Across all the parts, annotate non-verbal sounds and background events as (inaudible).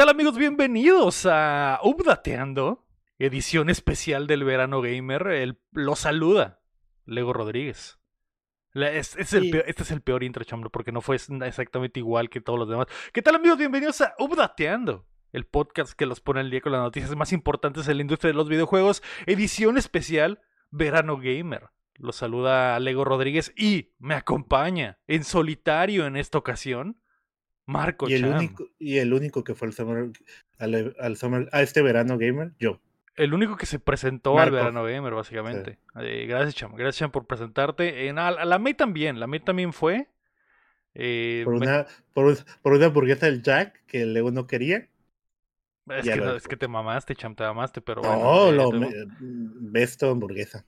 ¿Qué tal amigos? Bienvenidos a Updateando, edición especial del verano gamer. El, lo saluda Lego Rodríguez. este es el peor intro, chambro, porque no fue exactamente igual que todos los demás. ¿Qué tal amigos? Bienvenidos a Updateando, el podcast que los pone al día con las noticias más importantes en la industria de los videojuegos. Edición especial verano gamer. Lo saluda Lego Rodríguez y me acompaña en solitario en esta ocasión Marco y el único Y el único que fue al summer, al, summer, a este verano gamer, yo. El único que se presentó al verano gamer, básicamente. Eh, gracias, Cham. Gracias, Cham, por presentarte. En, a, la May también. La May también fue. Eh, por, una, por, por, una hamburguesa del Jack que el Lego no quería. Es, que, es que, te mamaste, Cham, te mamaste, pero no, bueno. No, eh, lo, hamburguesa.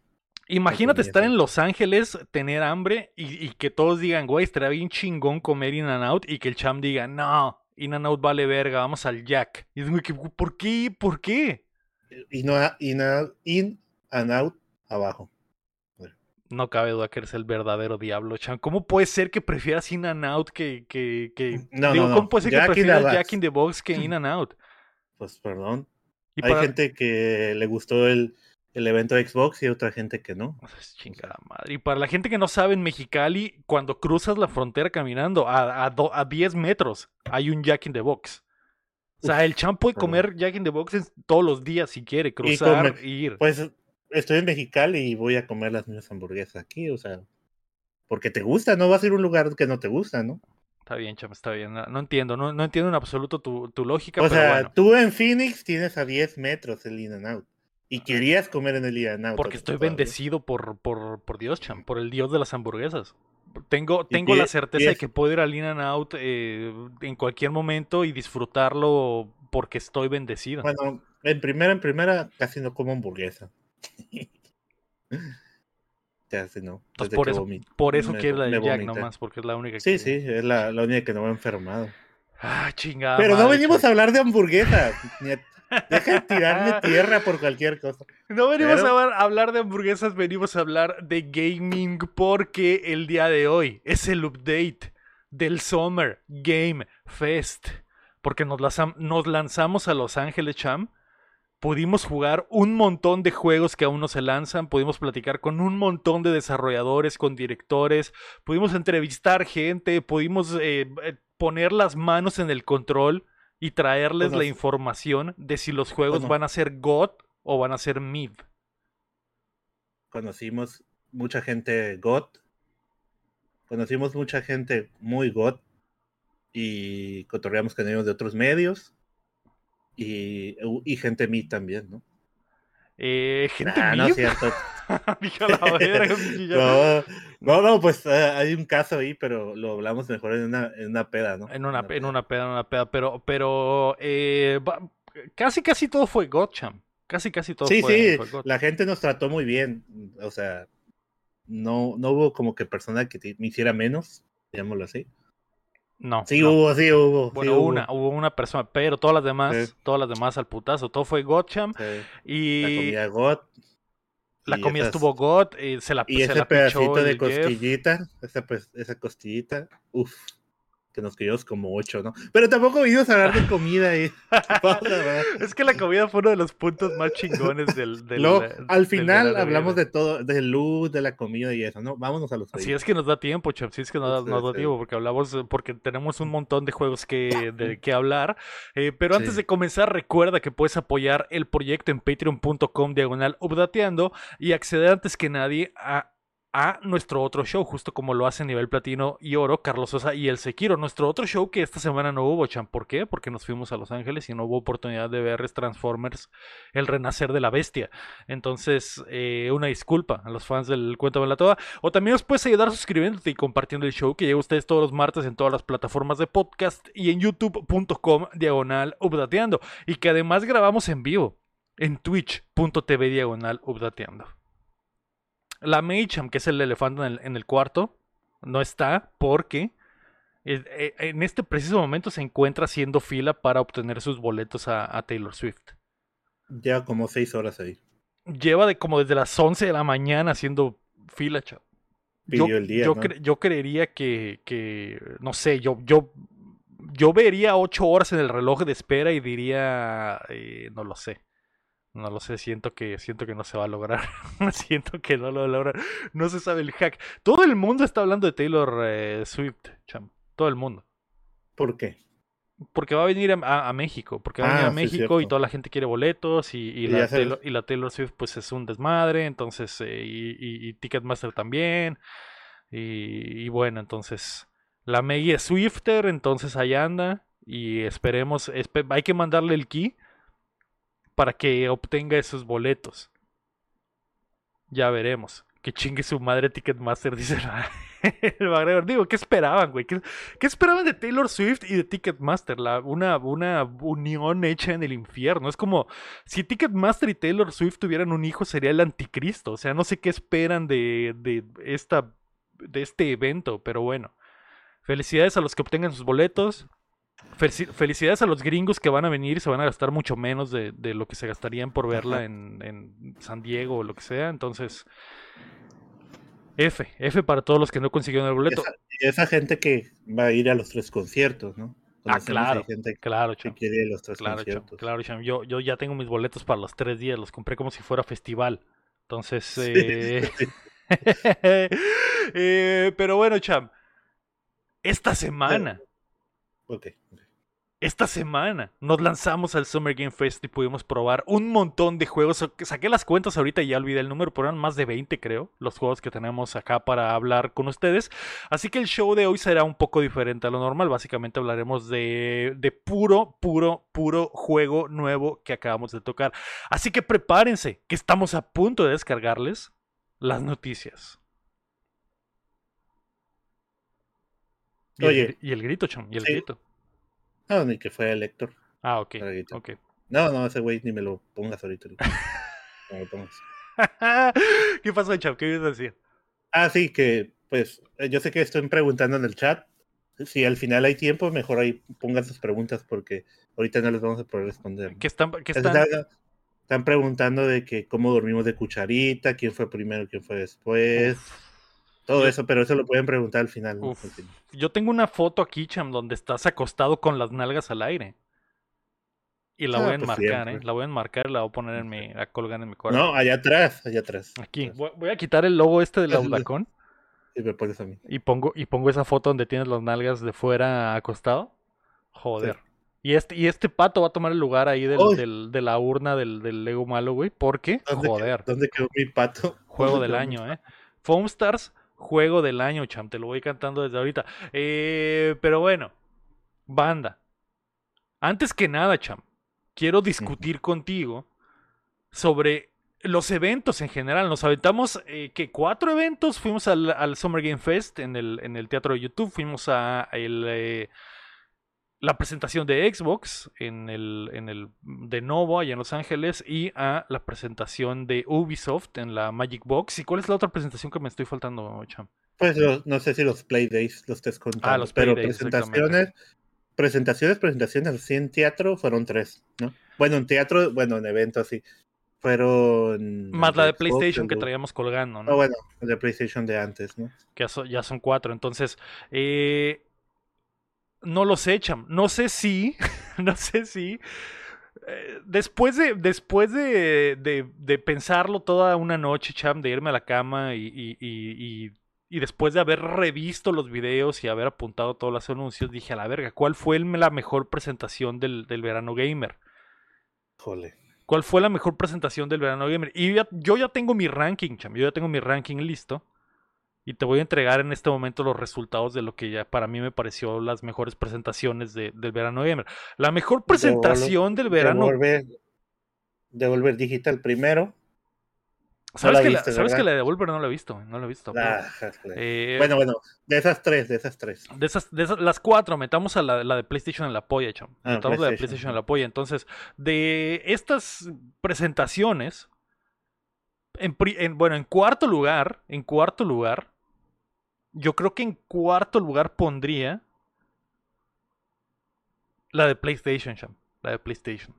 Imagínate estar en Los Ángeles, tener hambre y, que todos digan, güey, estaría bien chingón comer In and Out y que el cham diga, no, In and Out vale verga, vamos al Jack. Y es muy que, ¿por qué? ¿Por qué? No, in, in and Out abajo. No cabe duda que eres el verdadero diablo, Cham. ¿Cómo puede ser que prefieras In and Out que. que, que... No, no, ¿Cómo puede ser que prefieras Jack in the Box que (laughs) In and Out? Pues perdón. Hay gente que le gustó el, el evento de Xbox y otra gente que no. (laughs) chingada madre. Y para la gente que no sabe, en Mexicali, cuando cruzas la frontera caminando a, a, 10 metros, hay un Jack in the Box. O sea, el champ puede comer Jack in the Box todos los días si quiere, cruzar y, ir. Pues estoy en Mexicali y voy a comer las mismas hamburguesas aquí, o sea, porque te gusta, no vas a ir a un lugar que no te gusta, ¿no? Está bien, champ, está bien. No, entiendo, no, no, entiendo en absoluto tu, tu lógica. O sea, tú en Phoenix tienes a 10 metros el In and Out. Y querías comer en el día Porque estoy bendecido por, por, por Dios, Cham, por el Dios de las hamburguesas. Tengo, tengo la certeza de que puedo ir al In and Out eh, en cualquier momento y disfrutarlo porque estoy bendecido. Bueno, en primera, en primera, casi no como hamburguesa. (laughs) Hace no. por, eso, por eso quiero la de Jack nomás, porque es la única que. Sí, sí, es la, única que no me ha enfermado. Ah, chingada. Pero no venimos a hablar de hamburguesas. (laughs) Deja de tirarme tierra por cualquier cosa. No venimos a hablar de hamburguesas, venimos a hablar de gaming porque el día de hoy es el update del Summer Game Fest. Porque nos, nos lanzamos a Los Ángeles, Cham. Pudimos jugar un montón de juegos que aún no se lanzan, pudimos platicar con un montón de desarrolladores, con directores, pudimos entrevistar gente, pudimos eh, eh, poner las manos en el control y traerles la información de si los juegos van a ser God o van a ser Mid. Conocimos mucha gente God. Conocimos mucha gente muy God. Y cotorreamos con ellos de otros medios. Y, y gente Mid también, ¿no? Eh, gente nah, no, cierto. (laughs) (laughs) (laughs) no, no, pues eh, hay un caso ahí, pero lo hablamos mejor en una, en una peda, ¿no? En una, en una, peda. en una peda, pero, pero eh, casi, casi todo fue Gotcham. Casi, casi todo sí, fue, Sí, sí, la gente nos trató muy bien. O sea, no, no hubo como que persona que me hiciera menos, digámoslo así. No. Sí hubo, sí hubo. Bueno, una, hubo. una persona, pero todas las demás, todas las demás al putazo, todo fue Gotcham. Y... La comida Got. La comida estuvo God, y se la Y ese pedacito de costillita, esa, pues, esa costillita, uff que nos quedamos como ocho, ¿no? Pero tampoco vinimos a hablar de comida y... (laughs) es que la comida fue uno de los puntos más chingones del... del (laughs) al final hablamos de todo, de luz, de la comida y eso, ¿no? Vámonos a los Si es que nos da tiempo, Cham, si es que nos da, tiempo, porque hablamos, porque tenemos un montón de juegos que, de (laughs) que hablar. Eh, pero antes de comenzar, recuerda que puedes apoyar el proyecto en patreon.com diagonal updateando y acceder antes que nadie a a nuestro otro show, justo como lo hace nivel platino y oro Carlos Sosa y el Sequiro. Nuestro otro show que esta semana no hubo, Chan. ¿Por qué? Porque nos fuimos a Los Ángeles y no hubo oportunidad de ver Transformers, el renacer de la bestia. Entonces, eh, una disculpa a los fans del Cuento de la Toda. O también os puedes ayudar suscribiéndote y compartiendo el show que llega a ustedes todos los martes en todas las plataformas de podcast y en youtube.com diagonal updateando. Y que además grabamos en vivo en twitch.tv diagonal updateando. La Maycham, que es el elefante en el, cuarto, no está porque eh, en este preciso momento se encuentra haciendo fila para obtener sus boletos a, Taylor Swift. Lleva como seis horas ahí. Lleva de como desde las 11 de la mañana haciendo fila, Yo, yo, creería que, que, no sé, yo, yo, yo vería ocho horas en el reloj de espera y diría, eh, no lo sé. No lo sé, siento que, siento que no se va a lograr. (laughs) siento que no lo va a lograr. No se sabe el hack. Todo el mundo está hablando de Taylor eh, Swift, cham. Todo el mundo. ¿Por qué? Porque va a venir a, México. Porque va a venir a ah, México y toda la gente quiere boletos. Y, la, Taylor, Swift, pues es un desmadre. Entonces, eh, y, Ticketmaster también. Y, bueno, entonces. La Meggy es Swifter. Entonces ahí anda. Y esperemos. hay que mandarle el key para que obtenga esos boletos. Ya veremos. Que chingue su madre Ticketmaster, (laughs) dice el Digo, ¿qué esperaban, güey? ¿Qué, esperaban de Taylor Swift y de Ticketmaster? La, una, una unión hecha en el infierno. Es como si Ticketmaster y Taylor Swift tuvieran un hijo, sería el anticristo. O sea, no sé qué esperan de, de, esta, de este evento, pero bueno. Felicidades a los que obtengan sus boletos. Felicidades a los gringos que van a venir, se van a gastar mucho menos de, lo que se gastarían por verla en, San Diego o lo que sea. Entonces, F, F para todos los que no consiguieron el boleto. Esa, esa gente que va a ir a los tres conciertos, ¿no? ah, claro, claro, que quiere los tres conciertos. claro, Yo, yo ya tengo mis boletos para los tres días, los compré como si fuera festival. Entonces, eh... (laughs) eh, pero bueno, Cham, esta semana. Esta semana nos lanzamos al Summer Game Fest y pudimos probar un montón de juegos. Saqué las cuentas ahorita y ya olvidé el número, pero eran más de 20 creo, los juegos que tenemos acá para hablar con ustedes. Así que el show de hoy será un poco diferente a lo normal. Básicamente hablaremos de, de puro, puro, puro juego nuevo que acabamos de tocar. Así que prepárense, que estamos a punto de descargarles las noticias. Y Oye. El, y el grito, chum, y el grito. No, ni que fue el Héctor. Ah, ok. No, no, ese güey ni me lo pongas ahorita. (laughs) no lo pongas. ¿Qué pasó, Cham? ¿Qué ibas a decir? Ah, sí, que pues eh, yo sé que estoy preguntando en el chat. Si al final hay tiempo, mejor ahí pongan sus preguntas porque ahorita no les vamos a poder responder. ¿Qué están, qué están... están preguntando de que cómo dormimos de cucharita, quién fue primero, quién fue después. Todo eso, pero eso lo pueden preguntar al final. Yo tengo una foto aquí, Cham, donde estás acostado con las nalgas al aire. Y la ah, voy a pues enmarcar, ¿eh? La voy a enmarcar y la voy a poner en mi. a colgar en mi cuarto. No, allá atrás, allá atrás. Aquí. Voy, a quitar el logo este del audacón. (laughs) Y me pones a mí. Y pongo, y pongo esa foto donde tienes las nalgas de fuera acostado. Joder. Y este, y este pato va a tomar el lugar ahí del, de la urna del, del Lego malo, güey. Porque, joder. ¿Dónde quedó mi pato? Juego del año, ¿eh? Foamstars juego del año, cham. Te lo voy cantando desde ahorita. Eh, pero bueno, banda. Antes que nada, cham, quiero discutir contigo sobre los eventos en general. Nos aventamos eh, que cuatro eventos. Fuimos al, Summer Game Fest en el, en el teatro de YouTube. Fuimos a el, eh, la presentación de Xbox en el, en el de Novo allá en Los Ángeles y a la presentación de Ubisoft en la Magic Box. ¿Y cuál es la otra presentación que me estoy faltando, Cham? Pues no sé si los Play Days los estés contando. Ah, los pero presentaciones, presentaciones, presentaciones así en teatro fueron tres, ¿no? Bueno, en teatro, bueno, en eventos sí. Fueron. Más la de PlayStation que traíamos colgando, ¿no? Oh, bueno, la de PlayStation de antes, ¿no? Que ya son cuatro. Entonces, eh, no los echan. No sé si, (laughs) no sé si. Eh, después de, después de, de, pensarlo toda una noche, Cham, de irme a la cama y, y, y, y, después de haber revisto los videos y haber apuntado todos los anuncios, dije a la verga, ¿cuál fue la mejor presentación del, del verano gamer? Jole. ¿Cuál fue la mejor presentación del verano gamer? Y yo ya tengo mi ranking, Cham, yo ya tengo mi ranking listo. Y te voy a entregar en este momento los resultados de lo que ya para mí me pareció las mejores presentaciones del verano gamer. La mejor presentación del verano. Devolver, Digital primero. ¿Sabes, que, la, ¿sabes que la de Devolver no la he visto? No la he visto. Ah, eh, bueno, bueno, de esas tres, de esas tres. De esas, de esas las cuatro, metamos a la, la de PlayStation en la polla, chamo. Ah, metamos la de PlayStation en la polla. Entonces, de estas presentaciones, en, en, bueno, en cuarto lugar, en cuarto lugar, yo creo que en cuarto lugar pondría la de PlayStation, La de PlayStation.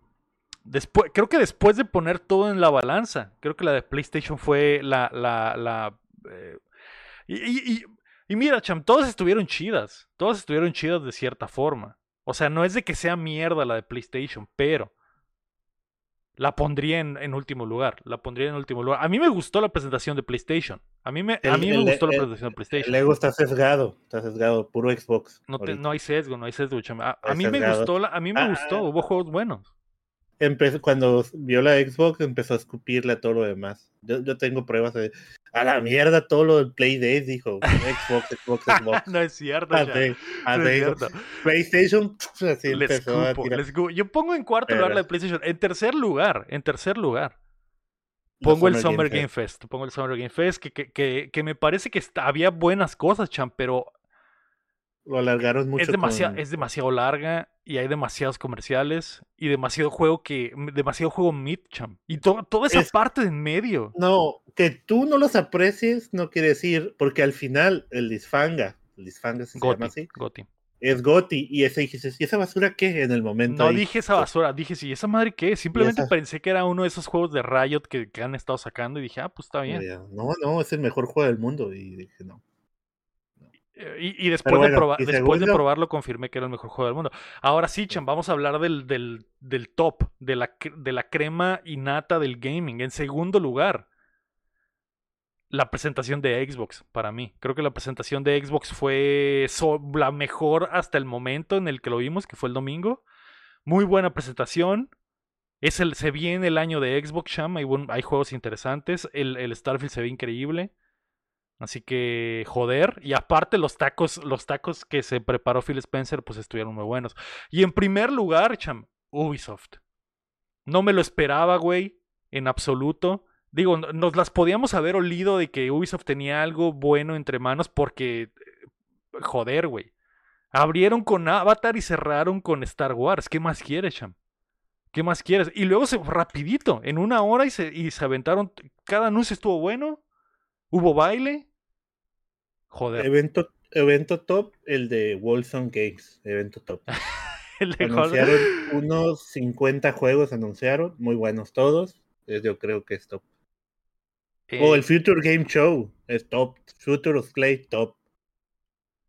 Después, creo que después de poner todo en la balanza, creo que la de PlayStation fue la. la, la eh, y, mira, Cham, todas estuvieron chidas. Todas estuvieron chidas de cierta forma. O sea, no es de que sea mierda la de PlayStation, pero la pondría en, último lugar. La pondría en último lugar. A mí me gustó la presentación de PlayStation. A mí me, a mí me gustó la presentación de PlayStation. El Lego está sesgado, está sesgado, puro Xbox. No, no hay sesgo, no hay sesgo. A, mí me gustó, a mí me gustó, hubo juegos buenos cuando vio la Xbox empezó a escupirle a todo lo demás. Yo, yo tengo pruebas de a la mierda todo lo del Play Days, dijo (laughs) Xbox, Xbox, Xbox. no es cierto. no es cierto. PlayStation así empezó a tirar. Yo pongo en cuarto lugar la de PlayStation. En tercer lugar, en tercer lugar. Pongo el Summer Game, Fest. Pongo el Summer Game Fest, que, que, que, que me parece que había buenas cosas, Champ, pero lo alargaron mucho. Es demasiado, es demasiado larga y hay demasiados comerciales y demasiado juego que. demasiado juego Midcham. Y toda esa parte de en medio. No, que tú no los aprecies no quiere decir, porque al final el disfanga, el disfanga se llama así. Goti. Es Goti, y ese dijiste, ¿y esa basura qué? En el momento. No dije esa basura, dije, ¿y esa madre qué? Simplemente pensé que era uno de esos juegos de Riot que, que han estado sacando y dije, ah, pues está bien. No, no, es el mejor juego del mundo. Y dije, no. Eh, y, después, de, después de probarlo confirmé que era el mejor juego del mundo. Ahora sí, Chan, vamos a hablar del, del, del top, de la, de la crema innata del gaming. En segundo lugar, la presentación de Xbox para mí. Creo que la presentación de Xbox fue la mejor hasta el momento en el que lo vimos, que fue el domingo. Muy buena presentación. Es el, se viene el año de Xbox. Hay, hay juegos interesantes. El, el Starfield se ve increíble. Así que, joder. Y aparte, los tacos, los tacos que se preparó Phil Spencer, pues estuvieron muy buenos. Y en primer lugar, cham, Ubisoft. No me lo esperaba, güey. En absoluto. Digo, nos las podíamos haber olido de que Ubisoft tenía algo bueno entre manos porque. Joder, güey. Abrieron con Avatar y cerraron con Star Wars. ¿Qué más quieres, cham? ¿Qué más quieres? Y luego se rapidito, en una hora y se, y se aventaron. Cada anuncio estuvo bueno. Hubo baile. Joder. Evento, evento top, el de Wolfson Games. Evento top. (laughs) el de anunciaron unos 50 juegos, anunciaron. Muy buenos todos. Yo creo que es top. O el eh, Future Game Show es top. Future of Play, top.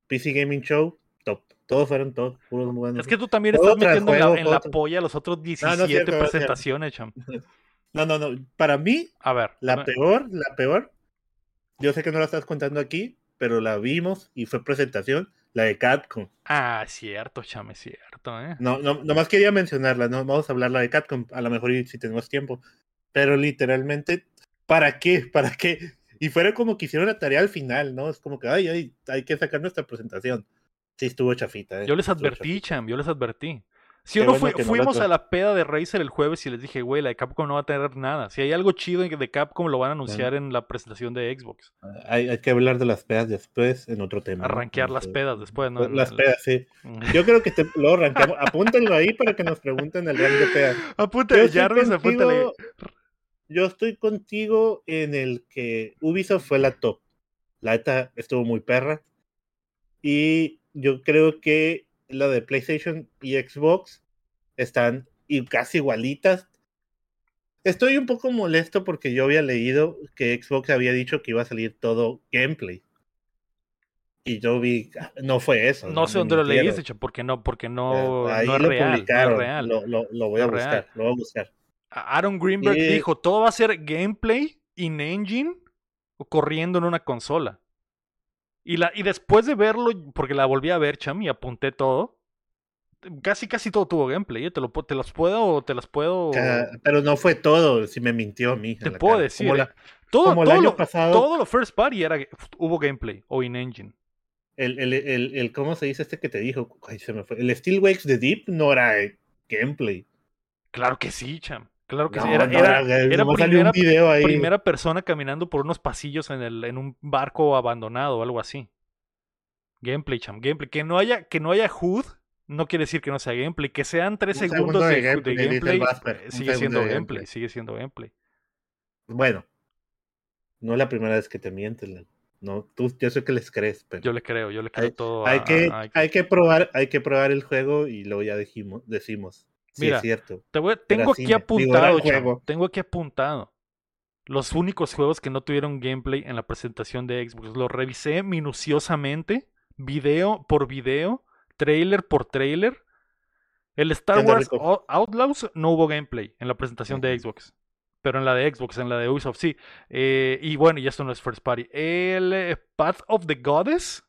PC Gaming Show, top. Todos fueron top, puros buenos. Es que tú también estás metiendo en, la, polla los otros 17 presentaciones, cham. (laughs) No, no, no. Para mí, a ver, la peor, la peor. Yo sé que no la estás contando aquí, pero la vimos y fue presentación, la de Capcom. Ah, cierto, chame, cierto, ¿eh? No, no, nomás quería mencionarla, no vamos a hablar la de Capcom, a lo mejor si tenemos tiempo. Pero literalmente, ¿para qué? ¿Para qué? Y fuera como que hicieron la tarea al final, ¿no? Es como que, ay, ay hay que sacar nuestra presentación. Sí, estuvo chafita. ¿eh? Yo les advertí, Cham, yo les advertí. Si uno fuimos a la peda de Razer el jueves y les dije, güey, la de Capcom no va a tener nada. Si hay algo chido de Capcom, lo van a anunciar en la presentación de Xbox. Hay, que hablar de las pedas después en otro tema. Arranquear las pedas después, ¿no? Las pedas, sí. Yo creo que te, lo arrancamos. apúntenlo ahí para que nos pregunten el rango de pedas. (laughs) Apúntale, Jarvis, apúntale. Yo estoy contigo en el que Ubisoft fue la top. La ETA estuvo muy perra. Y yo creo que la de PlayStation y Xbox están casi igualitas. Estoy un poco molesto porque yo había leído que Xbox había dicho que iba a salir todo gameplay. Y yo vi, no fue eso. No, sé dónde lo leíste, porque no, porque no, eh, no es real, Lo, voy a buscar, lo voy a buscar. Aaron Greenberg dijo, todo va a ser gameplay in engine o corriendo en una consola. Y, la, y después de verlo, porque la volví a ver, Cham, y apunté todo, casi casi todo tuvo gameplay, ¿eh? te, lo, te los puedo, te las puedo. Pero no fue todo, si me mintió a mí. Te puedo decir. ¿eh? todo, todo, lo, pasado, todo lo first party era, hubo gameplay o in-engine. El, el, el, el, ¿cómo se dice este que te dijo? se me fue. El Steel Wakes de Deep no era gameplay. Claro que sí, cham. Claro que sí, era, era, era primera, primera, persona caminando por unos pasillos en, el, en un barco abandonado o algo así. Gameplay, cham, gameplay. Que no haya, que no haya HUD no quiere decir que no sea gameplay. Que sean tres segundos de, gameplay, eh, sigue siendo gameplay, sigue siendo gameplay. Bueno, no es la primera vez que te mientes, no, tú, yo sé que les crees, pero. Yo le creo, yo le creo todo. Hay, que, hay que probar, hay que probar el juego y luego ya decimos, Mira, es cierto. tengo aquí apuntado, tengo aquí apuntado. Los únicos juegos que no tuvieron gameplay en la presentación de Xbox. Los revisé minuciosamente, video por video, trailer por trailer. El Star Wars Outlaws no hubo gameplay en la presentación de Xbox. Pero en la de Xbox, en la de Ubisoft sí. Eh, y bueno, y esto no es First Party. El eh, Path of the Goddess,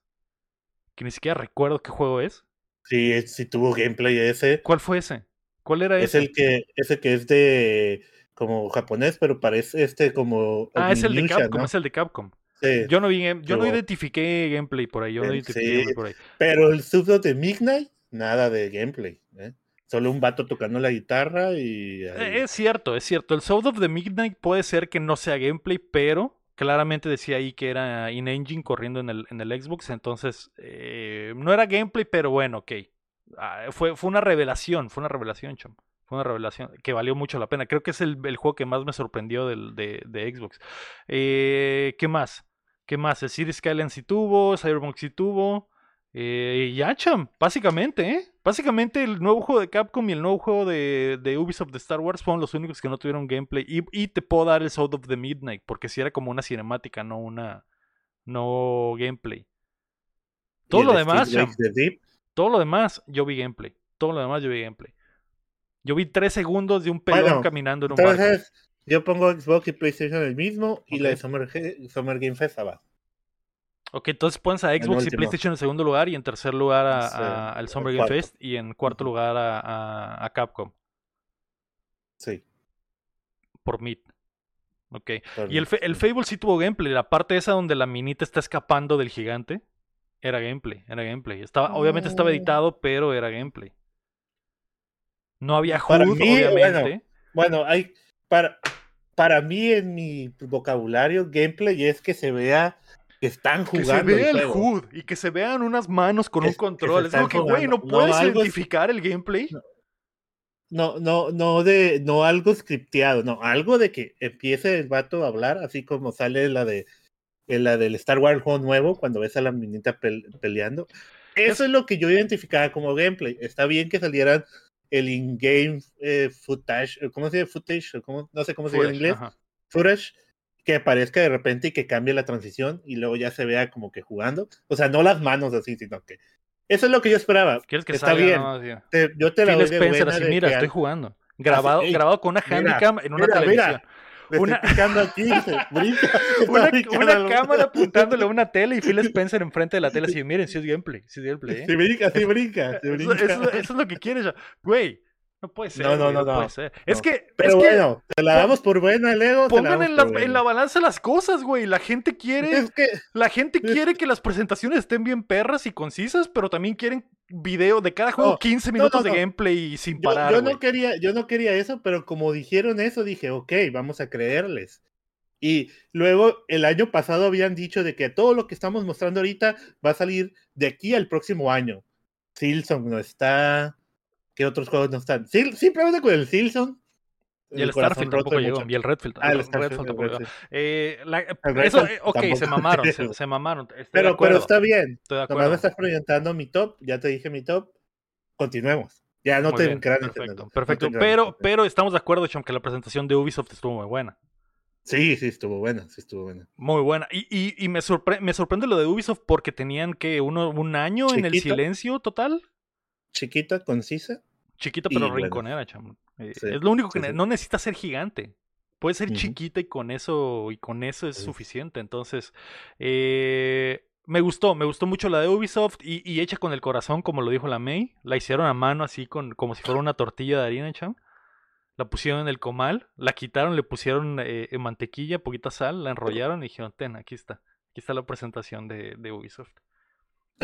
que ni siquiera recuerdo qué juego es. Sí, sí tuvo gameplay ese. ¿Cuál fue ese? ¿Cuál era ese? Es el que, ese que es de como japonés, pero parece este como. Ah, es el de Capcom, es el de Capcom. Yo no vi, yo no identifiqué gameplay por ahí, yo no identifiqué gameplay por ahí. Pero el sub de Midnight, nada de gameplay. ¿eh? Solo un vato tocando la guitarra y. Eh, es cierto, es cierto. El Sound of the Midnight puede ser que no sea gameplay, pero claramente decía ahí que era in-engine corriendo en el, en el Xbox. Entonces, eh, no era gameplay, pero bueno, ok. Ah, fue, fue una revelación, fue una revelación, chum. Fue una revelación que valió mucho la pena. Creo que es el, juego que más me sorprendió del, de, de, Xbox. Eh, ¿Qué más? ¿Qué más? El City Skylines sí tuvo, Cyberpunk sí tuvo. Eh, ya, cham, básicamente, ¿eh? Básicamente el nuevo juego de Capcom y el nuevo juego de, de Ubisoft de Star Wars fueron los únicos que no tuvieron gameplay. Y, te puedo dar el Sound of the Midnight, porque si era como una cinemática, no una. No gameplay. Todo lo demás, todo lo demás, yo vi gameplay. Todo lo demás, yo vi gameplay. Yo vi tres segundos de un pelón caminando en un entonces, Yo pongo Xbox y PlayStation el mismo y la de Summer, Summer Game Fest abajo. Ok, entonces pones a Xbox y PlayStation en segundo lugar y en tercer lugar al Summer Game Fest y en cuarto lugar a, Capcom. Sí. Por mid. Ok. y el, el Fable sí tuvo gameplay. La parte esa donde la minita está escapando del gigante. Era gameplay, era gameplay. Estaba, Obviamente estaba editado, pero era gameplay. No había HUD, obviamente. Bueno, hay. Para, para mí, en mi vocabulario, gameplay es que se vea están jugando. Que se vea el, HUD y que se vean unas manos con un control. Es como que, güey, ¿no puedes identificar el gameplay? No, no, no de, no algo scripteado, no, algo de que empiece el vato a hablar, así como sale la de la del Star Wars juego nuevo, cuando ves a la minita peleando. Eso es... lo que yo identificaba como gameplay. Está bien que salieran el in-game eh, footage, ¿cómo se dice? Footage, no sé cómo se dice en inglés. Footage que aparezca de repente y que cambie la transición y luego ya se vea como que jugando. O sea, no las manos así, sino que. Eso es lo que yo esperaba. ¿Quieres que Está bien. yo te la doy de así, mira, estoy jugando. Grabado, grabado con una handicam en una televisión. Una... aquí, (laughs) brinca, (laughs) una, cámara (laughs) apuntándole a una tele y Phil Spencer enfrente de la tele así, miren, si es gameplay, si es gameplay. ¿eh? Sí brinca, sí brinca, Eso, eso, es lo que quieres. Güey, no puede ser. No, no, no, no, puede ser. Es que. Pero bueno, te la damos por buena, Lego. Pongan en la, en la, balanza las cosas, güey. La gente quiere. la gente quiere que las presentaciones estén bien perras y concisas, pero también quieren video de cada juego 15 minutos de gameplay sin parar. Yo, no quería, yo no quería eso, pero como dijeron eso, dije, ok, vamos a creerles. Y luego el año pasado habían dicho de que todo lo que estamos mostrando ahorita va a salir de aquí al próximo año. Silson no está. ¿Qué otros juegos no están? simplemente con el Silson. Y el, Starfield tampoco llegó. Y el Redfield. Ah, el, Redfield tampoco llegó. Eh, eso, eh, ok, se mamaron. Se, (laughs) mamaron. pero, pero está bien. Cuando me estás proyectando mi top, ya te dije mi top. Continuemos. Ya no te Perfecto, perfecto. pero, pero estamos de acuerdo, Chom, que la presentación de Ubisoft estuvo muy buena. Sí, sí, estuvo buena, sí estuvo buena. Muy buena. Y, y, y me, me sorprende lo de Ubisoft porque tenían que uno, un año en el silencio total chiquita, concisa. Chiquita pero rinconera, chamo. Eh, es lo único que no necesita ser gigante. Puede ser chiquita y con eso y con eso es suficiente. Entonces, eh, me gustó, me gustó mucho la de Ubisoft y, hecha con el corazón, como lo dijo la May. La hicieron a mano así con como si fuera una tortilla de harina, chamo. La pusieron en el comal, la quitaron, le pusieron eh, mantequilla, poquita sal, la enrollaron y dijeron, ten, aquí está. Aquí está la presentación de Ubisoft.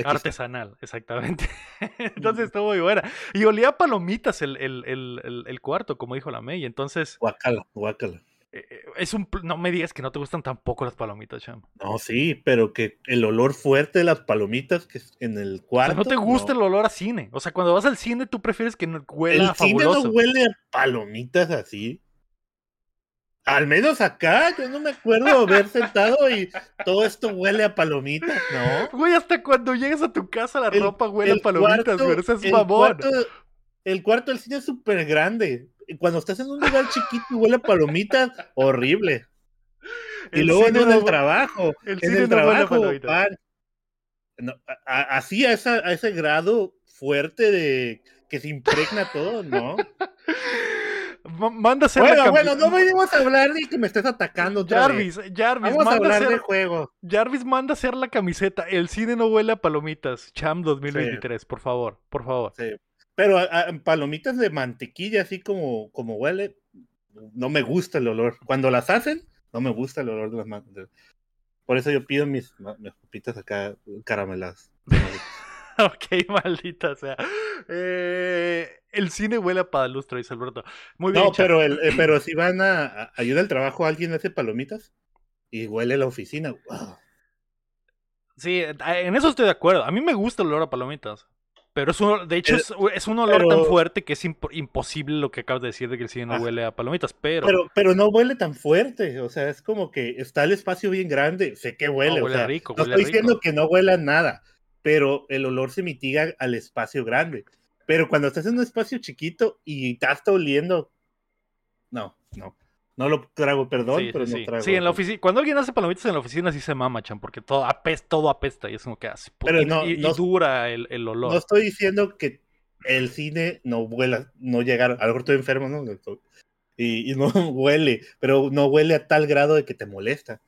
Artesanal, exactamente. (laughs) entonces estuvo muy buena. Y olía a palomitas el, el, el, el, cuarto, como dijo la May. Entonces. Guacala, guacala. Eh, eh, es un, no me digas que no te gustan tampoco las palomitas, Cham. No, sí, pero que el olor fuerte de las palomitas que en el cuarto. no te gusta el olor a cine. O sea, cuando vas al cine, tú prefieres que no huela el cine no huele a palomitas así. Al menos acá, yo no me acuerdo haber sentado y todo esto huele a palomitas, ¿no? Güey, hasta cuando llegas a tu casa la ropa huele a palomitas, güey. Eso es favor. el cuarto del cine es súper grande. Cuando estás en un lugar chiquito y huele a palomitas, horrible. Y luego en el trabajo, en el trabajo, así a, esa, a ese grado fuerte de que se impregna todo, ¿no? (laughs) manda a hacer bueno, Bueno, no venimos a hablar ni que me estés atacando. Jarvis, Jarvis, Vamos a hablar de juego. Jarvis manda a hacer la camiseta. El cine no huele a palomitas. Cham 2023, por favor, por favor. Sí. Pero palomitas de mantequilla, así como, como huele, no me gusta el olor. Cuando las hacen, no me gusta el olor de las mantequillas. Por eso yo pido mis, mis papitas acá carameladas. (laughs) (laughs) ok, maldita sea. Eh, el cine huele a padalustro, dice Alberto. Muy bien. No, pero, el, eh, pero (clears throat) si van a, ayudar al trabajo, alguien hace palomitas y huele la oficina. Sí, en eso estoy de acuerdo. A mí me gusta el olor a palomitas. Pero es un, de hecho, es, un olor tan fuerte que es imposible lo que acabas de decir de que el cine no huele a palomitas, pero... pero... pero. no huele tan fuerte, o sea, es como que está el espacio bien grande, sé que huele, no, huele rico, no estoy diciendo que no huela nada, pero el olor se mitiga al espacio grande. Pero cuando estás en un espacio chiquito y estás oliendo, no, no. No lo trago, perdón, pero no trago. Sí, en la oficina. Cuando alguien hace palomitas en la oficina, sí se mama, chan, porque todo apesta, todo apesta y es como que hace. Pero no, y, dura el, el, olor. No estoy diciendo que el cine no huela, no llegar. A lo mejor estoy enfermo, ¿no? Y, y, no (laughs) huele, pero no huele a tal grado de que te molesta.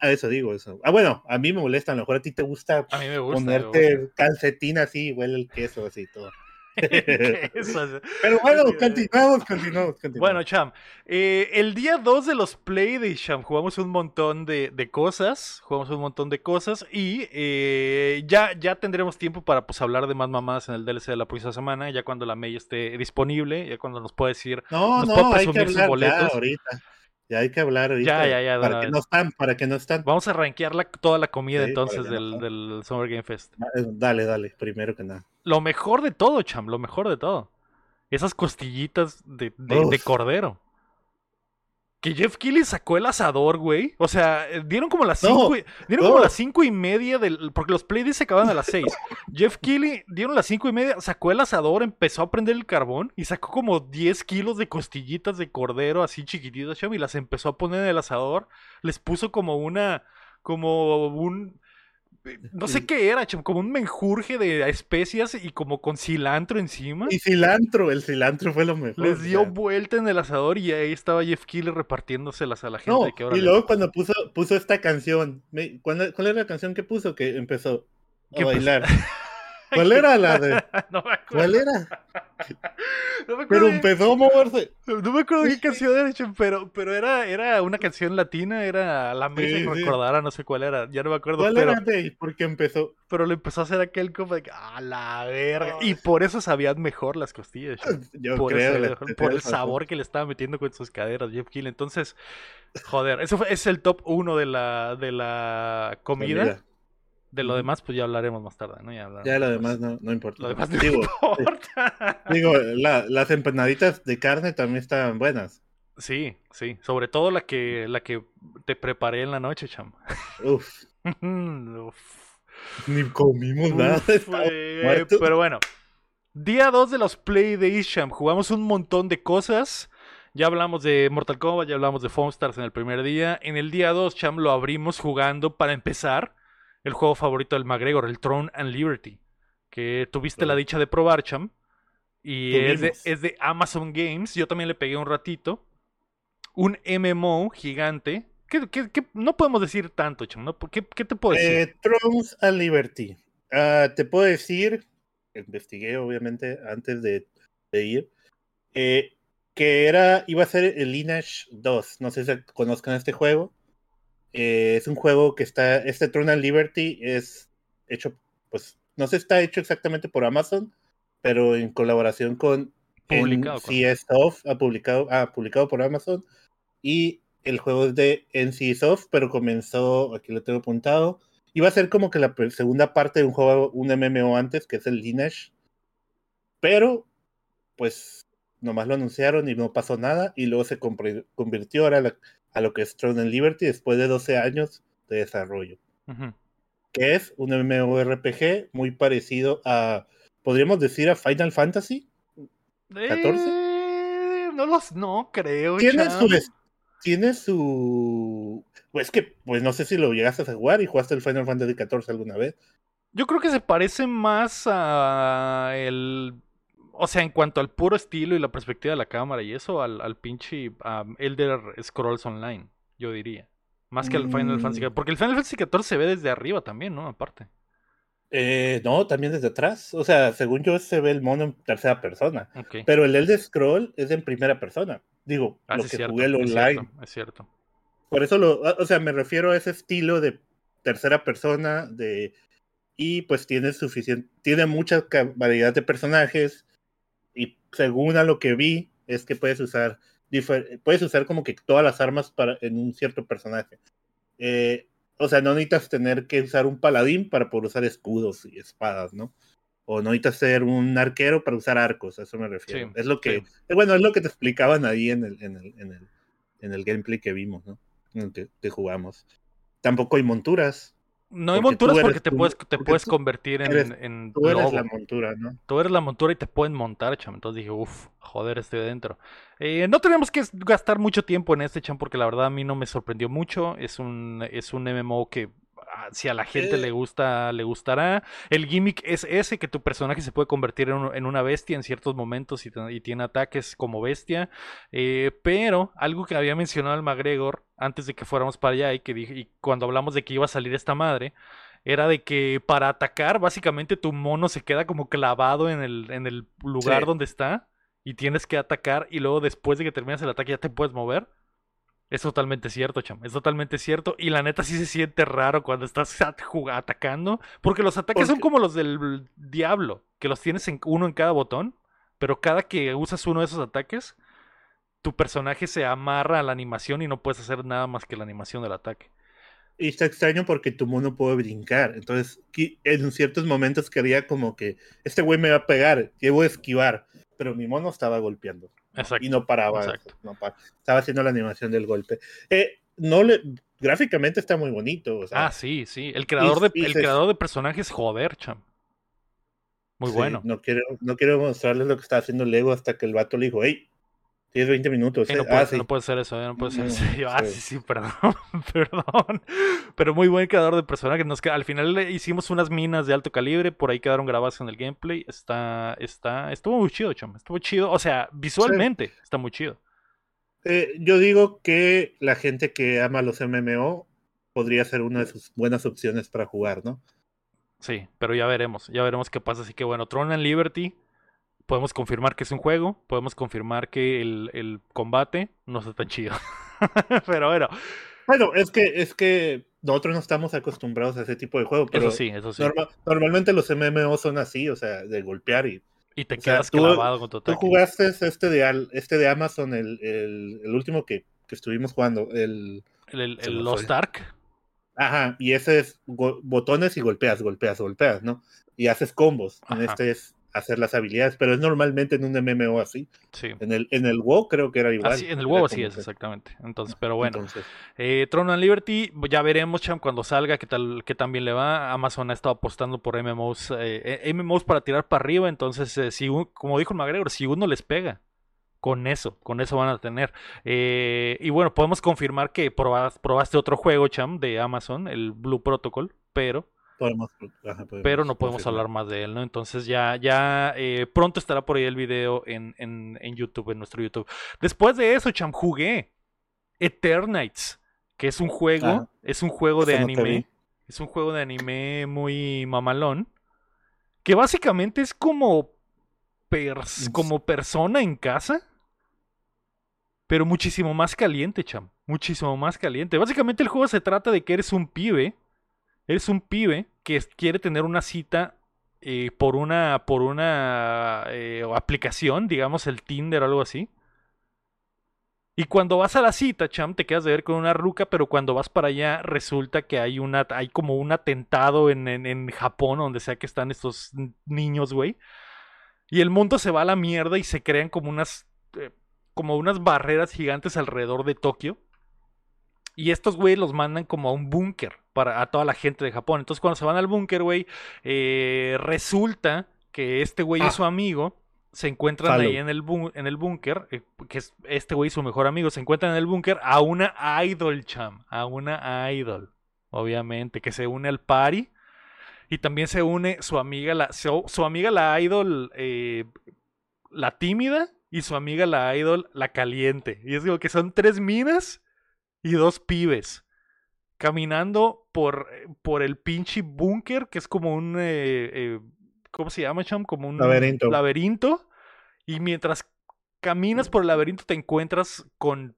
A eso digo, eso. Ah, bueno, a mí me molesta, a lo mejor a ti te gusta, ponerte calcetín así, huele el queso así todo. (laughs) Pero bueno, continuamos, continuamos, Bueno, Cham, eh, el día 2 de los Playdays, Cham, jugamos un montón de, cosas, jugamos un montón de cosas y eh, ya, ya tendremos tiempo para pues hablar de más mamás en el DLC de la próxima semana, ya cuando la May esté disponible, ya cuando nos pueda decir, no, no, hay que hablar boletos. ahorita. Ya hay que hablar ahorita. Ya, ya, ya. Para que no están, para que no están. Vamos a rankear toda la comida entonces del, del, Summer Game Fest. Eh, dale, dale, primero que nada. Lo mejor de todo, Cham, lo mejor de todo. Esas costillitas de, de cordero que Jeff Keighley sacó el asador, güey. O sea, eh, dieron como las cinco, y, dieron como las cinco y media del. Porque los playdays se acaban a las seis. (laughs) Jeff Keighley dieron las cinco y media, sacó el asador, empezó a prender el carbón y sacó como 10 kilos de costillitas de cordero así chiquititas, y las empezó a poner en el asador. Les puso como una. como un no sé qué era, como un menjurje de especias y como con cilantro encima. Y cilantro, el cilantro fue lo mejor. Les dio vuelta en el asador y ahí estaba Jeff Keighley repartiéndoselas a la gente. que y luego cuando puso, puso esta canción, ¿cuál, ¿cuál, era la canción que puso? Que empezó a bailar. (laughs) (laughs) ¿Cuál era la de.? (laughs) no me acuerdo. ¿Cuál era? (laughs) No me acuerdo pero empezó a moverse. No me acuerdo qué canción era, pero, pero era, era una canción latina, era la mesa que recordara, no sé cuál era, ya no me acuerdo. ¿Cuál pero, era de porque empezó? Pero le empezó a hacer aquel como de ¡a la verga! Y por eso sabían mejor las costillas. Yo por creo. por el sabor que le estaba metiendo con sus caderas, Jeff Kill. Entonces, joder, eso fue, es el top uno de la, de la comida. De lo demás, pues ya hablaremos más tarde, ¿no? Ya, ya lo demás no, no importa. Lo demás no digo, (laughs) importa. digo las empanaditas de carne también estaban buenas. Sí, sí. Sobre todo la que, la que te preparé en la noche, cham. (laughs) Uf. Ni comimos nada. pero bueno. Día 2 de los Play Days, cham. Jugamos un montón de cosas. Ya hablamos de Mortal Kombat, ya hablamos de Foamstars en el primer día. En el día 2, cham, lo abrimos jugando para empezar el juego favorito del McGregor, el Throne and Liberty, que tuviste la dicha de probar, Cham. Y es de, Amazon Games. Yo también le pegué un ratito. Un MMO gigante. Que, no podemos decir tanto, Cham. ¿no? ¿Qué, te puedo decir? Eh, Thrones and Liberty. Ah, te puedo decir, investigué obviamente antes de, ir, eh, que era, iba a ser el Lineage 2. No sé si conozcan este juego. Eh, es un juego que está, este Throne Liberty es hecho, pues, no se está hecho exactamente por Amazon, pero en colaboración con NCSoft, ha publicado, ha publicado por Amazon, y el juego es de NCSoft, pero comenzó, aquí lo tengo apuntado, iba a ser como que la segunda parte de un juego, un MMO antes, que es el Lineage, pero, pues, nomás lo anunciaron y no pasó nada, y luego se convirtió ahora la, a lo que es Throne and Liberty después de 12 años de desarrollo. Que es un MMORPG muy parecido a, podríamos decir, a Final Fantasy 14. Eh, no los, no creo. Tiene su, tiene su, pues que, pues no sé si lo llegaste a jugar y jugaste el Final Fantasy 14 alguna vez. Yo creo que se parece más a el O sea, en cuanto al puro estilo y la perspectiva de la cámara y eso, al, al pinche Elder Scrolls Online, yo diría. Más que al Final Fantasy XIV. Mm. Porque el Final Fantasy XIV se ve desde arriba también, ¿no? Aparte. Eh, no, también desde atrás. O sea, según yo se ve el mono en tercera persona. Pero el Elder Scroll es en primera persona. Digo, ah, lo que jugué el online. Es cierto, Por eso lo, o sea, me refiero a ese estilo de tercera persona de y pues tiene suficiente, tiene mucha variedad de personajes según a lo que vi es que puedes usar puedes usar como que todas las armas para en un cierto personaje. Eh, o sea, no necesitas tener que usar un paladín para poder usar escudos y espadas, ¿no? O no necesitas ser un arquero para usar arcos, a eso me refiero. es lo que, eh, bueno, es lo que te explicaban ahí en el, en el, en el, en el gameplay que vimos, ¿no? En el que jugamos. Tampoco hay monturas. No hay monturas porque te puedes, te puedes convertir en, Tú eres la montura, ¿no? Tú eres la montura y te pueden montar, cham. Entonces dije, uff, joder, estoy adentro. Eh, no tenemos que gastar mucho tiempo en este, cham, porque la verdad a mí no me sorprendió mucho. Es un, es un MMO que si a la gente le gusta, le gustará. El gimmick es ese, que tu personaje se puede convertir en, una bestia en ciertos momentos y, tiene ataques como bestia. Eh, pero algo que había mencionado el McGregor antes de que fuéramos para allá y que dije, y cuando hablamos de que iba a salir esta madre, era de que para atacar, básicamente tu mono se queda como clavado en el, en el lugar donde está y tienes que atacar y luego después de que terminas el ataque ya te puedes mover. Es totalmente cierto, cham. Es totalmente cierto. Y la neta sí se siente raro cuando estás atacando. Porque los ataques son como los del diablo. Que los tienes en uno en cada botón. Pero cada que usas uno de esos ataques, tu personaje se amarra a la animación y no puedes hacer nada más que la animación del ataque. Y está extraño porque tu mono puede brincar. Entonces, en ciertos momentos quería como que este güey me va a pegar, llevo a esquivar. Pero mi mono estaba golpeando. Y no paraba. estaba haciendo la animación del golpe. Eh, no le, gráficamente está muy bonito. ah, sí, sí. El creador, de, el creador de personajes, joder, cham. Muy bueno. No quiero, no quiero mostrarles lo que está haciendo Lego hasta que el vato le dijo, hey, Tienes 20 minutos. Eh, no, puede, no, puede, ser eso, no puede ser eso. (laughs) ah, sí, sí, perdón, (laughs) perdón. Pero muy buen creador de personajes. Nos, al final hicimos unas minas de alto calibre, por ahí quedaron grabadas en el gameplay. Está, está, estuvo muy chido, chum. Estuvo chido. O sea, visualmente está muy chido. Eh, yo digo que la gente que ama los MMO podría ser una de sus buenas opciones para jugar, ¿no? Sí, pero ya veremos, ya veremos qué pasa. Así que bueno, Tron and Liberty podemos confirmar que es un juego, podemos confirmar que el, combate no está tan chido. (laughs) pero bueno. Bueno, es que, es que nosotros no estamos acostumbrados a ese tipo de juego. Pero eso sí, eso sí. normalmente los MMO son así, o sea, de golpear y. Y te quedas clavado con tu Tú jugaste este de, este de Amazon, el, el, último que, que, estuvimos jugando, el. El, Lost Ark. Ajá, y ese es botones y golpeas, golpeas, golpeas, ¿no? Y haces combos. En este es hacer las habilidades, pero es normalmente en un MMO así. Sí. En el, en el WoW creo que era igual. en el WoW sí es, exactamente. Entonces, pero bueno. Eh, Throne and Liberty, ya veremos, Cham, cuando salga, qué tal, qué tan bien le va. Amazon ha estado apostando por MMOs, eh, eh MMOs para tirar para arriba, entonces, eh, si, como dijo el McGregor, si uno les pega, con eso, con eso van a tener. y bueno, podemos confirmar que probaste otro juego, Cham, de Amazon, el Blue Protocol, pero pero no podemos hablar más de él, ¿no? Entonces ya, ya eh, pronto estará por ahí el video en, YouTube, en nuestro YouTube. Después de eso, cham, jugué Eternites, que es un juego, es un juego de anime. Es un juego de anime muy mamalón. Que básicamente es como, como persona en casa. Pero muchísimo más caliente, cham. Muchísimo más caliente. Básicamente el juego se trata de que eres un pibe Eres un pibe que quiere tener una cita eh, por una, por una eh, aplicación, digamos el Tinder o algo así. Y cuando vas a la cita, cham, te quedas de ver con una ruca, pero cuando vas para allá resulta que hay una, hay como un atentado en, en, Japón, donde sea que están estos niños, güey. Y el mundo se va a la mierda y se crean como unas, eh, como unas barreras gigantes alrededor de Tokio. Y estos güey los mandan como a un búnker para a toda la gente de Japón. Entonces cuando se van al búnker, güey, eh, resulta que este güey y ah. su amigo se encuentran ahí en el, en el búnker, eh, que es este güey y su mejor amigo, se encuentran en el búnker a una idol, cham, a una idol, obviamente, que se une al party. Y también se une su amiga, la, su, amiga la idol, eh, la tímida y su amiga la idol, la caliente. Y es como que son tres minas y dos pibes caminando por, por el pinche búnker, que es como un... Eh, eh, ¿Cómo se llama, Cham? Como un laberinto. laberinto. Y mientras caminas por el laberinto te encuentras con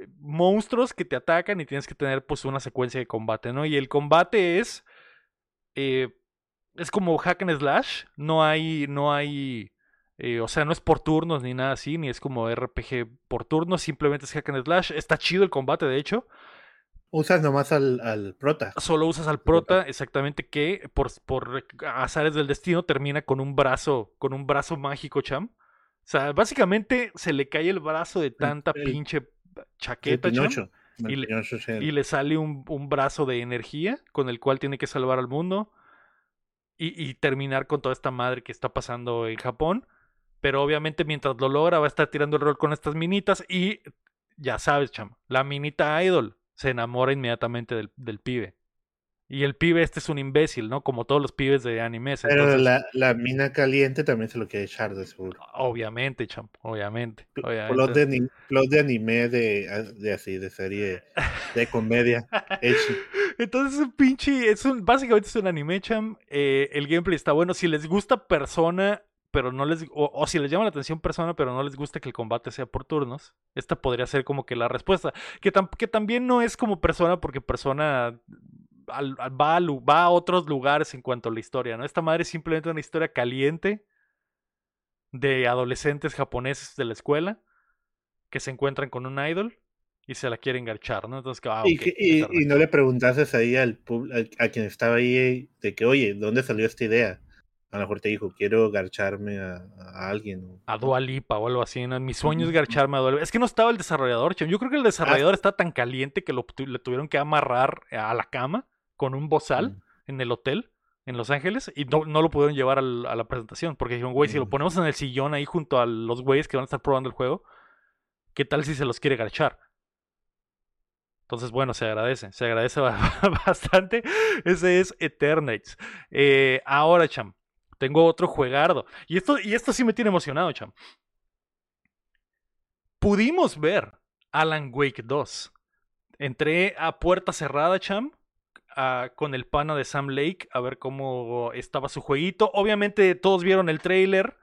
eh, monstruos que te atacan y tienes que tener pues una secuencia de combate, ¿no? Y el combate es... es como hack and slash. No hay... No hay eh, o sea, no es por turnos ni nada así, ni es como RPG por turnos, simplemente es hack and slash. Está chido el combate, de hecho. Usas nomás al, prota. Solo usas al prota, exactamente, que por, por azares del destino termina con un brazo, con un brazo mágico, cham. O sea, básicamente se le cae el brazo de tanta pinche chaqueta, cham, y, le, sale un, un, brazo de energía con el cual tiene que salvar al mundo. Y, y terminar con toda esta madre que está pasando en Japón. Pero obviamente mientras lo logra va a estar tirando el rol con estas minitas y ya sabes, chamo, la minita idol se enamora inmediatamente del, del pibe. Y el pibe este es un imbécil, ¿no? Como todos los pibes de anime. Pero la, la, mina caliente también se lo quiere echar de seguro. Obviamente, champ, obviamente. Plot de, de, anime de, de, así, de serie de comedia. (laughs) Entonces es un pinche, es un, básicamente es un anime, champ. Eh, el gameplay está bueno. Si les gusta Persona, pero no les o, si les llama la atención persona, pero no les gusta que el combate sea por turnos, esta podría ser como que la respuesta, que, que también no es como persona porque persona va, a, va a otros lugares en cuanto a la historia, ¿no? Esta madre es simplemente una historia caliente de adolescentes japoneses de la escuela que se encuentran con un idol y se la quieren garchar, ¿no? Entonces, ah, y, y, no le preguntases ahí al, a quien estaba ahí de que, oye, ¿dónde salió esta idea? A lo mejor te dijo, quiero garcharme a, alguien. A Dualipa o algo así. ¿no? Mi sueño es garcharme a Dualipa. Es que no estaba el desarrollador, Yo creo que el desarrollador está tan caliente que lo, le tuvieron que amarrar a la cama con un bozal en el hotel en Los Ángeles y no, lo pudieron llevar a la presentación porque dijeron, güey, si lo ponemos en el sillón ahí junto a los güeyes que van a estar probando el juego, ¿qué tal si se los quiere garchar? Entonces, bueno, se agradece, se agradece (laughs) bastante. Ese es Eternates. Eh, ahora, cham, tengo otro juegardo. Y esto, y esto sí me tiene emocionado, cham. Pudimos ver Alan Wake 2. Entré a puerta cerrada, cham, con el pana de Sam Lake a ver cómo estaba su jueguito. Obviamente todos vieron el trailer,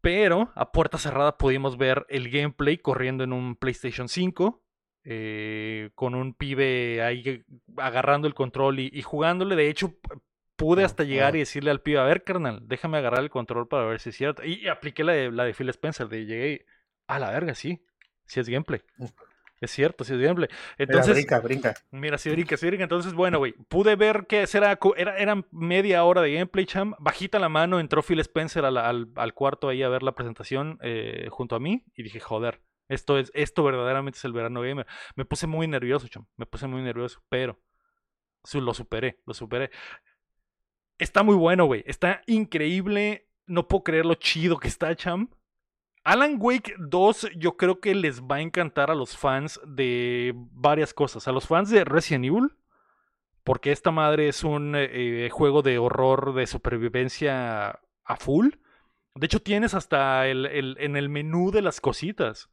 pero a puerta cerrada pudimos ver el gameplay corriendo en un PlayStation 5. Eh, con un pibe ahí agarrando el control y, y, jugándole. De hecho, pude hasta llegar y decirle al pibe, a ver, carnal, déjame agarrar el control para ver si es cierto. Y, apliqué la de, la de Phil Spencer, de llegué y, a la verga, sí, sí es gameplay. Es cierto, sí es gameplay. Entonces, mira, brinca, brinca. Mira, sí brinca, sí brinca. Entonces, bueno, güey, pude ver que era, era, era media hora de gameplay, cham. Bajita la mano, entró Phil Spencer al, al, cuarto ahí a ver la presentación eh, junto a mí y dije, joder, esto, es, esto verdaderamente es el verano gamer. Me puse muy nervioso, cham. Me puse muy nervioso, pero lo superé, lo superé. Está muy bueno, güey. Está increíble. No puedo creer lo chido que está, Cham. Alan Wake 2 yo creo que les va a encantar a los fans de varias cosas. A los fans de Resident Evil, porque esta madre es un eh, juego de horror de supervivencia a full. De hecho, tienes hasta el, en el menú de las cositas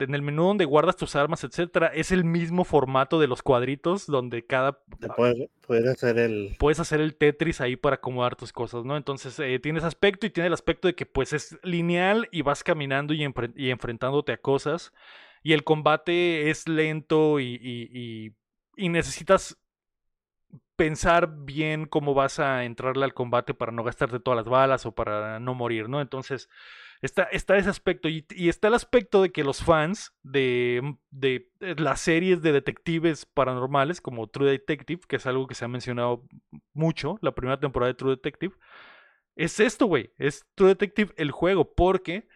en el menú donde guardas tus armas, etcétera, es el mismo formato de los cuadritos donde cada puedes, hacer el puedes hacer el Tetris ahí para acomodar tus cosas, ¿no? Entonces eh, tienes aspecto y tiene el aspecto de que pues es lineal y vas caminando y, enfrentándote a cosas y el combate es lento y, y, y necesitas pensar bien cómo vas a entrarle al combate para no gastarte todas las balas o para no morir, ¿no? Entonces Está, ese aspecto y, está el aspecto de que los fans de, mm, de, eh, las series de detectives paranormales como True Detective, que es algo que se ha mencionado mucho, la primera temporada de True Detective, es esto, güey, es True Detective el juego, porque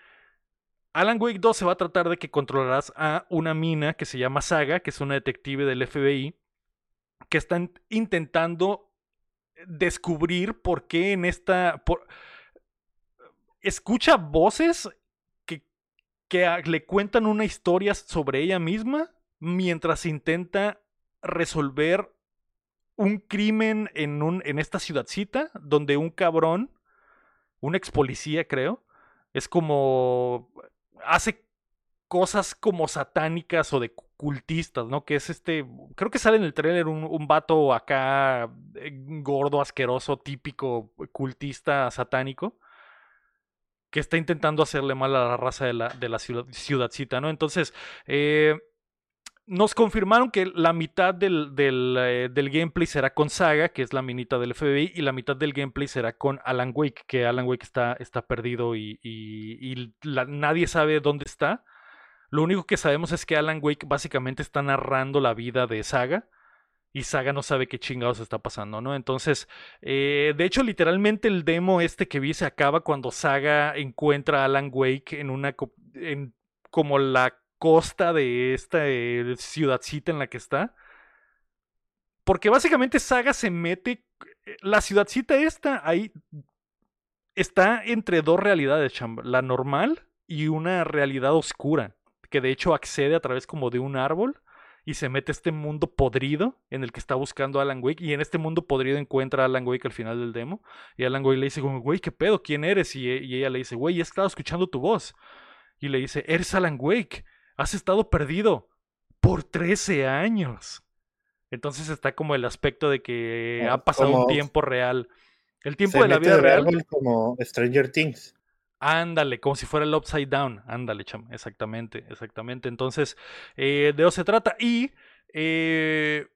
Alan Wake 2 se va a tratar de que controlarás a una mina que se llama Saga, que es una detective del FBI, que están intentando descubrir por qué en esta escucha voces que, que le cuentan una historia sobre ella misma mientras intenta resolver un crimen en, un, en esta ciudadcita donde un cabrón, un ex policía creo, Es como. hace cosas como satánicas o de cultistas, ¿no? Que es este. Creo que sale en el trailer un, un vato acá eh, gordo, asqueroso, típico cultista satánico que está intentando hacerle mal a la raza de la, de la ciudad, ciudadcita, ¿no? Entonces, eh, nos confirmaron que la mitad del, eh, del, gameplay será con Saga, que es la minita del FBI, y la mitad del gameplay será con Alan Wake, que Alan Wake está, está perdido y, nadie sabe dónde está. Lo único que sabemos es que Alan Wake básicamente está narrando la vida de Saga y Saga no sabe qué chingados está pasando, ¿no? Entonces, eh, de hecho, literalmente el demo este que vi se acaba cuando Saga encuentra a Alan Wake en una, en como la costa de esta eh, ciudadcita en la que está. Porque básicamente Saga se mete, eh, la ciudadcita esta ahí está entre dos realidades, la normal y una realidad oscura, que de hecho accede a través como de un árbol y se mete a este mundo podrido en el que está buscando a Alan Wake y en este mundo podrido encuentra a Alan Wake al final del demo y Alan Wake le dice güey, ¿qué pedo? ¿Quién eres? Y, ella le dice, güey, he estado escuchando tu voz. Y le dice, eres Alan Wake, has estado perdido por 13 años. Entonces está como el aspecto de que ha pasado un tiempo real. El tiempo de la vida real. Como Stranger Things. Ándale, como si fuera el Upside Down. Ándale, cham. Exactamente, exactamente. Entonces, eh, de eso se trata. Y, eh,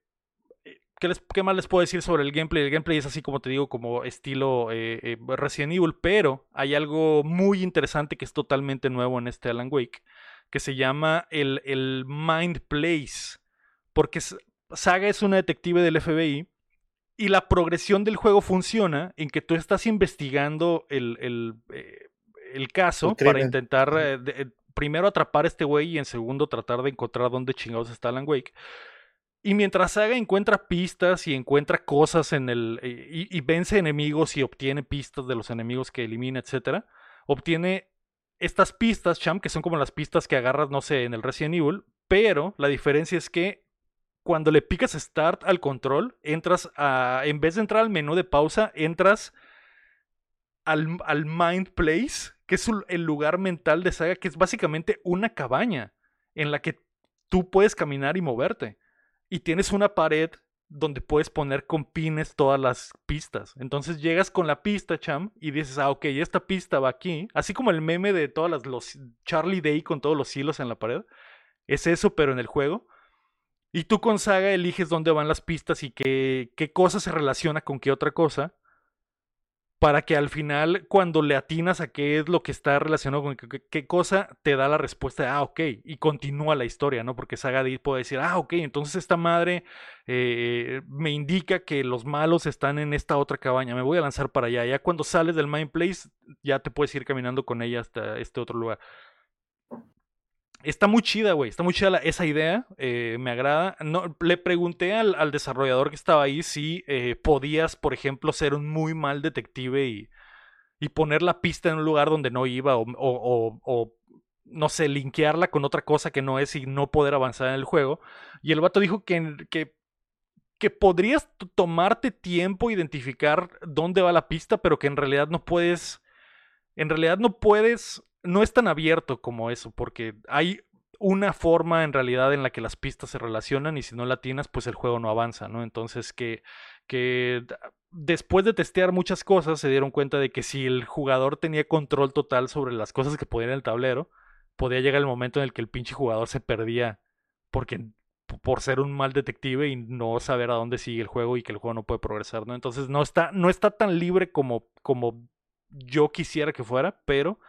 ¿qué, les, ¿qué, más les puedo decir sobre el gameplay? El gameplay es así como te digo, como estilo eh, Resident Evil, pero hay algo muy interesante que es totalmente nuevo en este Alan Wake, que se llama el, el Mind Place. Porque Saga es una detective del FBI. Y la progresión del juego funciona en que tú estás investigando el el caso para intentar eh, eh, primero atrapar a este güey y en segundo tratar de encontrar dónde chingados está Alan Wake. Y mientras Saga encuentra pistas y encuentra cosas en el. Y, vence enemigos y obtiene pistas de los enemigos que elimina, etc. Obtiene estas pistas, Champ, que son como las pistas que agarras, no sé, en el Resident Evil. Pero la diferencia es que cuando le picas Start al control, entras a. En vez de entrar al menú de pausa, entras al, al Mind Place es el lugar mental de Saga, que es básicamente una cabaña en la que tú puedes caminar y moverte. Y tienes una pared donde puedes poner con pines todas las pistas. Entonces llegas con la pista, Cham, y dices, ah, ok, esta pista va aquí. Así como el meme de todas las, los Charlie Day con todos los hilos en la pared. Es eso, pero en el juego. Y tú con Saga eliges dónde van las pistas y qué, qué cosa se relaciona con qué otra cosa para que al final, cuando le atinas a qué es lo que está relacionado con qué, cosa, te da la respuesta de, ah, ok, y continúa la historia, ¿no? Porque Saga puede decir, ah, ok, entonces esta madre eh, me indica que los malos están en esta otra cabaña, me voy a lanzar para allá. Ya cuando sales del Mind Place, ya te puedes ir caminando con ella hasta este otro lugar. Está muy chida, güey. Está muy chida esa idea. Eh, me agrada. No, le pregunté al, desarrollador que estaba ahí si eh, podías, por ejemplo, ser un muy mal detective y, y, poner la pista en un lugar donde no iba o, o, o, no sé, linkearla con otra cosa que no es y no poder avanzar en el juego. Y el vato dijo que, que, que podrías tomarte tiempo identificar dónde va la pista, pero que en realidad no puedes. En realidad no puedes no es tan abierto como eso, porque hay una forma en realidad en la que las pistas se relacionan y si no la tienes, pues el juego no avanza, ¿no? Entonces que, que después de testear muchas cosas se dieron cuenta de que si el jugador tenía control total sobre las cosas que podía en el tablero, podía llegar el momento en el que el pinche jugador se perdía porque por ser un mal detective y no saber a dónde sigue el juego y que el juego no puede progresar, ¿no? Entonces no está, no está tan libre como, como yo quisiera que fuera, pero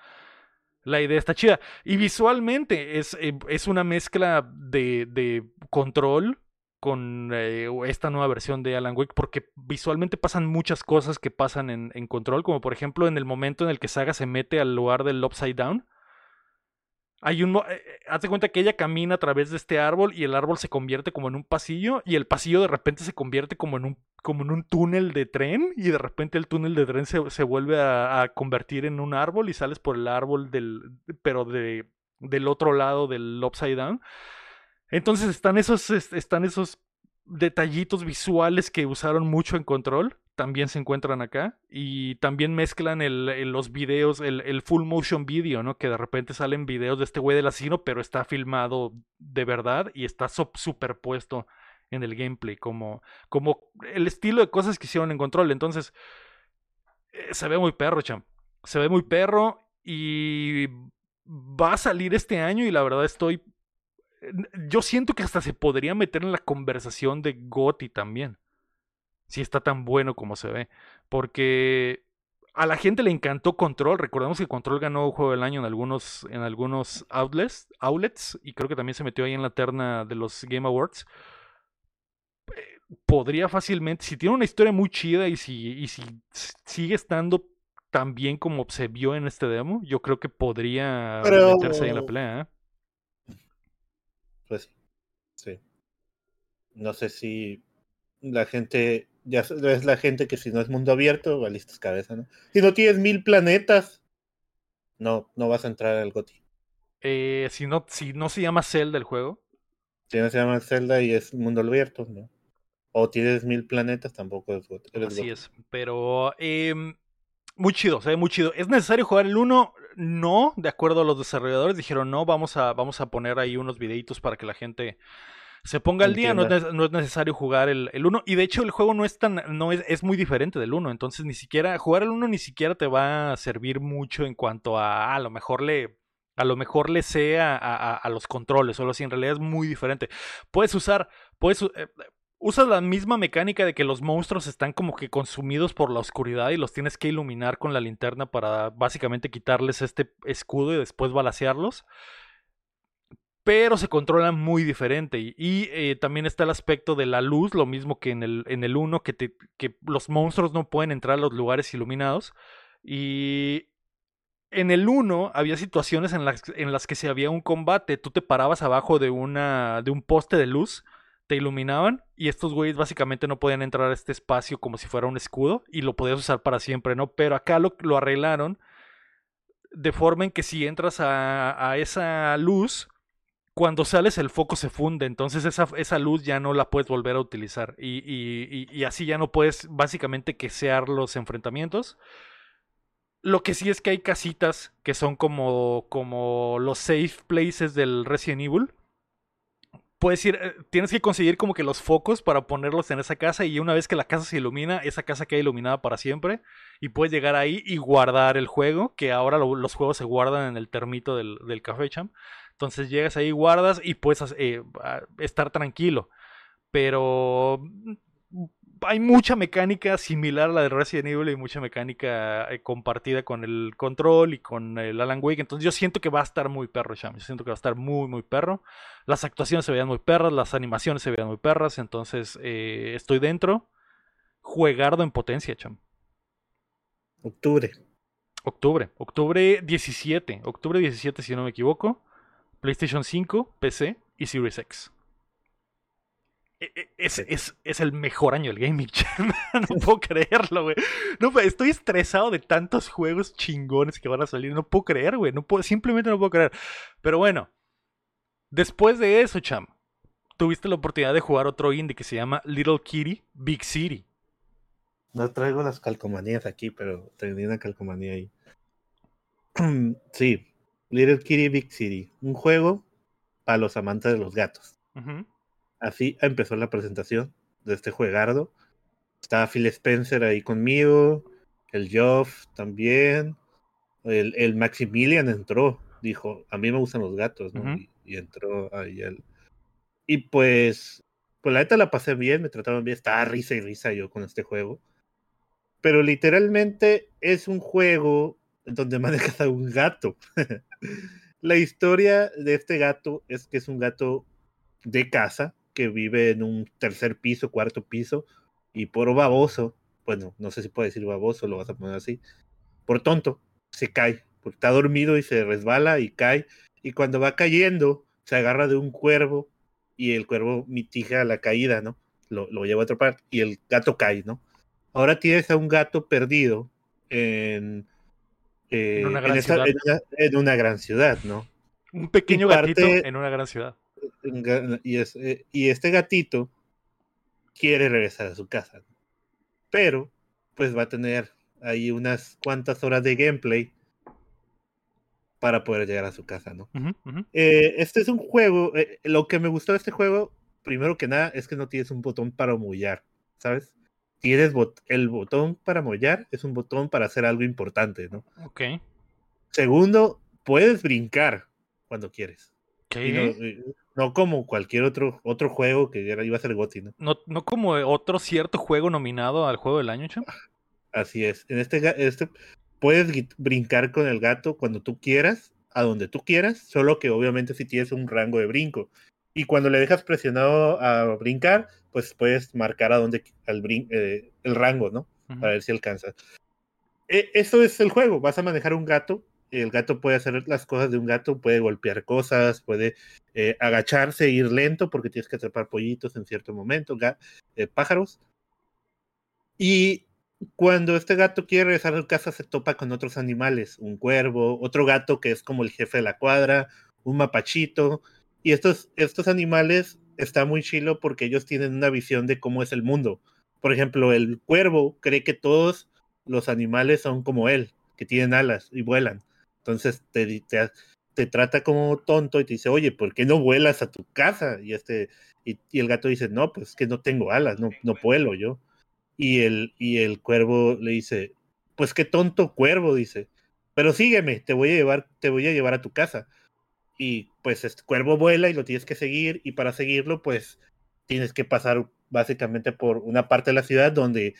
la idea está chida. Y visualmente es, eh, es una mezcla de, de control con eh, esta nueva versión de Alan Wake, porque visualmente pasan muchas cosas que pasan en, en, control, como por ejemplo en el momento en el que Saga se mete al lugar del Upside Down hay un. Eh, eh, hazte cuenta que ella camina a través de este árbol y el árbol se convierte como en un pasillo y el pasillo de repente se convierte como en un, como en un túnel de tren y de repente el túnel de tren se, vuelve a, convertir en un árbol y sales por el árbol del. pero de, del otro lado del upside down. Entonces están esos, están esos detallitos visuales que usaron mucho en control también se encuentran acá y también mezclan el, los videos, el, full motion video, ¿no? Que de repente salen videos de este güey del asesino, pero está filmado de verdad y está superpuesto en el gameplay, como, como el estilo de cosas que hicieron en control. Entonces, eh, se ve muy perro, cham. Se ve muy perro y va a salir este año y la verdad estoy... Yo siento que hasta se podría meter en la conversación de Gotti también si está tan bueno como se ve. Porque a la gente le encantó Control. Recordemos que Control ganó Juego del Año en algunos, en algunos outlets, outlets. Y creo que también se metió ahí en la terna de los Game Awards. Eh, podría fácilmente, si tiene una historia muy chida y si, y si sigue estando tan bien como se vio en este demo, yo creo que podría meterse ahí en la pelea. ¿eh? Pues sí. No sé si la gente ya es la gente que si no es mundo abierto, valiste cabeza, ¿no? Si no tienes mil planetas, no, no vas a entrar al GOTI. Eh, si, no, si no se llama Zelda el juego. Si no se llama Zelda y es mundo abierto, ¿no? O tienes mil planetas, tampoco es GOTI. Así es, pero em, muy chido, se ve muy chido. ¿Es necesario jugar el 1? No, de acuerdo a los desarrolladores, dijeron no, vamos a, vamos a poner ahí unos videitos para que la gente se ponga al día, no es, necesario jugar el 1. y de hecho el juego no es tan, no es, es muy diferente del 1. Entonces ni siquiera, jugar el 1 ni siquiera te va a servir mucho en cuanto a a lo mejor le. A lo mejor le sea a, los controles, solo si en realidad es muy diferente. Puedes usar, puedes, eh, usas la misma mecánica de que los monstruos están como que consumidos por la oscuridad y los tienes que iluminar con la linterna para básicamente quitarles este escudo y después balasearlos pero se controla muy diferente. Y, eh, también está el aspecto de la luz, lo mismo que en el, en el 1, que, que los monstruos no pueden entrar a los lugares iluminados. Y en el 1 había situaciones en las, en las que si había un combate, tú te parabas abajo de, una, de un poste de luz, te iluminaban y estos güeyes básicamente no podían entrar a este espacio como si fuera un escudo y lo podías usar para siempre, ¿no? Pero acá lo, lo arreglaron de forma en que si entras a, a esa luz, cuando sales el foco se funde, entonces esa, esa luz ya no la puedes volver a utilizar y, y, y, así ya no puedes básicamente quesear los enfrentamientos. Lo que sí es que hay casitas que son como, como los safe places del Resident Evil. Puedes ir, eh, tienes que conseguir como que los focos para ponerlos en esa casa y una vez que la casa se ilumina, esa casa queda iluminada para siempre y puedes llegar ahí y guardar el juego, que ahora los juegos se guardan en el termito del, del Café Champ. Entonces llegas ahí, guardas y puedes eh, estar tranquilo. Pero mm, hay mucha mecánica similar a la de Resident Evil y mucha mecánica eh, compartida con el control y con el Alan Wake. Entonces yo siento que va a estar muy perro, Sham. Yo siento que va a estar muy, muy perro. Las actuaciones se veían muy perras, las animaciones se veían muy perras. Entonces eh, estoy dentro. Juegardo en potencia, Cham. Octubre. Octubre. Octubre 17. Octubre 17, si no me equivoco. PlayStation 5, PC y Series X. E, e, es, es, el mejor año del gaming, (laughs) no puedo creerlo, güey. No, estoy estresado de tantos juegos chingones que van a salir. No puedo creer, güey. No puedo, simplemente no puedo creer. Pero bueno, después de eso, cham, tuviste la oportunidad de jugar otro indie que se llama Little Kitty Big City. No traigo las calcomanías aquí, pero tenía una calcomanía ahí. (clears throat) sí, Little Kitty Big City, un juego para los amantes de los gatos. Así empezó la presentación de este juegardo. Estaba Phil Spencer ahí conmigo, el Geoff también, el, el Maximilian entró, dijo, a mí me gustan los gatos, ¿no? y, entró ahí él. Y pues, pues la neta la pasé bien, me trataron bien, estaba risa y risa yo con este juego. Pero literalmente es un juego donde manejas (laughs) a un gato. (laughs) la historia de este gato es que es un gato de casa que vive en un tercer piso, cuarto piso, y por baboso, bueno, no sé si puede decir baboso, lo vas a poner así, por tonto, se cae, porque está dormido y se resbala y cae, y cuando va cayendo, se agarra de un cuervo y el cuervo mitiga la caída, ¿no? Lo, lo lleva a otra parte y el gato cae, ¿no? Ahora tienes a un gato perdido en en, una gran ciudad. ¿no? Un pequeño gatito en una gran ciudad. Y, eh, y este gatito quiere regresar a su casa. Pero pues va a tener ahí unas cuantas horas de gameplay para poder llegar a su casa, ¿no? Eh, este es un juego, eh, lo que me gustó de este juego, primero que nada, es que no tienes un botón para mollar, ¿sabes? Tienes el botón para mollar, es un botón para hacer algo importante, ¿no? Ok. Segundo, puedes brincar cuando quieres. ¿Qué? No, como cualquier otro, otro juego que iba a ser GOTY, ¿no? ¿no? No como otro cierto juego nominado al juego del año, Cham. Así es. En este, este puedes brincar con el gato cuando tú quieras, a donde tú quieras, solo que obviamente si tienes un rango de brinco. Y cuando le dejas presionado a brincar, pues puedes marcar a dónde eh, el rango, ¿no? Para ver si alcanza. E, eso es el juego. Vas a manejar un gato. El gato puede hacer las cosas de un gato, puede golpear cosas, puede eh, agacharse, ir lento porque tienes que atrapar pollitos en cierto momento, eh, pájaros. Y cuando este gato quiere regresar a casa se topa con otros animales, un cuervo, otro gato que es como el jefe de la cuadra, un mapachito, y estos, estos animales está muy chilo porque ellos tienen una visión de cómo es el mundo. Por ejemplo, el cuervo cree que todos los animales son como él, que tienen alas y vuelan. Entonces te, te, te trata como tonto y te dice, oye, ¿por qué no vuelas a tu casa? Y, este, y, el gato dice, no, pues que no tengo alas, no, no vuelo yo. Y el, y el cuervo le dice, pues qué tonto cuervo, dice, pero sígueme, te voy a llevar, te voy a llevar a tu casa. Y pues este cuervo vuela y lo tienes que seguir, y para seguirlo, pues tienes que pasar básicamente por una parte de la ciudad donde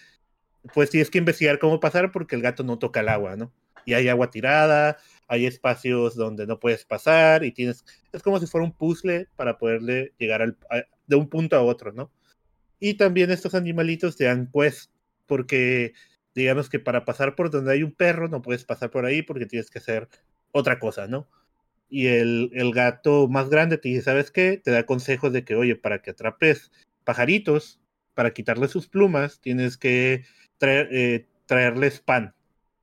pues tienes que investigar cómo pasar porque el gato no toca el agua, ¿no? Y hay agua tirada, hay espacios donde no puedes pasar y tienes, es como si fuera un puzzle para poderle llegar al, de un punto a otro, ¿no? Y también estos animalitos te dan quest, porque digamos que para pasar por donde hay un perro no puedes pasar por ahí porque tienes que hacer otra cosa, ¿no? Y el, el gato más grande te dice, ¿sabes qué? Te da consejos de que, oye, para que atrapes pajaritos, para quitarles sus plumas, tienes que traer, eh, traerles pan,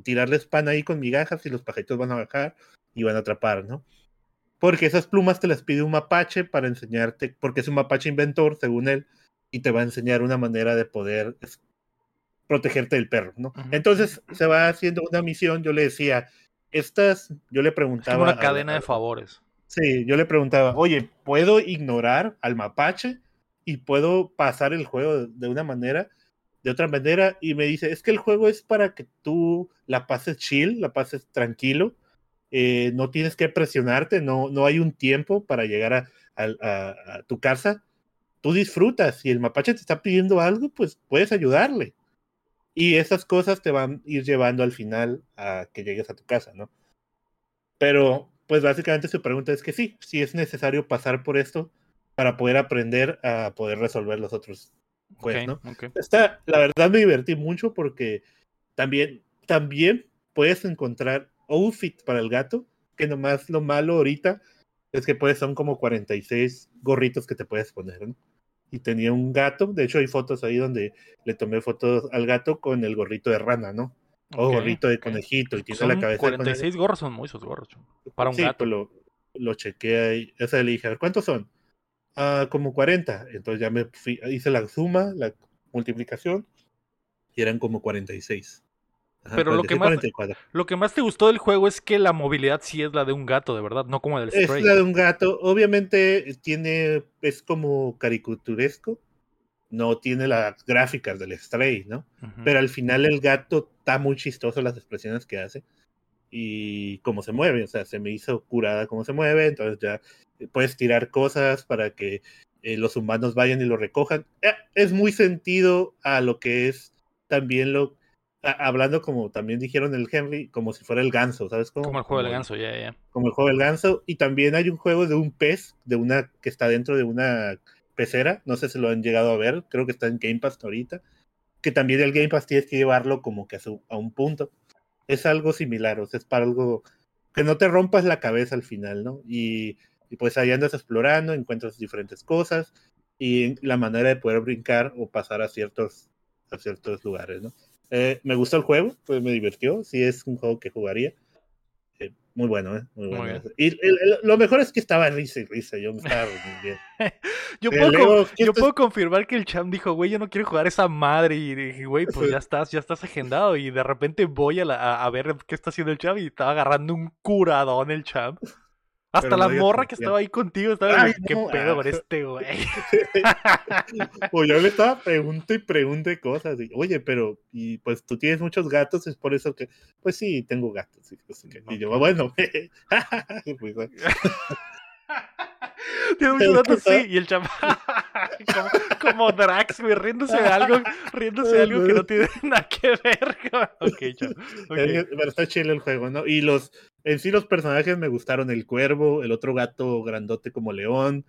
tirarles pan ahí con migajas y los pajaritos van a bajar y van a atrapar, ¿no? Porque esas plumas te las pide un mapache para enseñarte, porque es un mapache inventor, según él, y te va a enseñar una manera de poder protegerte del perro, ¿no? Entonces se va haciendo una misión, yo le decía, estas, yo le preguntaba... Es una cadena de favores. Sí, yo le preguntaba, oye, ¿puedo ignorar al mapache y puedo pasar el juego de una manera, de otra manera? Y me dice, es que el juego es para que tú la pases chill, la pases tranquilo, eh, no tienes que presionarte, no, no hay un tiempo para llegar a tu casa tú disfrutas. Si el mapache te está pidiendo algo, pues puedes ayudarle. Y esas cosas te van a ir llevando al final a que llegues a tu casa, ¿no? Pero, pues básicamente su pregunta es que sí, sí es necesario pasar por esto para poder aprender a poder resolver los otros pues, ¿no? Esta, la verdad me divertí mucho porque también, también puedes encontrar outfit para el gato, que nomás lo malo ahorita es que puedes, son como 46 gorritos que te puedes poner, ¿no? Y tenía un gato. De hecho, hay fotos ahí donde le tomé fotos al gato con el gorrito de rana, ¿no? O gorrito de conejito y tiene la cabeza. 46 gorros son muchos gorros. Para un gato. Pues lo, lo chequeé ahí. O sea, le dije, a ver, ¿cuántos son? Ah, como 40. Entonces ya me hice la suma, la multiplicación, y eran como 46. Pero lo que, más, lo que más te gustó del juego es que la movilidad sí es la de un gato, de verdad, no como del Stray. Es la de un gato. Obviamente tiene, es como caricaturesco. No tiene las gráficas del Stray, ¿no? Pero al final el gato está muy chistoso las expresiones que hace y cómo se mueve. O sea, se me hizo curada cómo se mueve. Entonces ya puedes tirar cosas para que eh, los humanos vayan y lo recojan. Eh, es muy sentido a lo que es también lo hablando como también dijeron el Henry, como si fuera el ganso, ¿sabes? Como, como el juego del ganso, ya, ya. Como el juego del ganso. Y también hay un juego de un pez, de una que está dentro de una pecera. No sé si lo han llegado a ver, creo que está en Game Pass ahorita. Que también el Game Pass tienes que llevarlo como que a, a un punto. Es algo similar, o sea, es para algo que no te rompas la cabeza al final, ¿no? Y, y pues ahí andas explorando, encuentras diferentes cosas y la manera de poder brincar o pasar a ciertos, a ciertos lugares, ¿no? Eh, me gustó el juego, pues me divirtió. Sí, es un juego que jugaría. Eh, Muy bueno, ¿eh? Muy bueno. y lo mejor es que estaba risa y risa. Yo me estaba bien. (laughs) yo, puedo, yo puedo, confirmar que el Cham dijo, güey, yo no quiero jugar esa madre. Y dije, güey, pues ya estás, ya estás agendado. Y de repente voy a, a, ver qué está haciendo el Cham y estaba agarrando un curadón el Cham. Hasta la morra que estaba ahí contigo estaba Ay, ¿qué pedo con este güey? (laughs) pues yo le estaba preguntando y pregunté cosas. Oye, pero, y pues tú tienes muchos gatos, es por eso que, pues sí, tengo gatos. Y, yo, bueno, (laughs) pues, (laughs) Tiene muchos gatos, sí. Y el chama (laughs) como, como, Drax, güey, riéndose de algo, riéndose de algo que no tiene (laughs) nada que ver. ok. Pero está chido el juego, ¿no? Y los, en sí los personajes me gustaron. El cuervo, el otro gato grandote como león,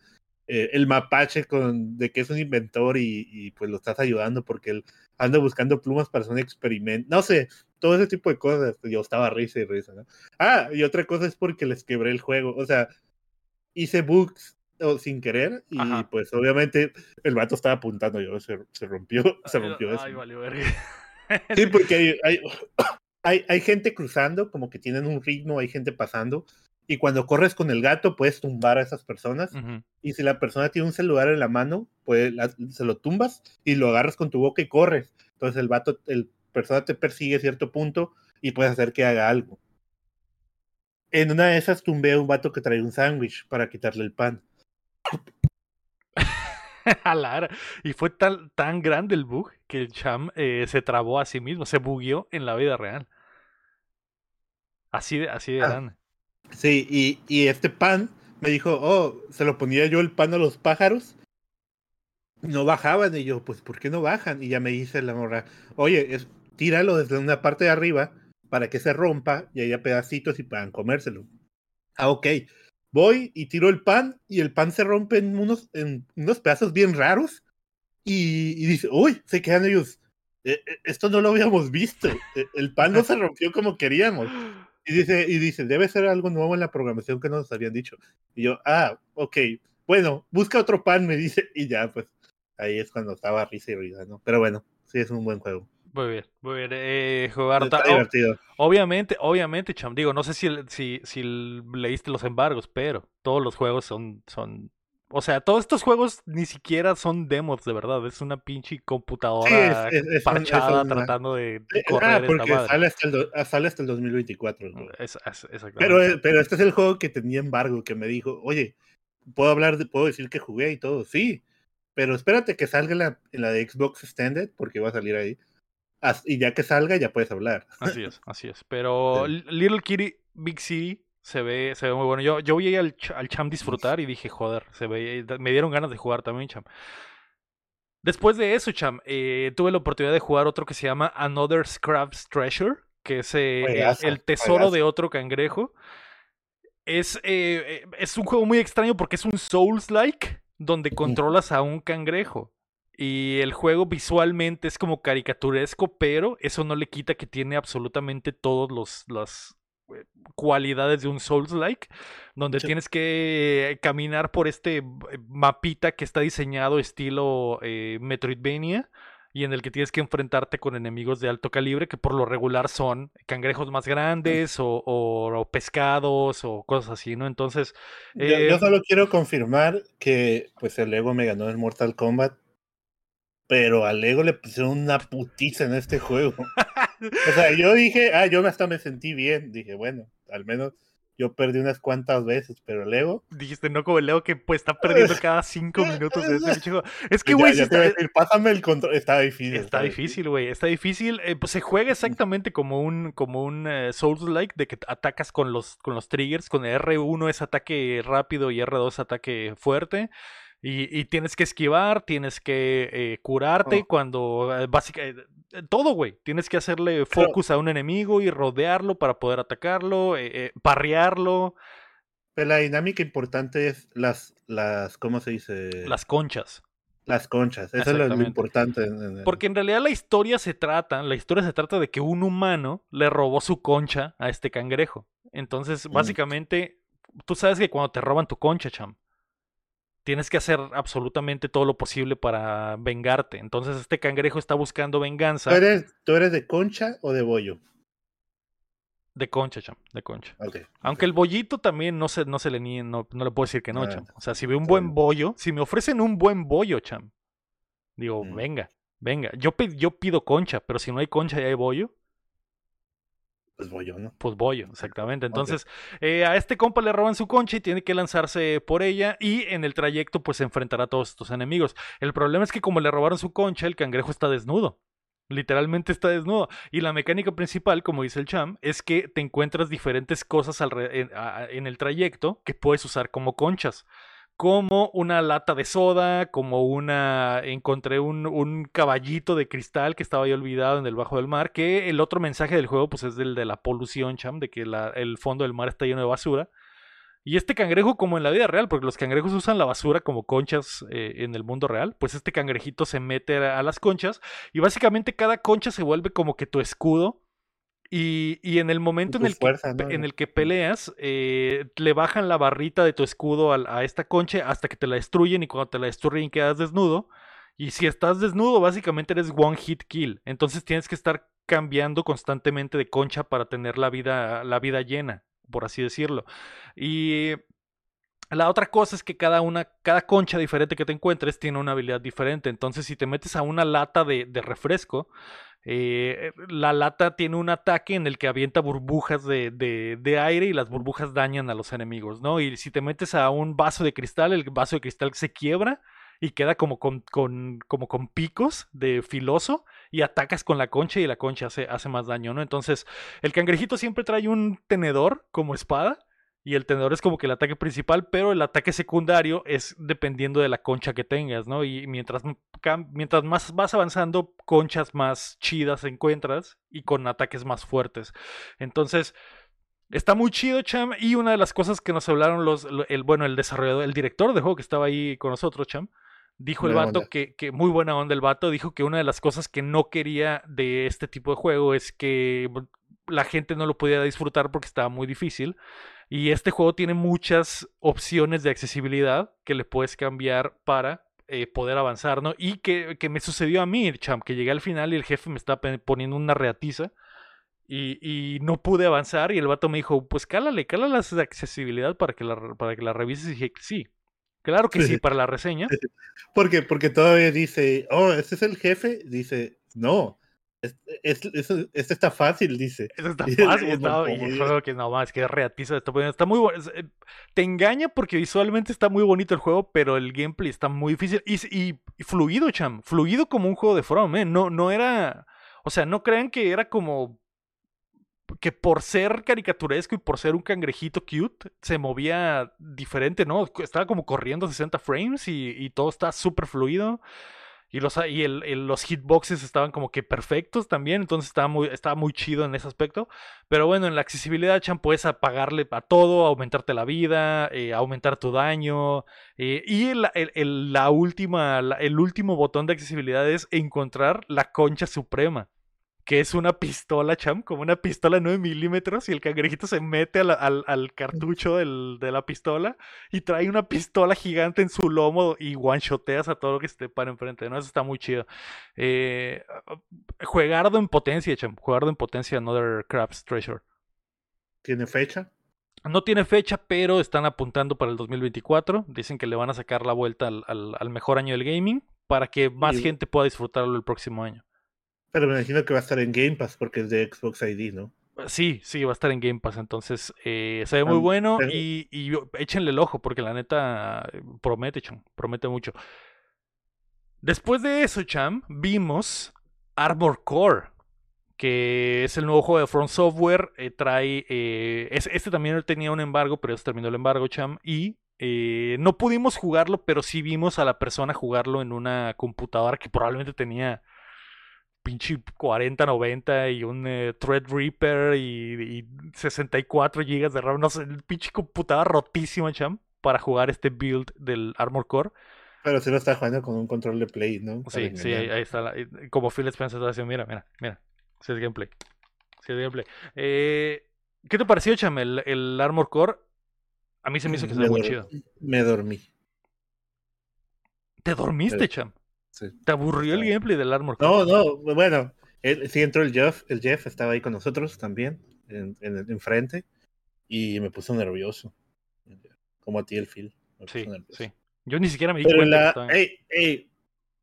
eh, el mapache con, de que es un inventor y, y, pues lo estás ayudando porque él anda buscando plumas para hacer un experimento. No sé, todo ese tipo de cosas. Yo estaba risa y risa, ¿no? Ah, y otra cosa es porque les quebré el juego. O sea, hice bugs sin querer y pues obviamente el vato estaba apuntando yo se, se rompió (laughs) se rompió eso. sí (laughs) porque hay, (coughs) hay, hay, gente cruzando como que tienen un ritmo hay gente pasando y cuando corres con el gato puedes tumbar a esas personas y si la persona tiene un celular en la mano pues se lo tumbas y lo agarras con tu boca y corres. Entonces el vato el persona te persigue a cierto punto y puedes hacer que haga algo en una de esas tumbé a un vato que traía un sándwich para quitarle el pan. (laughs) y fue tan, tan grande el bug que el cham eh, se trabó a sí mismo, se bugueó en la vida real. Así de, así de ah, grande. Sí, y, y, este pan me dijo, oh, se lo ponía yo el pan a los pájaros. No bajaban, y yo, pues, ¿por qué no bajan? Y ya me dice la morra, oye, es, tíralo desde una parte de arriba para que se rompa y haya pedacitos y puedan comérselo. Ah, ok. Voy y tiro el pan y el pan se rompe en unos, en unos pedazos bien raros y, dice, uy, se quedan ellos. E, e, esto no lo habíamos visto. E, el pan no se rompió como queríamos. Y dice, y dice, debe ser algo nuevo en la programación que nos habían dicho. Y yo, ah, ok, bueno, busca otro pan, me dice, y ya, pues ahí es cuando estaba risa y risa, ¿no? Pero bueno, sí es un buen juego. Muy bien, muy bien. Eh, jugar Está divertido. Obviamente, obviamente, Cham, digo, no sé si, si, si leíste los embargos, pero todos los juegos son, son o sea, todos estos juegos ni siquiera son demos, de verdad. Es una pinche computadora parchada tratando de eh, ah, correr porque Sale hasta, el ah, sale hasta el 2024. pero, eh, pero este es el juego que tenía embargo, que me dijo, oye, puedo hablar, puedo decir que jugué y todo. Sí, pero espérate que salga la, en la de Xbox Extended, porque va a salir ahí y ya que salga ya puedes hablar. Así es, (laughs) así es. Pero Little Kitty Big City se ve, se ve muy bueno. Yo, yo vi al, al Cham disfrutar y dije, joder, se ve, me dieron ganas de jugar también, Cham. Después de eso, Cham, eh, tuve la oportunidad de jugar otro que se llama Another Scrap's Treasure, que es eh, el tesoro de otro cangrejo. Es, eh, es un juego muy extraño porque es un Souls-like donde controlas a un cangrejo. Y el juego visualmente es como caricaturesco, pero eso no le quita que tiene absolutamente todas las eh, cualidades de un Souls-like, donde tienes que caminar por este eh, mapita que está diseñado estilo eh, Metroidvania y en el que tienes que enfrentarte con enemigos de alto calibre que por lo regular son cangrejos más grandes o, pescados o cosas así, ¿no? Entonces... yo, solo quiero confirmar que pues el Ego me ganó en Mortal Kombat pero a Lego le pusieron una putiza en este juego. (laughs) o sea, yo dije, ah, yo hasta me sentí bien. Dije, bueno, al menos yo perdí unas cuantas veces, pero Lego. Dijiste, no como el Lego que pues está perdiendo (laughs) cada cinco minutos de ese juego. Es que, güey. pásame el control. Está difícil. Está, difícil, güey. Está difícil. Eh, pues se juega exactamente como un, como un eh, Souls-like de que atacas con los, con los triggers. Con R1 es ataque rápido y R2 ataque fuerte. Y, tienes que esquivar, tienes que eh, curarte oh. cuando eh, básicamente eh, todo, güey. Tienes que hacerle focus a un enemigo y rodearlo para poder atacarlo, parrearlo. Pero la dinámica importante es las, las, ¿cómo se dice? Las conchas. Las conchas, eso es lo, importante. Porque en realidad la historia se trata, la historia se trata de que un humano le robó su concha a este cangrejo. Entonces, mm. básicamente, tú sabes que cuando te roban tu concha, cham, tienes que hacer absolutamente todo lo posible para vengarte. Entonces este cangrejo está buscando venganza. ¿Tú eres, ¿tú eres de concha o de bollo? De concha, cham, de concha. Aunque el bollito también no se, no se le nie, no, no le puedo decir que no, ah, cham. O sea, si ve un buen bollo, si me ofrecen un buen bollo, cham, digo, mm. venga, venga. Yo, yo pido concha, pero si no hay concha y hay bollo, pues bollo, ¿no? Pues bollo, exactamente. Entonces, eh, a este compa le roban su concha y tiene que lanzarse por ella y en el trayecto pues se enfrentará a todos estos enemigos. El problema es que como le robaron su concha, el cangrejo está desnudo. Literalmente está desnudo. Y la mecánica principal, como dice el Cham, es que te encuentras diferentes cosas en, el trayecto que puedes usar como conchas. Como una lata de soda, como una. Encontré un, caballito de cristal que estaba ahí olvidado en el bajo del mar. Que el otro mensaje del juego, pues es el de la polución, Cham, de que el fondo del mar está lleno de basura. Y este cangrejo, como en la vida real, porque los cangrejos usan la basura como conchas eh, en el mundo real, pues este cangrejito se mete a, las conchas y básicamente cada concha se vuelve como que tu escudo. Y, en el momento en el, que, en el que peleas, eh, le bajan la barrita de tu escudo a, a, esta concha hasta que te la destruyen y cuando te la destruyen quedas desnudo. Y si estás desnudo, básicamente eres one hit kill. Entonces tienes que estar cambiando constantemente de concha para tener la vida, la vida llena por así decirlo. Y la otra cosa es que cada una, cada concha diferente que te encuentres tiene una habilidad diferente. Entonces, si te metes a una lata de, refresco, eh, la lata tiene un ataque en el que avienta burbujas de, de, aire y las burbujas dañan a los enemigos, ¿no? Y si te metes a un vaso de cristal, el vaso de cristal se quiebra y queda como con, con, como con picos de filoso y atacas con la concha y la concha hace, hace más daño, ¿no? Entonces, el cangrejito siempre trae un tenedor como espada. Y el tenedor es como que el ataque principal, pero el ataque secundario es dependiendo de la concha que tengas, ¿no? Y mientras, mientras más vas avanzando, conchas más chidas encuentras y con ataques más fuertes. Entonces, está muy chido, Cham. Y una de las cosas que nos hablaron los, el, bueno, el desarrollador, el director de juego que estaba ahí con nosotros, Cham, Dijo el vato que, que, muy buena onda el vato, dijo que una de las cosas que no quería de este tipo de juego es que la gente no lo podía disfrutar porque estaba muy difícil. Y este juego tiene muchas opciones de accesibilidad que le puedes cambiar para eh, poder avanzar, ¿no? Y que, que, me sucedió a mí, champ, que llegué al final y el jefe me estaba poniendo una reatiza. Y, y, no pude avanzar y el vato me dijo, pues cálale, cálale la accesibilidad para que la, para que la revises. Y dije, sí, Claro que sí, para la reseña. (laughs) Porque, porque todavía dice, oh, este es el jefe. Dice, no, este, está fácil, dice. Este está (laughs) fácil, está, y juego que no más, que reatiza, está, está muy bueno. Eh, te engaña porque visualmente está muy bonito el juego, pero el gameplay está muy difícil y, fluido, cham. Fluido como un juego de From, ¿eh? No, no era. O sea, no crean que era como que por ser caricaturesco y por ser un cangrejito cute, se movía diferente, ¿no? Estaba como corriendo 60 frames y, todo está súper fluido. Y, los, y el, los hitboxes estaban como que perfectos también, entonces estaba muy, estaba muy chido en ese aspecto. Pero bueno, en la accesibilidad, Chan, puedes apagarle a todo, aumentarte la vida, eh, aumentar tu daño. Eh, y el, la última, el último botón de accesibilidad es encontrar la concha suprema que es una pistola, cham, como una pistola 9 milímetros, y el cangrejito se mete al, cartucho de la pistola y trae una pistola gigante en su lomo y one-shoteas a todo lo que esté para enfrente, ¿no? Eso está muy chido. Eh, juegardo en potencia, cham, jugardo en potencia Another Crab's Treasure. ¿Tiene fecha? No tiene fecha, pero están apuntando para el 2024. Dicen que le van a sacar la vuelta al, mejor año del gaming para que más gente pueda disfrutarlo el próximo año. Pero me imagino que va a estar en Game Pass porque es de Xbox ID, ¿no? Sí, sí, va a estar en Game Pass. Entonces, eh, se ve muy bueno y, y, échenle el ojo porque la neta promete, cham, promete mucho. Después de eso, cham, vimos Armor Core, que es el nuevo juego de Front Software. Eh, trae. Eh, este también tenía un embargo, pero se terminó el embargo, cham. Y no pudimos jugarlo, pero sí vimos a la persona jugarlo en una computadora que probablemente tenía pinche 40, 90 y un eh, Threadripper y, 64 GB de RAM. No sé, pinche computadora rotísima, cham, para jugar este build del Armor Core. Pero si lo está jugando con un control de play, ¿no? sí, sí, ahí, está. como Phil Spencer está diciendo, mira, mira, mira. Si es gameplay. Si es gameplay. Eh, ¿Qué te pareció, Cham, el, Armor Core? A mí se me hizo que se muy chido. Me dormí. ¿Te dormiste, Cham? ¿Te aburrió el gameplay del Armor No, no, bueno, sí entró el Jeff, el Jeff estaba ahí con nosotros también. en, en, frente y me puso nervioso. Como a ti el feel. Sí, sí. Yo ni siquiera me di cuenta. La, ey,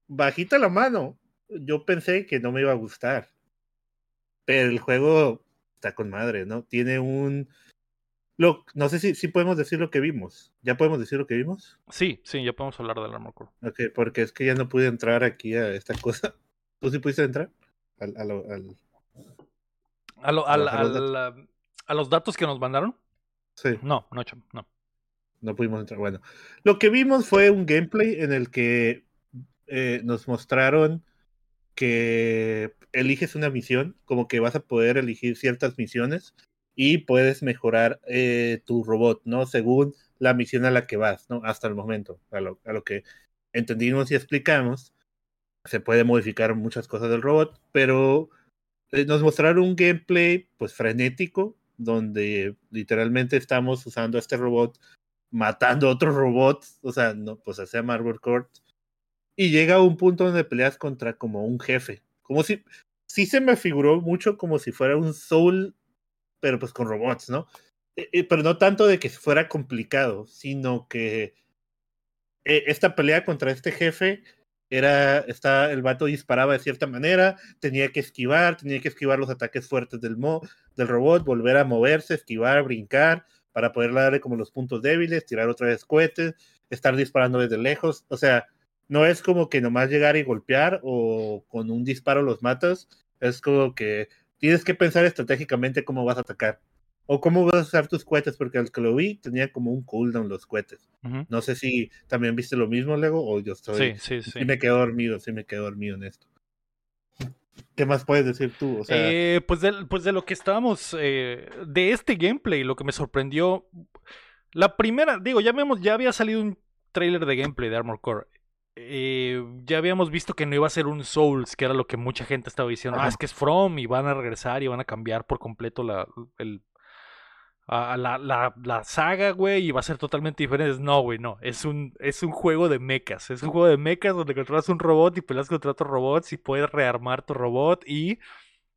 bajita la mano. Yo pensé que no me iba a gustar. Pero el juego está con madre, ¿no? Tiene un. Lo, no sé si, si podemos decir lo que vimos. ¿Ya podemos decir lo que vimos? Sí, sí, ya podemos hablar del Armor Core. Ok, porque es que ya no pude entrar aquí a esta cosa. (laughs) ¿Tú sí pudiste entrar? Al, al, al, a, lo, al, a, los datos que nos mandaron. Sí. No, no, no. No pudimos entrar. Bueno, lo que vimos fue un gameplay en el que eh, nos mostraron que eliges una misión, como que vas a poder elegir ciertas misiones y puedes mejorar eh, tu robot, ¿no? Según la misión a la que vas, ¿no? Hasta el momento, a lo, a lo que entendimos y explicamos, se puede modificar muchas cosas del robot, pero eh, nos mostraron un gameplay pues frenético, donde literalmente estamos usando este robot matando otros robots, o sea, no, pues hacía Marvel Court, y llega a un punto donde peleas contra como un jefe, como si, sí se me figuró mucho como si fuera un Soul, pero pues con robots, ¿no? Eh, eh, pero no tanto de que fuera complicado, sino que esta pelea contra este jefe era, está, el vato disparaba de cierta manera, tenía que esquivar, tenía que esquivar los ataques fuertes del, mo, del robot, volver a moverse, esquivar, brincar, para poder darle como los puntos débiles, tirar otra vez cohetes, estar disparando desde lejos, o sea, no es como que nomás llegar y golpear o con un disparo los matas, es como que tienes que pensar estratégicamente cómo vas a atacar. O cómo vas a usar tus cohetes, porque al que lo vi tenía como un cooldown los cohetes. No sé si también viste lo mismo, Lego, o yo estoy. Sí, sí, sí. me quedo dormido, sí me quedo dormido en esto. ¿Qué más puedes decir tú? Eh, pues, de, pues de lo que estábamos. Eh, de este gameplay, lo que me sorprendió. La primera, digo, ya, vemos, ya había salido un trailer de gameplay de Armor Core. Eh, ya habíamos visto que no iba a ser un Souls, que era lo que mucha gente estaba diciendo. Ah, es que es From y van a regresar y van a cambiar por completo la, el, a la, la, la, saga, güey, y va a ser totalmente diferente. No, güey, no. Es un, es un juego de mechas. Es un juego de mechas donde controlas un robot y peleas contra otros robots y puedes rearmar tu robot y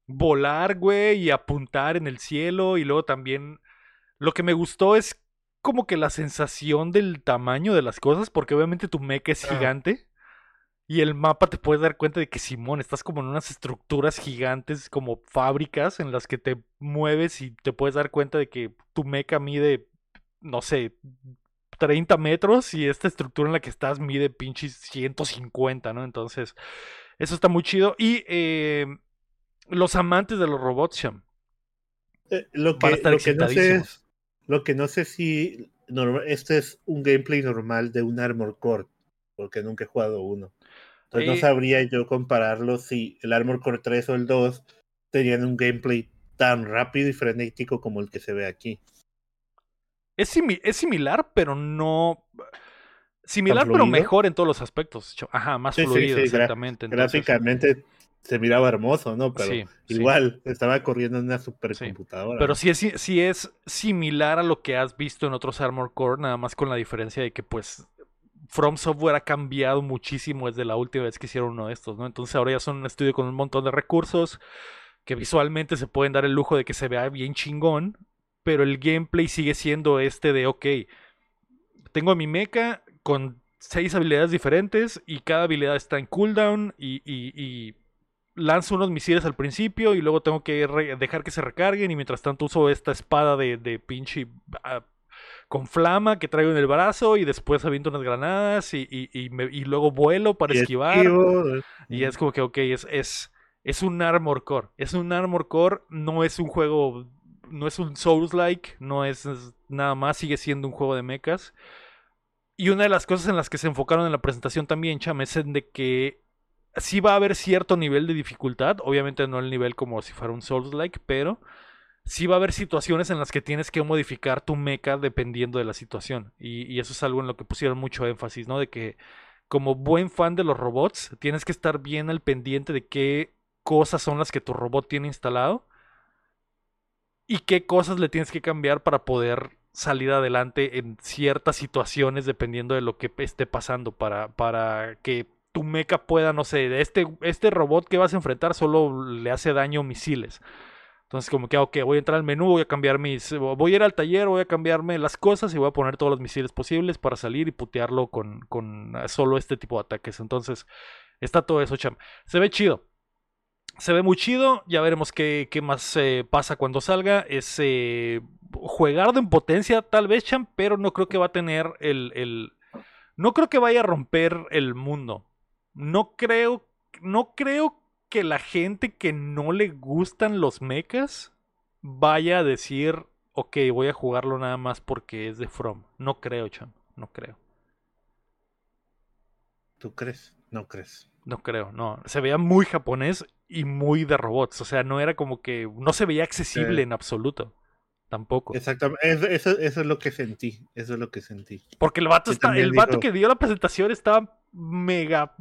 volar, güey, y apuntar en el cielo. Y luego también lo que me gustó es como que la sensación del tamaño de las cosas, porque obviamente tu mecha es gigante. Y el mapa te puedes dar cuenta de que Simón, estás como en unas estructuras gigantes, como fábricas en las que te mueves y te puedes dar cuenta de que tu mecha mide, no sé, 30 metros y esta estructura en la que estás mide pinches 150, ¿no? Entonces, eso está muy chido. Y eh, los amantes de los robots, Sham. Eh, lo, que, lo que, no sé es, lo que no sé si este es un gameplay normal de un Armor Core, porque nunca he jugado uno. Entonces no sabría yo compararlo si el Armor Core 3 o el 2 tenían un gameplay tan rápido y frenético como el que se ve aquí. Es, es similar, pero no. Similar, pero mejor en todos los aspectos. Ajá, más fluido, exactamente. Gráficamente se miraba hermoso, ¿no? Pero igual estaba corriendo en una supercomputadora. Pero sí es, sí es similar a lo que has visto en otros Armor Core, nada más con la diferencia de que, pues, From Software ha cambiado muchísimo desde la última vez que hicieron uno de estos, ¿no? Entonces ahora ya son un estudio con un montón de recursos que visualmente se pueden dar el lujo de que se vea bien chingón, pero el gameplay sigue siendo este de, ok, tengo mi mecha con seis habilidades diferentes y cada habilidad está en cooldown y, y, lanzo unos misiles al principio y luego tengo que dejar que se recarguen y mientras tanto uso esta espada de, de pinche ah, con flama que traigo en el brazo y después aviento unas granadas y, y, y, luego vuelo para esquivar. Y es como que, ok, es, es, es un Armor Core. Es un Armor Core, no es un juego, no es un Souls-like, no es, nada más, sigue siendo un juego de mechas. Y una de las cosas en las que se enfocaron en la presentación también, Cham, es en de que sí va a haber cierto nivel de dificultad, obviamente no el nivel como si fuera un Souls-like, pero sí va a haber situaciones en las que tienes que modificar tu mecha dependiendo de la situación. Y, eso es algo en lo que pusieron mucho énfasis, ¿no? De que como buen fan de los robots, tienes que estar bien al pendiente de qué cosas son las que tu robot tiene instalado y qué cosas le tienes que cambiar para poder salir adelante en ciertas situaciones dependiendo de lo que esté pasando para, para que tu mecha pueda, no sé, este, este robot que vas a enfrentar solo le hace daño misiles Entonces, como que, ok, voy a entrar al menú, voy a cambiar mis. Voy a ir al taller, voy a cambiarme las cosas y voy a poner todos los misiles posibles para salir y putearlo con, con solo este tipo de ataques. Entonces, está todo eso, cham. Se ve chido. Se ve muy chido. Ya veremos qué, qué más eh, pasa cuando salga. Es eh, juegar en potencia, tal vez, cham, pero no creo que va a tener el, el. No creo que vaya a romper el mundo. No creo. No creo que la gente que no le gustan los mechas vaya a decir, ok, voy a jugarlo nada más porque es de From. No creo, Cham, no creo. ¿Tú crees? No crees. No creo, no. Se veía muy japonés y muy de robots. O sea, no era como que. No se veía accesible en absoluto. Tampoco. Exactamente. Eso, es lo que sentí. Eso es lo que sentí. Porque el vato está. El vato que dio la presentación estaba mega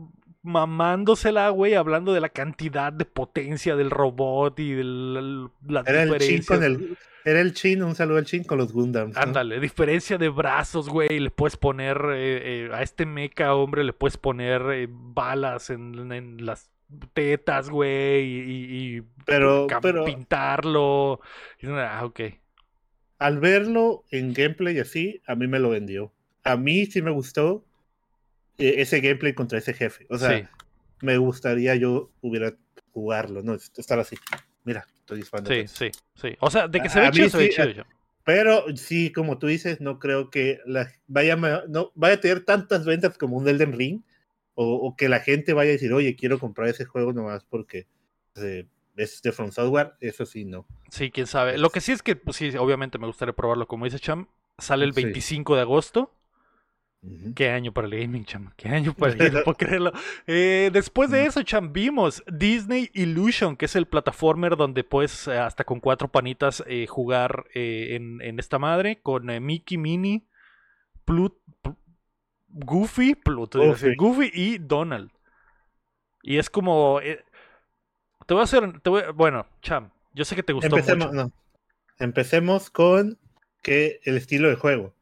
mamándosela, güey, hablando de la cantidad de potencia del robot y de la, era El chin con el, era el chin, un saludo al chin con los Gundams. Ándale, diferencia de brazos, güey, le puedes poner eh, eh, a este mecha, hombre, le puedes poner eh, balas en, las tetas, güey, y, pero, pintarlo. Ah, ok. Al verlo en gameplay así, a mí me lo vendió. A mí sí me gustó ese gameplay contra ese jefe. O sea, me gustaría yo hubiera jugarlo, ¿no? Estar así. Mira, estoy disparando. Sí, sí, sí. O sea, de que se ve chido, se ve chido. Pero sí, como tú dices, no creo que la, vaya, no, vaya a tener tantas ventas como un Elden Ring. O, que la gente vaya a decir, oye, quiero comprar ese juego nomás porque eh, es de From Software. Eso sí, no. Sí, quién sabe. Lo que sí es que, pues sí, obviamente me gustaría probarlo. Como dice Cham, sale el 25 de agosto. Qué año para el gaming, cham. Qué año (laughs) para el gaming, no puedo creerlo. Eh, después de eso, cham, vimos Disney Illusion, que es el plataformer donde puedes eh, hasta con cuatro panitas eh, jugar en, esta madre con Mickey, Minnie, Plut, Goofy, Goofy y Donald. Y es como... te voy a hacer... bueno, cham, yo sé que te gustó mucho. Empecemos con que el estilo de juego.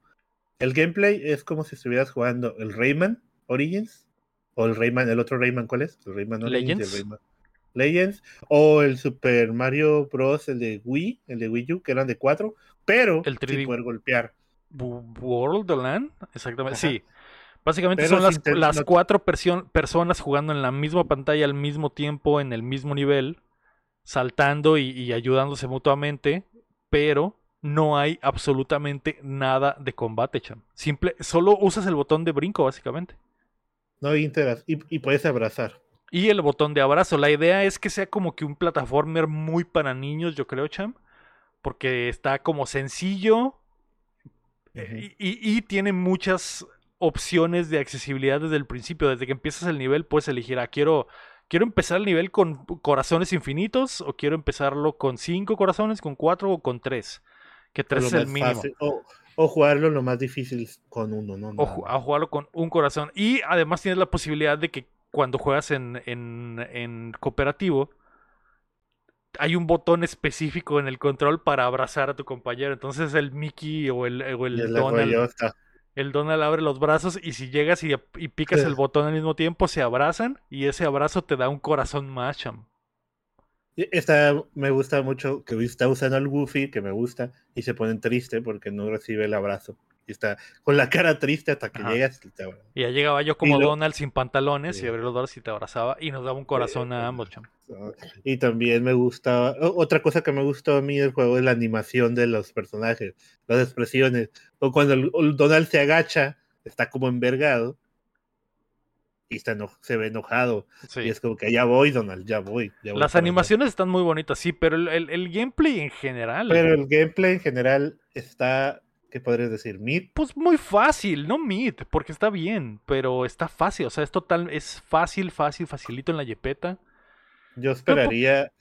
El gameplay es como si estuvieras jugando el Rayman Origins o el Rayman, el otro Rayman, ¿cuál es? El Rayman Legends. Legends o el Super Mario Bros. el de Wii, el de Wii U, que eran de cuatro, pero el sin poder golpear. World Land, exactamente, sí. Básicamente son las, las cuatro personas jugando en la misma pantalla al mismo tiempo, en el mismo nivel, saltando y ayudándose mutuamente, pero no hay absolutamente nada de combate, cham. Simple, solo usas el botón de brinco, básicamente. No interas y, y, puedes abrazar. Y el botón de abrazo. La idea es que sea como que un plataformer muy para niños, yo creo, cham. Porque está como sencillo y, y, tiene muchas opciones de accesibilidad desde el principio. Desde que empiezas el nivel, puedes elegir, ah, quiero quiero empezar el nivel con corazones infinitos o quiero empezarlo con cinco corazones, con cuatro o con tres. Que tres es el mínimo. o, jugarlo lo más difícil con uno, ¿no? O a jugarlo con un corazón. Y además tienes la posibilidad de que cuando juegas en, en, cooperativo, hay un botón específico en el control para abrazar a tu compañero. Entonces el Mickey o el, el Donald. El Donald abre los brazos y si llegas y, y picas el botón al mismo tiempo, se abrazan y ese abrazo te da un corazón más, cham. Esta me gusta mucho, que está usando al Goofy, que me gusta, y se ponen triste porque no recibe el abrazo. Y está con la cara triste hasta que llegas. Y, y ya llegaba yo como Donald sin pantalones y abría los brazos y te abrazaba y nos daba un corazón a ambos, (laughs) Y también me gusta, otra cosa que me gustó a mí del juego es la animación de los personajes, las expresiones. O cuando el Donald se agacha, está como envergado y está se ve enojado. Y es como que ya voy, Donald, ya voy. Las animaciones están muy bonitas, sí, pero el, gameplay en general. Pero el gameplay en general está, ¿qué podrías decir? ¿Mid? Pues muy fácil, no mid, porque está bien, pero está fácil, o sea, es total, es fácil, fácil, facilito en la yepeta. Yo esperaría,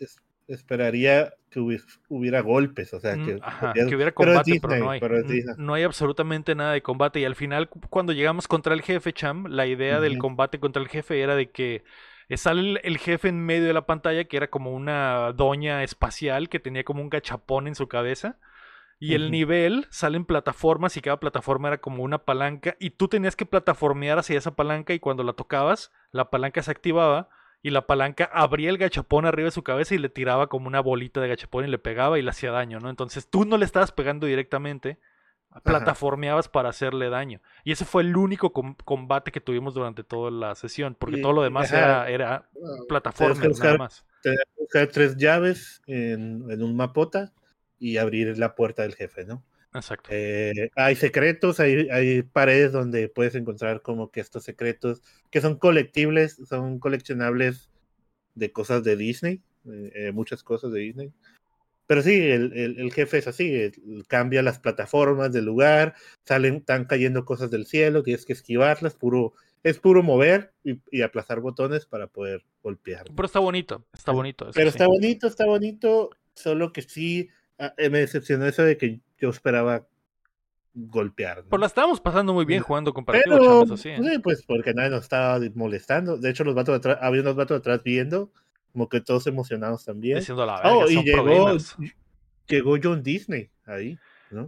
esperaría que hubiera, golpes, o sea, mm, que, que hubiera combate, pero, no hay. no hay absolutamente nada de combate. Y al final, cuando llegamos contra el jefe, Cham, la idea del combate contra el jefe era de que sale el, jefe en medio de la pantalla, que era como una doña espacial que tenía como un gachapón en su cabeza. Y el nivel sale en plataformas y cada plataforma era como una palanca y tú tenías que plataformear hacia esa palanca y cuando la tocabas, la palanca se activaba y la palanca abría el gachapón arriba de su cabeza y le tiraba como una bolita de gachapón y le pegaba y le hacía daño, ¿no? Entonces tú no le estabas pegando directamente, plataformeabas para hacerle daño. Y ese fue el único combate que tuvimos durante toda la sesión, porque todo lo demás era, era plataforma nada más. Que buscar tres llaves en, en un mapota y abrir la puerta del jefe, ¿no? Exacto. Eh, hay secretos, hay, hay, paredes donde puedes encontrar como que estos secretos que son colectibles, son coleccionables de cosas de Disney, eh, eh, muchas cosas de Disney. Pero sí, el, el, jefe es así, cambia las plataformas del lugar, salen, están cayendo cosas del cielo, tienes que esquivarlas, puro, es puro mover y, aplazar botones para poder golpear. Pero está bonito, está bonito. Pero está bonito, está bonito, solo que sí, ah, me decepcionó eso de que yo esperaba golpear. Pues la estábamos pasando muy bien jugando comparativo, Pero, Sí, pues porque nadie nos estaba molestando. De hecho, los vatos atrás, había unos vatos atrás viendo, como que todos emocionados también. oh, y llegó, llegó John Disney ahí.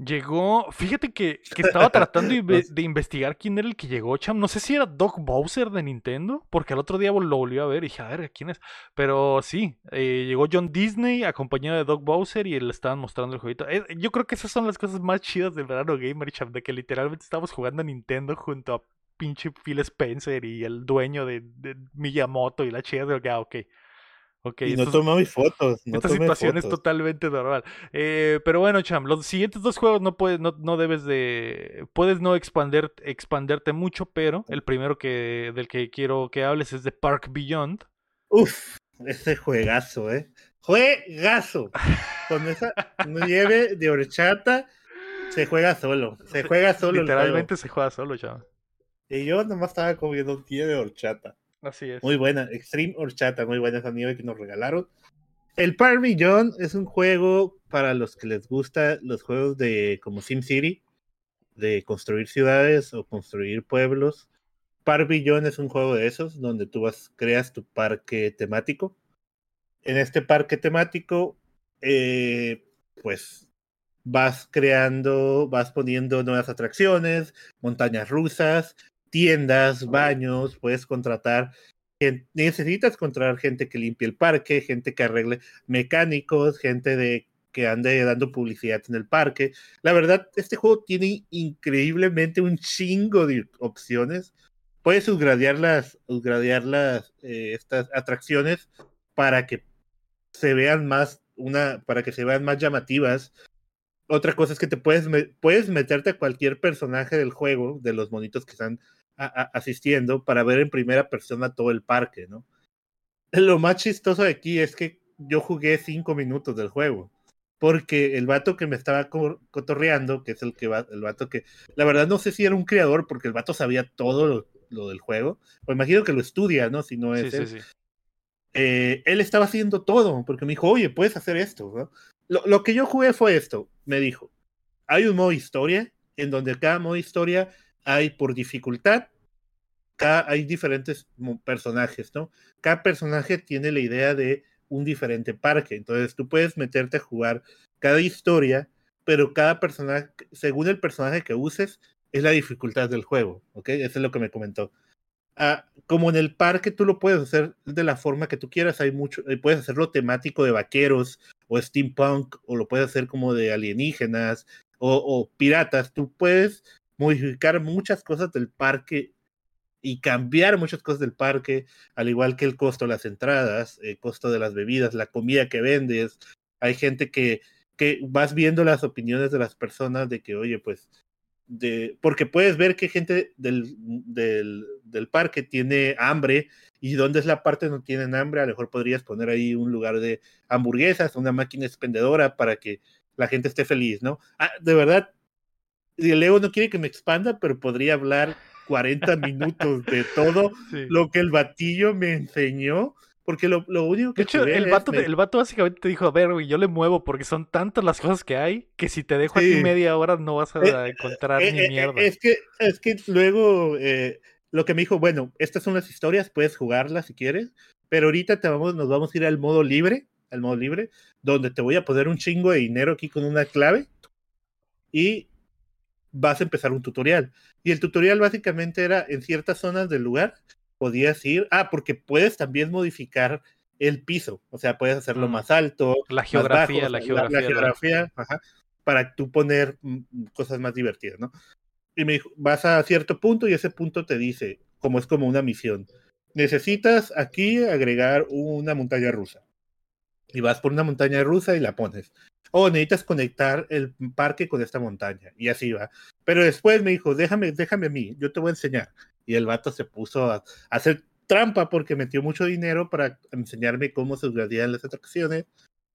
Llegó, fíjate que, (laughs) estaba tratando de, investigar quién era el que llegó, Cham. No sé si era Doc Bowser de Nintendo, porque el otro día lo volvió a ver y dije, a ver, ¿quién es? Pero sí, eh, llegó John Disney acompañado de Doc Bowser y le estaban mostrando el jueguito. Eh, yo creo que esas son las cosas más chidas del verano gamer, Cham, de que literalmente estamos jugando a Nintendo junto a pinche Phil Spencer y el dueño de, Miyamoto y la chida de, ah, ok. Okay, y no tomó mis fotos. esta situación es totalmente normal. Eh, pero bueno, Cham, los siguientes dos juegos no puedes, no, no debes de. Puedes no expander, expanderte mucho, pero el primero que del que quiero que hables es de Park Beyond. Uf, ese juegazo, eh. Juegazo. Con esa nieve de horchata se juega solo. Se juega solo. Literalmente se juega solo, Cham. Y yo nomás estaba comiendo nieve de horchata. Así es. Muy buena, Extreme Horchata, muy buena esa nieve que nos regalaron. El Par es un juego para los que les gusta los juegos de como SimCity, de construir ciudades o construir pueblos. Par es un juego de esos donde tú vas, creas tu parque temático. En este parque temático, eh, pues vas creando, vas poniendo nuevas atracciones, montañas rusas, tiendas, baños, puedes contratar, necesitas contratar gente que limpie el parque, gente que arregle mecánicos, gente de que ande dando publicidad en el parque. La verdad, este juego tiene increíblemente un chingo de opciones. Puedes upgradear las, las eh, estas atracciones para que se vean más una, para que se vean más llamativas. Otra cosa es que te puedes, puedes meterte a cualquier personaje del juego, de los monitos que están asistiendo para ver en primera persona todo el parque, ¿no? Lo más chistoso de aquí es que yo jugué cinco minutos del juego, porque el vato que me estaba cotorreando, que es el que va, el vato que, la verdad no sé si era un creador, porque el vato sabía todo lo, del juego, pues imagino que lo estudia, ¿no? Si no es él. Eh, él estaba haciendo todo, porque me dijo, oye, puedes hacer esto, ¿no? Lo, lo que yo jugué fue esto, me dijo, hay un modo historia, en donde cada modo historia hay por dificultad, hay diferentes personajes, ¿no? Cada personaje tiene la idea de un diferente parque, entonces tú puedes meterte a jugar cada historia, pero cada personaje, según el personaje que uses, es la dificultad del juego, ¿ok? Eso es lo que me comentó. Ah, como en el parque tú lo puedes hacer de la forma que tú quieras, hay mucho, eh, puedes hacerlo temático de vaqueros o steampunk, o lo puedes hacer como de alienígenas o piratas, tú puedes modificar muchas cosas del parque y cambiar muchas cosas del parque, al igual que el costo de las entradas, el costo de las bebidas, la comida que vendes. Hay gente que, que vas viendo las opiniones de las personas de que, oye, pues, de, porque puedes ver que gente del, del, parque tiene hambre y dónde es la parte no tienen hambre, a lo mejor podrías poner ahí un lugar de hamburguesas, una máquina expendedora para que la gente esté feliz, ¿no? Ah, de verdad, Leo no quiere que me expanda, pero podría hablar 40 minutos de todo (laughs) lo que el batillo me enseñó. Porque lo, lo único que. De hecho, el vato, el vato básicamente te dijo: A ver, güey, yo le muevo porque son tantas las cosas que hay que si te dejo aquí media hora no vas a eh, encontrar eh, ni eh, mierda. Es que, es que luego lo que me dijo: Bueno, estas son las historias, puedes jugarlas si quieres, pero ahorita te vamos, nos vamos a ir al modo libre, al modo libre, donde te voy a poner un chingo de dinero aquí con una clave. Y vas a empezar un tutorial. Y el tutorial básicamente era en ciertas zonas del lugar, podías ir. Ah, porque puedes también modificar el piso, o sea, puedes hacerlo mm. más alto. La geografía, la geografía. La, geografía, ajá, para tú poner mm, cosas más divertidas, ¿no? Y me dijo, vas a cierto punto y ese punto te dice, como es como una misión, necesitas aquí agregar una montaña rusa. Y vas por una montaña rusa y la pones. O necesitas conectar el parque con esta montaña. Y así va. Pero después me dijo, déjame, déjame a mí, yo te voy a enseñar. Y el vato se puso a, hacer trampa porque metió mucho dinero para enseñarme cómo se hacían las atracciones,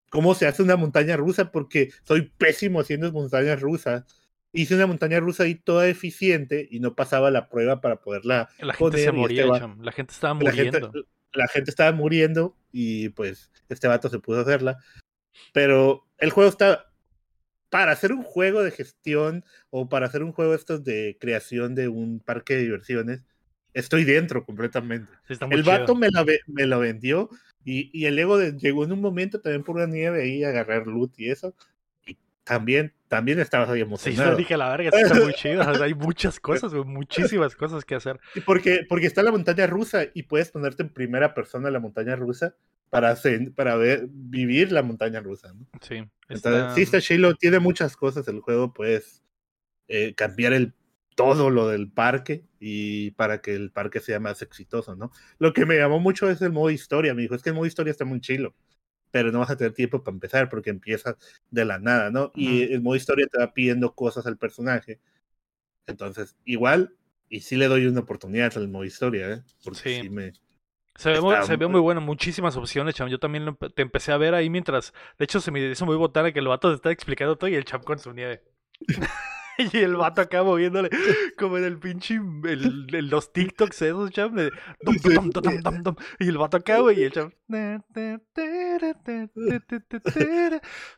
cómo se hace una montaña rusa, porque soy pésimo haciendo montañas rusas. Hice una montaña rusa ahí toda eficiente y no pasaba la prueba para poderla. La gente se moría, la gente estaba muriendo. La gente, estaba muriendo y pues este vato se pudo hacerla. Pero el juego está. Para hacer un juego de gestión o para hacer un juego estos de creación de un parque de diversiones, estoy dentro completamente. el vato me lo, me lo vendió y, y el ego llegó en un momento también por una nieve ahí a agarrar loot y eso. Y también, también estaba ahí emocionado. Sí, dije la verga, está muy (laughs) chido. hay muchas cosas, muchísimas cosas que hacer. Porque, porque está la montaña rusa y puedes ponerte en primera persona la montaña rusa para, hacer, para ver, vivir la montaña rusa. ¿no? Sí. Está... sí, está Shiloh, tiene muchas cosas el juego, puedes eh, cambiar el todo lo del parque y para que el parque sea más exitoso, ¿no? Lo que me llamó mucho es el modo historia, me dijo, es que el modo historia está muy chilo, pero no vas a tener tiempo para empezar porque empiezas de la nada, ¿no? Y el modo historia te va pidiendo cosas al personaje. Entonces, igual, y sí le doy una oportunidad al modo historia, ¿eh? Porque sí, me... Se ve, muy, se ve, muy, bueno, muchísimas opciones, cham. Yo también te empecé a ver ahí mientras. De hecho, se me hizo muy botana que el vato te está explicando todo y el cham con su nieve. (laughs) (laughs) y el vato acá moviéndole como en el pinche el, los TikToks esos cham y el vato acá güey y el cham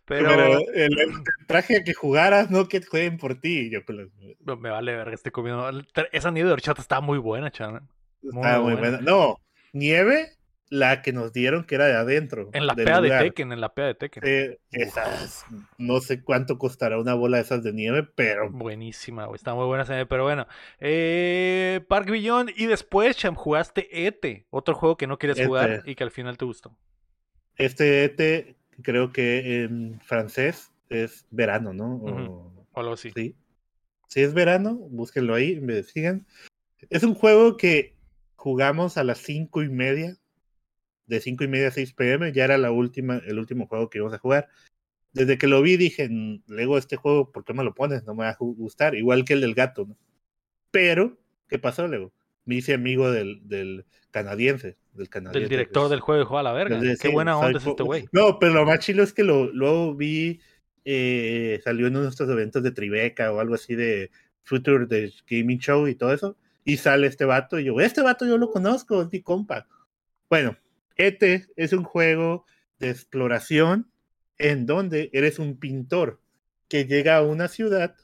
pero, el, traje que jugaras no que jueguen por ti yo me vale ver que esté comiendo esa nieve de horchata está muy buena cham muy, muy buena no nieve la que nos dieron que era de adentro. En la PEA de Tekken, en la PEA de Tekken. esas, no sé cuánto costará una bola de esas de nieve, pero... Buenísima, güey, está muy buena esa nieve, pero bueno. Eh, Park Beyond y después, Cham, jugaste ETE, otro juego que no quieres jugar este. y que al final te gustó. Este ETE, creo que en francés es verano, ¿no? O, algo así. Sí. Si es verano, búsquenlo ahí, me sigan. Es un juego que jugamos a las cinco y media de 5 y media a 6 pm, ya era la última, el último juego que íbamos a jugar. Desde que lo vi dije, luego este juego, ¿por qué me lo pones? No me va a gustar, igual que el del gato, ¿no? Pero, ¿qué pasó luego? Me hice amigo del, del canadiense, del canadiense. Del director del juego, de a la verga. Qué buena onda es este güey. No, pero lo más chilo es que lo, luego vi, eh, salió en uno de estos eventos de Tribeca o algo así de Future de Gaming Show y todo eso, y sale este vato y yo, este vato yo lo conozco, es mi compa. Bueno, este es un juego de exploración en donde eres un pintor que llega a una ciudad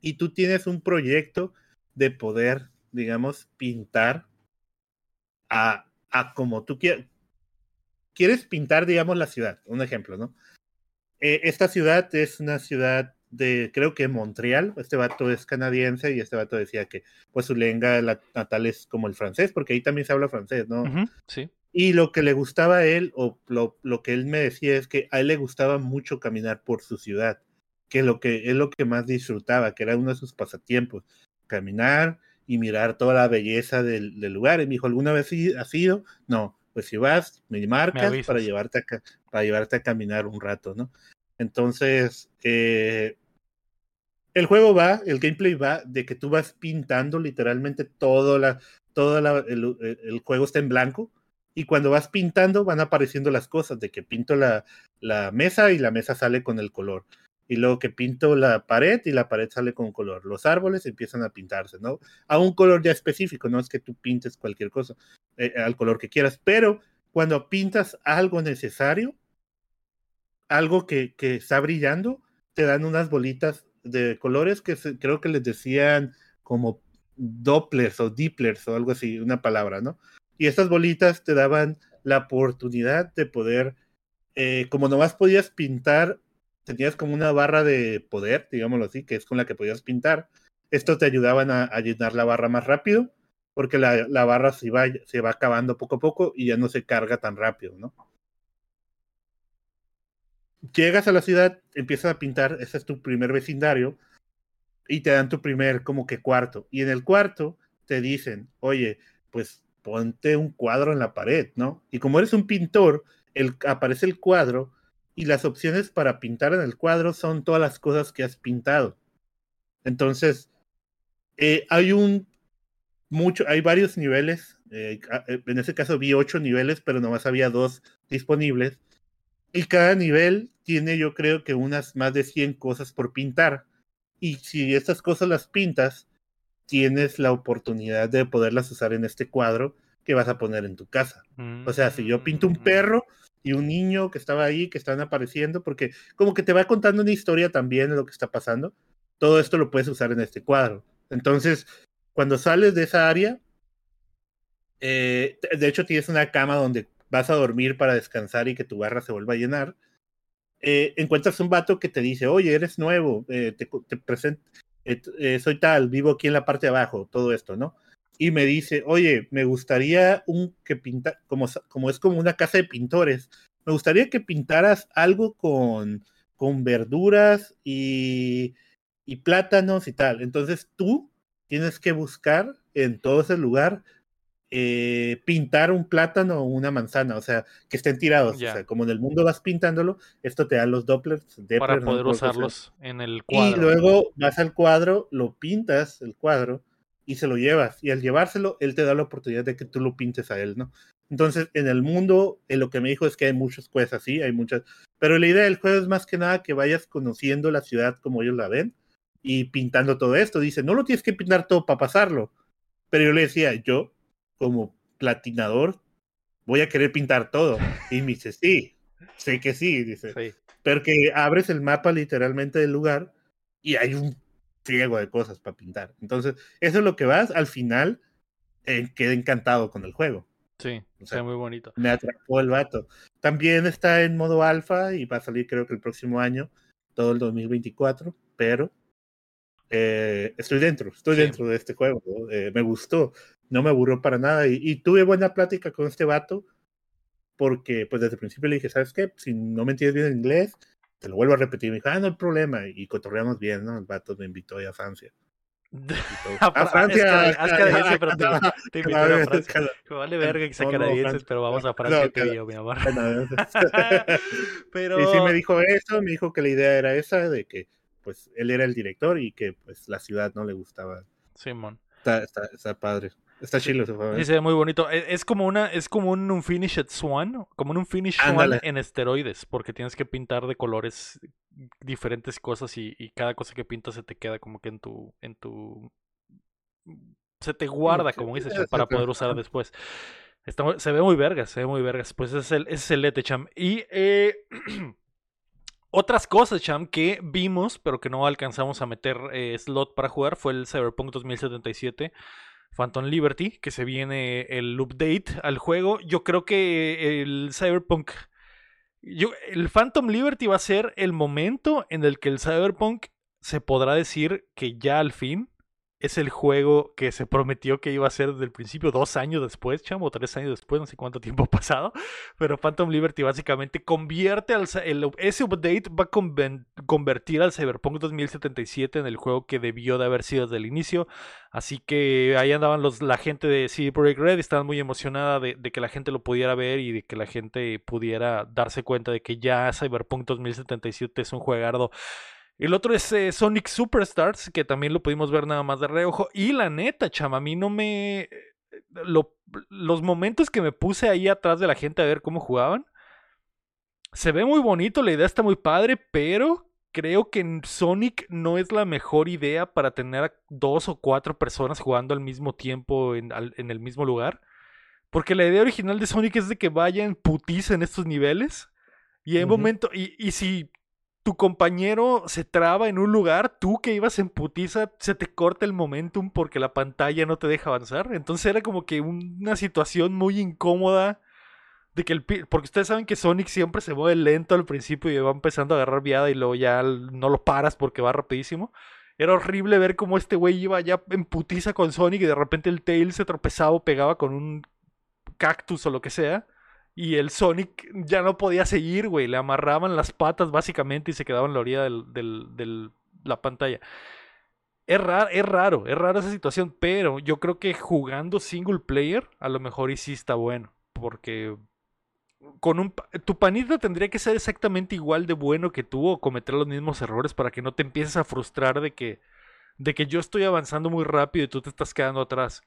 y tú tienes un proyecto de poder, digamos, pintar a, a como tú quieras. Quieres pintar, digamos, la ciudad, un ejemplo, ¿no? Eh, esta ciudad es una ciudad de, creo que Montreal, este vato es canadiense y este vato decía que pues su lengua natal es como el francés, porque ahí también se habla francés, ¿no? sí. Y lo que le gustaba a él, o lo, lo, que él me decía, es que a él le gustaba mucho caminar por su ciudad, que lo que es lo que más disfrutaba, que era uno de sus pasatiempos, caminar y mirar toda la belleza del, del lugar. Y me dijo, ¿alguna vez has ido? No, pues si vas, me marcas para llevarte, a, para llevarte a caminar un rato, ¿no? Entonces, eh, el juego va, el gameplay va de que tú vas pintando literalmente todo la, todo el, el, juego está en blanco y cuando vas pintando van apareciendo las cosas, de que pinto la, la mesa y la mesa sale con el color. Y luego que pinto la pared y la pared sale con color. Los árboles empiezan a pintarse, ¿no? A un color ya específico, no es que tú pintes cualquier cosa eh, al color que quieras, pero cuando pintas algo necesario, algo que, que está brillando, te dan unas bolitas de colores que creo que les decían como dopplers o dipplers o algo así, una palabra, ¿no? y estas bolitas te daban la oportunidad de poder, eh, como nomás podías pintar, tenías como una barra de poder, digámoslo así, que es con la que podías pintar. Esto te ayudaban a, llenar la barra más rápido porque la, la barra se se va acabando poco a poco y ya no se carga tan rápido, ¿no? Llegas a la ciudad, empiezas a pintar, ese es tu primer vecindario, y te dan tu primer como que cuarto. Y en el cuarto te dicen, oye, pues ponte un cuadro en la pared, ¿no? Y como eres un pintor, aparece el cuadro y las opciones para pintar en el cuadro son todas las cosas que has pintado. Entonces, eh, hay un mucho, hay varios niveles. Eh, eh, en ese caso vi ocho niveles, pero nomás había dos disponibles. Y cada nivel tiene, yo creo que unas más de 100 cosas por pintar. Y si estas cosas las pintas, tienes la oportunidad de poderlas usar en este cuadro que vas a poner en tu casa. O sea, si yo pinto un mm. perro y un niño que estaba ahí, que están apareciendo, porque como que te va contando una historia también de lo que está pasando, todo esto lo puedes usar en este cuadro. Entonces, cuando sales de esa área, eh, de hecho tienes una cama donde vas a dormir para descansar y que tu barra se vuelva a llenar. Eh, encuentras un vato que te dice, oye, eres nuevo, eh, te, presento, soy tal, vivo aquí en la parte de abajo, todo esto, ¿no? Y me dice, oye, me gustaría un que pinta, como, como es como una casa de pintores, me gustaría que pintaras algo con, con verduras y, y plátanos y tal. Entonces tú tienes que buscar en todo ese lugar eh, pintar un plátano o una manzana, o sea, que estén tirados. O sea, como en el mundo vas pintándolo, esto te da los Dopplers. Para poder usarlos en el cuadro. Y luego vas al cuadro, lo pintas, el cuadro, y se lo llevas. Y al llevárselo, él te da la oportunidad de que tú lo pintes a él, ¿no? Entonces, en el mundo, en lo que me dijo es que hay muchas cosas así, hay muchas. Pero la idea del juego es más que nada que vayas conociendo la ciudad como ellos la ven y pintando todo esto. Dice, no lo tienes que pintar todo para pasarlo. Pero yo le decía, yo, como platinador, voy a querer pintar todo. Y me dice, sí, sé que sí, dice. Sí. Pero que abres el mapa literalmente del lugar y hay un friego de cosas para pintar. Entonces, eso es lo que vas, al final eh, quedé encantado con el juego. Sí, o sea, muy bonito. Me atrapó el vato. También está en modo alfa y va a salir creo que el próximo año, todo el 2024, pero eh, estoy dentro, estoy dentro de este juego, eh, me gustó, no me aburrió para nada y, tuve buena plática con este vato porque pues desde el principio le dije, ¿sabes qué? Si no me entiendes bien en inglés, te lo vuelvo a repetir. Me dijo, ah, no hay problema y cotorreamos bien, ¿no? El vato me invitó a Francia. (laughs) a Francia. Canadiense, pero te, (laughs) te invito a Francia. Vale verga que sea canadienses, pero vamos a Francia, no, yo, mi amor. (laughs) pero... Y sí me dijo eso, me dijo que la idea era esa, de que pues él era el director y que pues la ciudad no le gustaba. Simón. Está, está, está padre. Está chilo Sí, se ve muy bonito. E, es, como una, es como un Unfinished Swan, como un Unfinished Swan en esteroides, porque tienes que pintar de colores diferentes cosas y, cada cosa que pintas se te queda como que en tu, en tu, se te guarda, como dices, para poder usar después. se ve muy vergas, se ve muy vergas. Pues ese es el, ese es el Lete Cham. Y eh, (clears throat) Otras cosas, Cham, que vimos, pero que no alcanzamos a meter eh, slot para jugar, fue el Cyberpunk 2077 Phantom Liberty, que se viene el update al juego. Yo creo que el Cyberpunk. Yo, el Phantom Liberty va a ser el momento en el que el Cyberpunk se podrá decir que ya al fin es el juego que se prometió que iba a ser desde el principio, dos años después, chamo, tres años después, no sé cuánto tiempo (laughs) ha pasado, pero Phantom Liberty básicamente convierte al, ese update va a convertir al Cyberpunk 2077 en el juego que debió de haber sido desde el inicio, así que ahí andaban los, la gente de CD Projekt Red, estaban muy emocionada de, de que la gente lo pudiera ver y de que la gente pudiera darse cuenta de que ya Cyberpunk 2077 es un juegardo el otro es eh, Sonic Superstars, que también lo pudimos ver nada más de reojo. Y la neta, chama, a mí no me... Eh, los momentos que me puse ahí atrás de la gente a ver cómo jugaban, se ve muy bonito, la idea está muy padre, pero creo que Sonic no es la mejor idea para tener a dos o cuatro personas jugando al mismo tiempo en, el mismo lugar. Porque la idea original de Sonic es de que vayan putiza en estos niveles. Y hay un momento, y, y si tu compañero se traba en un lugar, tú que ibas en putiza, se te corta el momentum porque la pantalla no te deja avanzar. Entonces era como que una situación muy incómoda. De que el, porque ustedes saben que Sonic siempre se mueve lento al principio y va empezando a agarrar viada y luego ya no lo paras porque va rapidísimo. Era horrible ver cómo este güey iba ya en putiza con Sonic y de repente el Tail se tropezaba o pegaba con un cactus o lo que sea. Y el Sonic ya no podía seguir, güey. Le amarraban las patas básicamente y se quedaba en la orilla de la pantalla. Es raro, es raro, es raro esa situación, pero yo creo que jugando single player a lo mejor y sí está bueno. Porque con un tu panita tendría que ser exactamente igual de bueno que tú o cometer los mismos errores para que no te empieces a frustrar de que de que yo estoy avanzando muy rápido y tú te estás quedando atrás.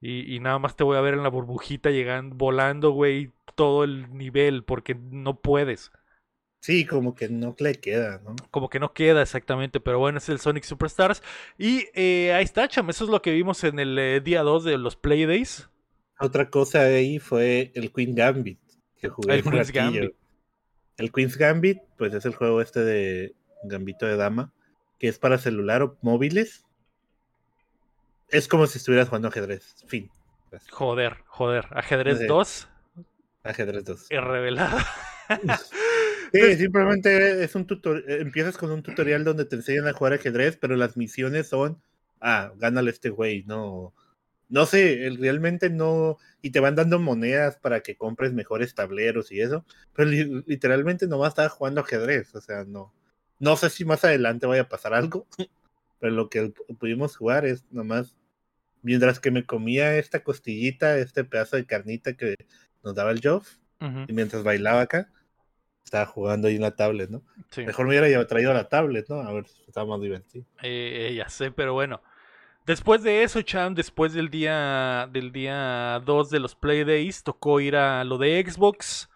Y, nada más te voy a ver en la burbujita llegando, volando, güey, todo el nivel, porque no puedes. Sí, como que no le queda, ¿no? Como que no queda exactamente, pero bueno, es el Sonic Superstars. Y eh, ahí está, cham, eso es lo que vimos en el eh, día 2 de los Playdays. Otra cosa ahí fue el Queen Gambit que jugué. El Queen's Gambit. El Queen's Gambit, pues es el juego este de Gambito de Dama, que es para celular o móviles. Es como si estuvieras jugando ajedrez. Fin. Joder, joder. Ajedrez 2. Ajedrez 2. Es revelado. (laughs) sí, simplemente es un tutorial. Empiezas con un tutorial donde te enseñan a jugar ajedrez, pero las misiones son. Ah, gánale este güey, no no sé, realmente no, y te van dando monedas para que compres mejores tableros y eso, pero literalmente nomás estaba jugando ajedrez, o sea, no, no sé si más adelante vaya a pasar algo, (laughs) pero lo que pudimos jugar es nomás, mientras que me comía esta costillita, este pedazo de carnita que nos daba el Joff, y mientras bailaba acá, estaba jugando ahí en la tablet, ¿no? Mejor me hubiera traído la tablet, ¿no? A ver si estaba más divertido. Eh, ya sé, pero bueno. Después de eso, Cham, después del día del día 2 de los Playdays, tocó ir a lo de Xbox.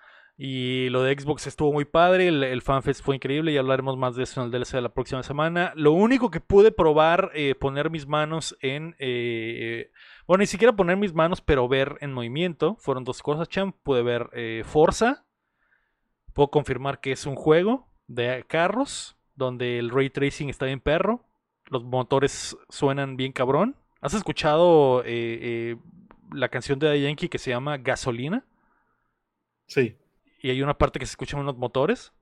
Y lo de Xbox estuvo muy padre, el, FanFest fue increíble y hablaremos más de eso en el DLC de la próxima semana. Lo único que pude probar, eh, poner mis manos en... Eh, bueno, ni siquiera poner mis manos, pero ver en movimiento, fueron dos cosas, Cham. Pude ver eh, Forza, puedo confirmar que es un juego de carros, donde el ray tracing está bien perro los motores suenan bien cabrón. ¿Has escuchado eh, eh, la canción de Yankee que se llama Gasolina? Sí. Y hay una parte que se escuchan unos motores.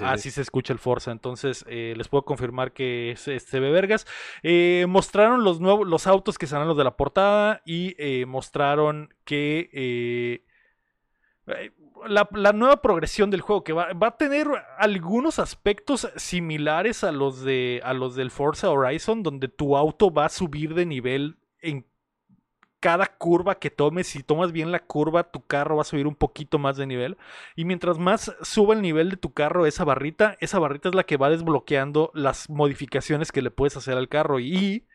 Así se escucha el Forza. Entonces, eh, les puedo confirmar que se, ve vergas. mostraron los nuevos los autos que serán los de la portada. Y mostraron que la, nueva progresión del juego, que va, a tener algunos aspectos similares a los, de, a los del Forza Horizon, donde tu auto va a subir de nivel en cada curva que tomes. Si tomas bien la curva, tu carro va a subir un poquito más de nivel. Y mientras más suba el nivel de tu carro, esa barrita, esa barrita es la que va desbloqueando las modificaciones que le puedes hacer al carro. Y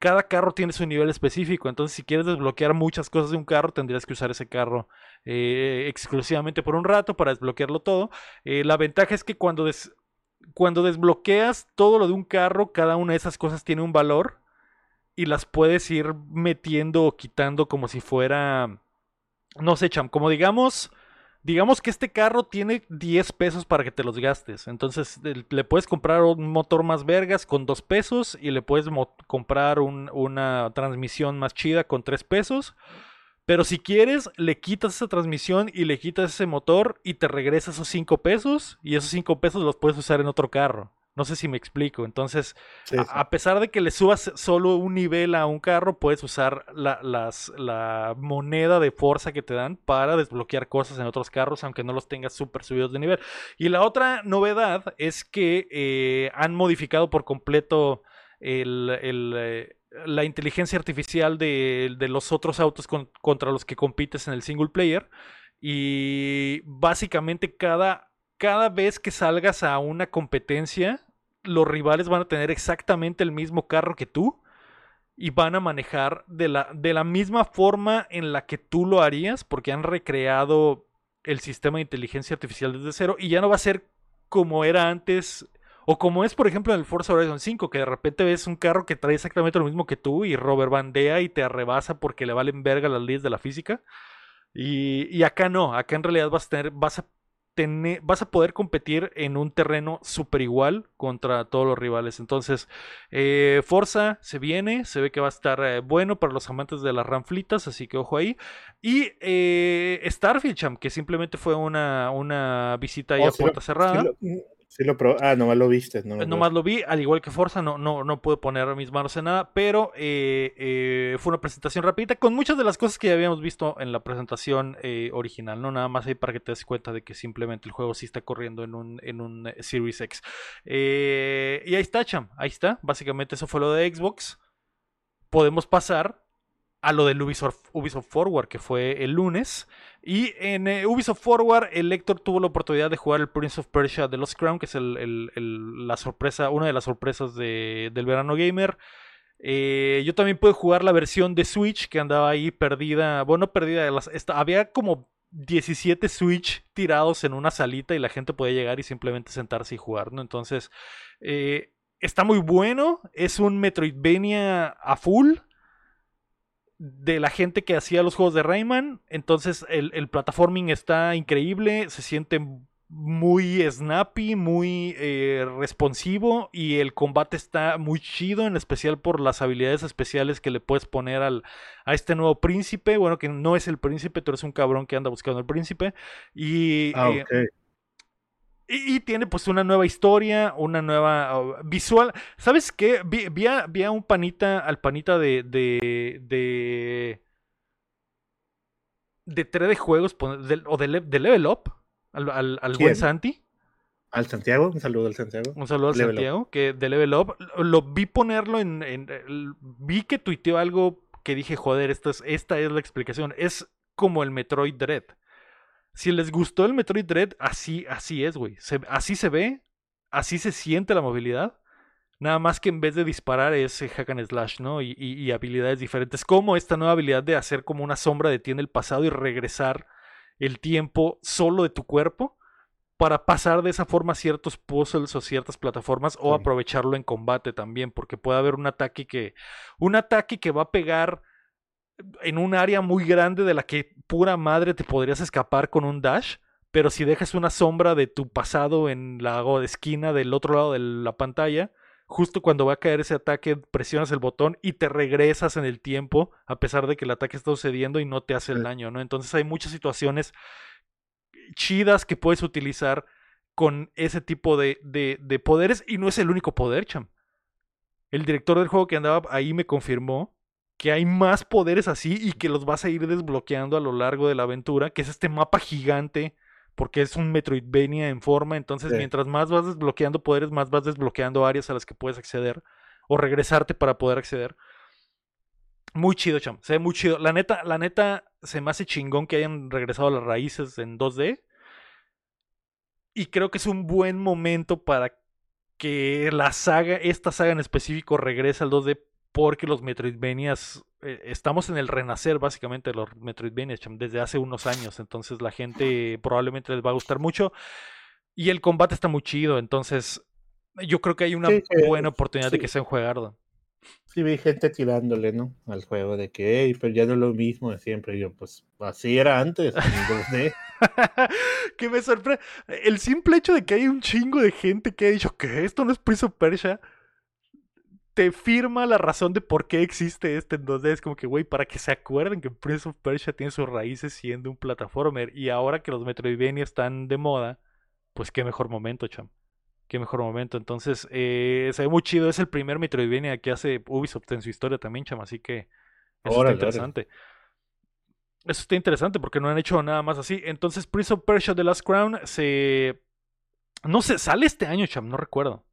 cada carro tiene su nivel específico. Entonces, si quieres desbloquear muchas cosas de un carro, tendrías que usar ese carro eh, exclusivamente por un rato para desbloquearlo todo. Eh, la ventaja es que cuando, cuando desbloqueas todo lo de un carro, cada una de esas cosas tiene un valor y las puedes ir metiendo o quitando como si fuera, no sé, cham, como digamos digamos que este carro tiene 10 pesos para que te los gastes. Entonces le puedes comprar un motor más vergas con 2 pesos y le puedes comprar una transmisión más chida con 3 pesos. Pero si quieres, le quitas esa transmisión y le quitas ese motor y te regresas esos 5 pesos y esos 5 pesos los puedes usar en otro carro. No sé si me explico. Entonces, A, pesar de que le subas solo un nivel a un carro, puedes usar la, las, la moneda de fuerza que te dan para desbloquear cosas en otros carros, aunque no los tengas súper subidos de nivel. Y la otra novedad es que eh, han modificado por completo el, eh, la inteligencia artificial de, los otros autos contra los que compites en el single player. Y básicamente cada, cada vez que salgas a una competencia, los rivales van a tener exactamente el mismo carro que tú y van a manejar de la, de la misma forma en la que tú lo harías, porque han recreado el sistema de inteligencia artificial desde cero y ya no va a ser como era antes. O como es, por ejemplo, en el Forza Horizon 5, que de repente ves un carro que trae exactamente lo mismo que tú y Robert bandea y te arrebasa porque le valen verga las leyes de la física. Y, y acá no, acá en realidad vas a tener, vas a vas a poder competir en un terreno super igual contra todos los rivales. Entonces, eh, Forza se viene, se ve que va a estar eh, bueno para los amantes de las ranflitas, así que ojo ahí. Y eh, Starfield Champ, que simplemente fue una, una visita ahí oh, a puerta cerrada. Mm, Sí lo probé. Ah, nomás lo viste. No nomás lo vi, al igual que Forza, no, no, no pude poner mis manos en nada, pero eh, eh, fue una presentación rapidita con muchas de las cosas que ya habíamos visto en la presentación eh, original, ¿no? Nada más ahí para que te des cuenta de que simplemente el juego sí está corriendo en un, en un Series X. y ahí está, Cham, ahí está. Básicamente eso fue lo de Xbox. Podemos pasar a lo del Ubisoft, Forward, que fue el lunes. Y en eh, Ubisoft Forward, el lector tuvo la oportunidad de jugar el Prince of Persia de Lost Crown, que es la sorpresa, una de las sorpresas del verano gamer. Eh, yo también pude jugar la versión de Switch que andaba ahí perdida. Bueno, perdida. había como 17 Switch tirados en una salita y la gente podía llegar y simplemente sentarse y jugar, ¿no? Entonces, eh, está muy bueno. Es un Metroidvania a full de la gente que hacía los juegos de Rayman. Entonces el, el platforming está increíble, se siente muy snappy, muy eh, responsivo y el combate está muy chido, en especial por las habilidades especiales que le puedes poner al, a este nuevo príncipe. Bueno, que no es el príncipe, pero es un cabrón que anda buscando el príncipe. Y ah, eh, y, tiene pues una nueva historia, una nueva oh, visual. ¿Sabes qué? Vi, a, un panita, al panita de... de, de de 3D juegos o de, Level Up, al, al, buen Santi. Al Santiago, un saludo al Santiago. Un saludo al Santiago, que de Level Up. Lo, vi ponerlo en, en, Vi que tuiteó algo que dije, joder, esto es, esta es la explicación. Es como el Metroid Dread. Si les gustó el Metroid Dread, así, así es, güey. así se ve, así se siente la movilidad. Nada más que en vez de disparar es hack and slash, ¿no? Y, habilidades diferentes. Como esta nueva habilidad de hacer como una sombra de ti en el pasado y regresar el tiempo solo de tu cuerpo para pasar de esa forma ciertos puzzles o ciertas plataformas o aprovecharlo en combate también, porque puede haber un ataque que un ataque que va a pegar en un área muy grande de la que pura madre te podrías escapar con un dash, pero si dejas una sombra de tu pasado en la esquina del otro lado de la pantalla, justo cuando va a caer ese ataque presionas el botón y te regresas en el tiempo a pesar de que el ataque está sucediendo y no te hace el daño, ¿no? Entonces hay muchas situaciones chidas que puedes utilizar con ese tipo de, de, de poderes y no es el único poder, cham. El director del juego que andaba ahí me confirmó que hay más poderes así y que los vas a ir desbloqueando a lo largo de la aventura, que es este mapa gigante, porque es un Metroidvania en forma, entonces mientras más vas desbloqueando poderes, más vas desbloqueando áreas a las que puedes acceder o regresarte para poder acceder. Muy chido, cham. Se ve muy chido. La neta, la neta, se me hace chingón que hayan regresado a las raíces en 2D. Y creo que es un buen momento para que la saga, esta saga en específico, regrese al 2D porque los Metroidvanias, eh, estamos en el renacer básicamente de los Metroidvanias desde hace unos años, entonces la gente probablemente les va a gustar mucho y el combate está muy chido, entonces yo creo que hay una buena oportunidad de que sea un juegardo. Sí, vi gente tirándole, ¿no? Al juego de que, pero ya no es lo mismo de siempre. yo, pues, así era antes. (laughs) que me sorprende. El simple hecho de que hay un chingo de gente que ha dicho que esto no es Prince of Persia te firma la razón de por qué existe este Entonces Es como que, güey, para que se acuerden que Prince of Persia tiene sus raíces siendo un plataformer. Y ahora que los Metroidvania están de moda, pues qué mejor momento, cham. Qué mejor momento. Entonces, eh, se ve muy chido. Es el primer Metroidvania que hace Ubisoft en su historia también, cham. Así que eso está interesante. Eso está interesante porque no han hecho nada más así. Entonces, Prince of Persia The Last Crown se. No sé, sale este año, cham, no recuerdo.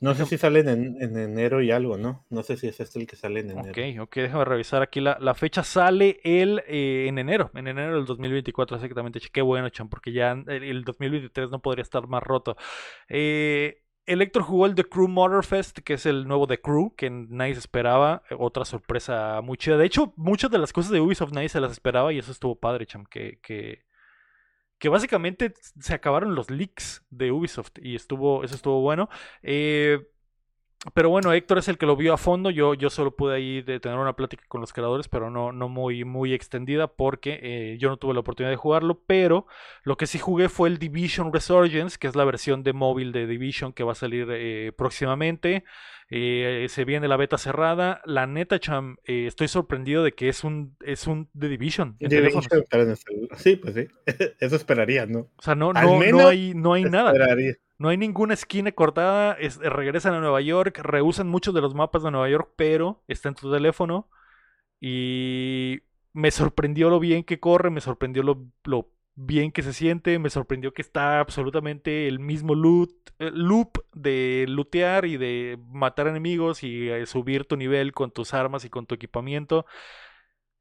No sé si salen en, enero y algo, ¿no? No sé si es este el que sale en enero. Ok, ok, déjame revisar aquí. La, la fecha sale el, eh, en enero, en enero del 2024, exactamente. Qué bueno, Chan, porque ya el 2023 no podría estar más roto. Eh, Electro jugó el The Crew Motorfest, que es el nuevo The Crew, que nadie se esperaba. Otra sorpresa muy chida. De hecho, muchas de las cosas de Ubisoft nadie se las esperaba y eso estuvo padre, Cham, que, que que básicamente se acabaron los leaks de Ubisoft y estuvo, eso estuvo bueno. Eh, pero bueno, Héctor es el que lo vio a fondo. Yo, yo solo pude ahí tener una plática con los creadores, pero no, no muy, muy extendida porque eh, yo no tuve la oportunidad de jugarlo. Pero lo que sí jugué fue el Division Resurgence, que es la versión de móvil de Division que va a salir eh, próximamente. Eh, se viene la beta cerrada. La neta, Cham, eh, estoy sorprendido de que es un, es un The Division. sí, pues sí. (laughs) Eso esperaría, ¿no? O sea, no, no, no hay, no hay nada. No hay ninguna esquina cortada. regresan a Nueva York. Rehusan muchos de los mapas de Nueva York, pero está en tu teléfono. Y me sorprendió lo bien que corre, me sorprendió lo, lo bien que se siente, me sorprendió que está absolutamente el mismo loot, eh, loop de lootear y de matar enemigos y eh, subir tu nivel con tus armas y con tu equipamiento.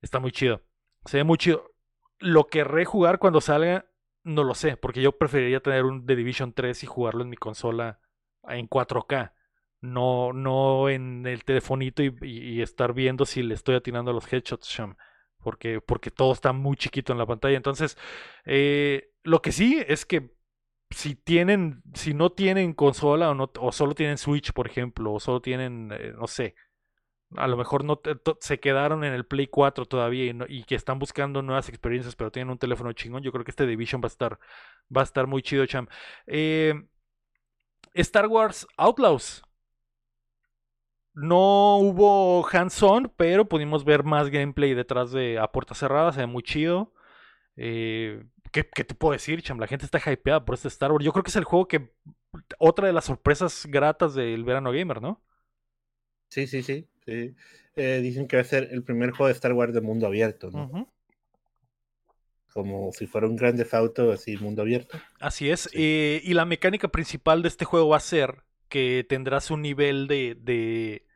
Está muy chido. Se ve muy chido. Lo querré jugar cuando salga, no lo sé, porque yo preferiría tener un The Division 3 y jugarlo en mi consola en 4K. No, no en el telefonito y, estar viendo si le estoy atinando a los headshots, Sham porque, porque todo está muy chiquito en la pantalla. Entonces, eh, lo que sí es que si tienen, si no tienen consola o, no, o solo tienen Switch, por ejemplo, o solo tienen, eh, no sé, a lo mejor no se quedaron en el Play 4 todavía y, que están buscando nuevas experiencias, pero tienen un teléfono chingón, yo creo que este Division va a estar, va a estar muy chido, cham. Eh, Star Wars Outlaws no hubo hands-on, pero pudimos ver más gameplay detrás de a puertas cerradas, se ve muy chido. Eh, ¿qué, te puedo decir, Cham? La gente está hypeada por este Star Wars. Yo creo que es el juego que. Otra de las sorpresas gratas del verano gamer, ¿no? Sí, sí, sí. Eh, dicen que va a ser el primer juego de Star Wars de mundo abierto, ¿no? Como si fuera un grande Auto, así, mundo abierto. Así es. Eh, y la mecánica principal de este juego va a ser que tendrás un nivel de, de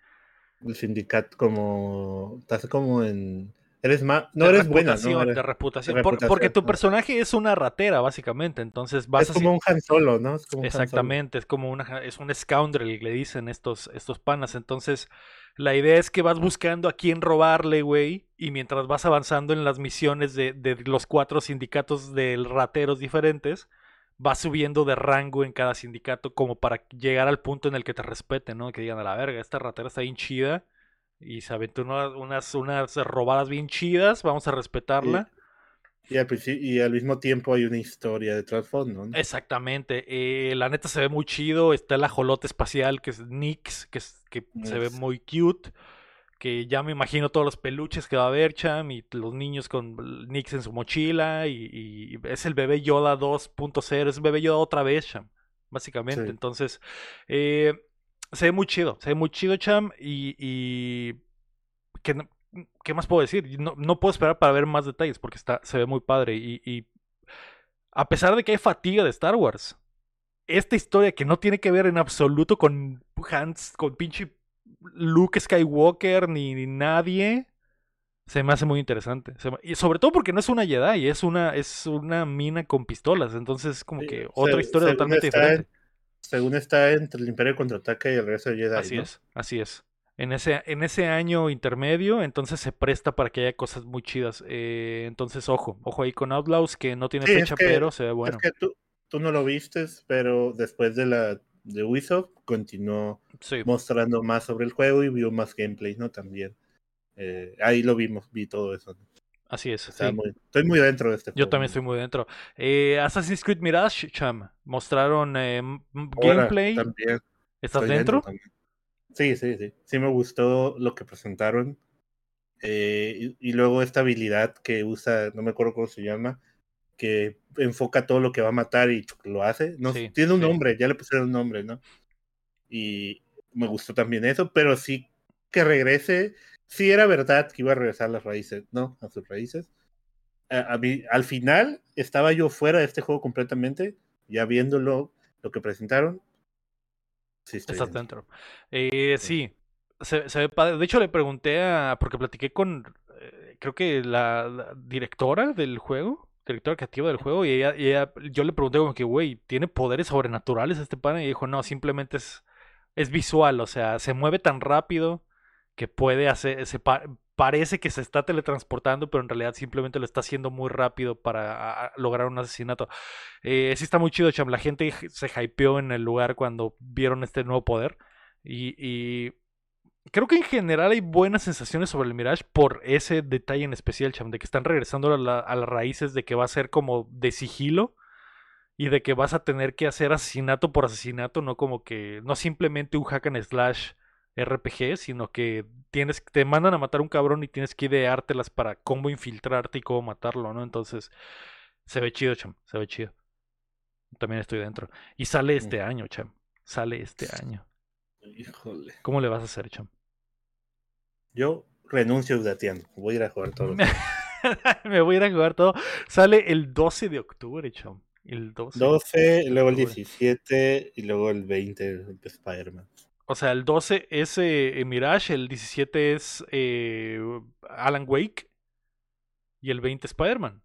el sindicato como estás como en eres más no eres buena ¿no? de reputación, porque tu personaje es una ratera básicamente entonces vas es como un Han Solo no exactamente es como una es un scoundrel le dicen estos estos panas. Entonces la idea es que vas buscando a quién robarle güey y mientras vas avanzando en las misiones de, de los cuatro sindicatos de rateros diferentes vas subiendo de rango en cada sindicato como para llegar al punto en el que te respeten, ¿no? Que digan a la verga, esta ratera está bien chida y se aventó unas, unas, robadas bien chidas, vamos a respetarla. Y, y, al, mismo tiempo hay una historia de trasfondo, ¿no? Exactamente. Eh, la neta se ve muy chido. Está el ajolote espacial que es Nix, que, es, que se ve muy cute que ya me imagino todos los peluches que va a haber, Cham, y los niños con Nix en su mochila, y, es el bebé Yoda 2.0, es el bebé Yoda otra vez, Cham, básicamente. Entonces, eh, se ve muy chido, se ve muy chido, Cham, y, y ¿qué, ¿qué, más puedo decir? No, no, puedo esperar para ver más detalles, porque está, se ve muy padre, y, y a pesar de que hay fatiga de Star Wars, esta historia que no tiene que ver en absoluto con Hans, con pinche Luke Skywalker ni, nadie se me hace muy interesante. y sobre todo porque no es una Jedi, es una, es una mina con pistolas. Entonces, como que otra historia totalmente diferente. según está entre el Imperio contraataca y el resto de Jedi. Así es, así es. En ese, en ese año intermedio, entonces se presta para que haya cosas muy chidas. Eh, entonces, ojo, ojo ahí con Outlaws, que no tiene fecha, pero se ve bueno. Es que tú, tú no lo vistes, pero después de la de Ubisoft continuó mostrando más sobre el juego y vio más gameplay, ¿no? También. Eh, ahí lo vimos, vi todo eso. Así es. estoy muy dentro de este juego. Yo también estoy muy dentro. Eh, Assassin's Creed Mirage, Cham, mostraron eh, gameplay. ¿Estás dentro? Sí, sí, sí. Sí me gustó lo que presentaron. y, y, luego esta habilidad que usa, no me acuerdo cómo se llama, que enfoca todo lo que va a matar y lo hace. No, tiene un nombre, ya le pusieron un nombre, ¿no? Y me gustó también eso, pero sí que regrese. Sí era verdad que iba a regresar a las raíces, ¿no? A sus raíces. A, mí, al final estaba yo fuera de este juego completamente, ya viéndolo, lo que presentaron. Sí, Está dentro. Eh, sí, se, ve padre. De hecho, le pregunté a. Porque platiqué con. Eh, creo que la, directora del juego director creativo del juego y ella, yo le pregunté como que, güey, ¿tiene poderes sobrenaturales este pana? Y dijo, no, simplemente es, es visual, o sea, se mueve tan rápido que puede hacer, se parece que se está teletransportando, pero en realidad simplemente lo está haciendo muy rápido para lograr un asesinato. Eh, sí está muy chido, Cham, la gente se hypeó en el lugar cuando vieron este nuevo poder y creo que en general hay buenas sensaciones sobre el Mirage por ese detalle en especial, Cham, de que están regresando a, las raíces de que va a ser como de sigilo y de que vas a tener que hacer asesinato por asesinato, no como que, no simplemente un hack and slash RPG, sino que tienes, te mandan a matar un cabrón y tienes que ideártelas para cómo infiltrarte y cómo matarlo, ¿no? Entonces, se ve chido, cham, se ve chido. También estoy dentro. Y sale este año, cham. Sale este año. Híjole. ¿Cómo le vas a hacer, cham? Yo renuncio Datian. Voy a ir a jugar todo. (laughs) Me voy a ir a jugar todo. Sale el 12 de octubre, cham. El 12. 12, luego el 17 y luego el 20 de Spider-Man. O sea, el 12 es eh, Mirage, el 17 es eh, Alan Wake y el 20 Spider-Man.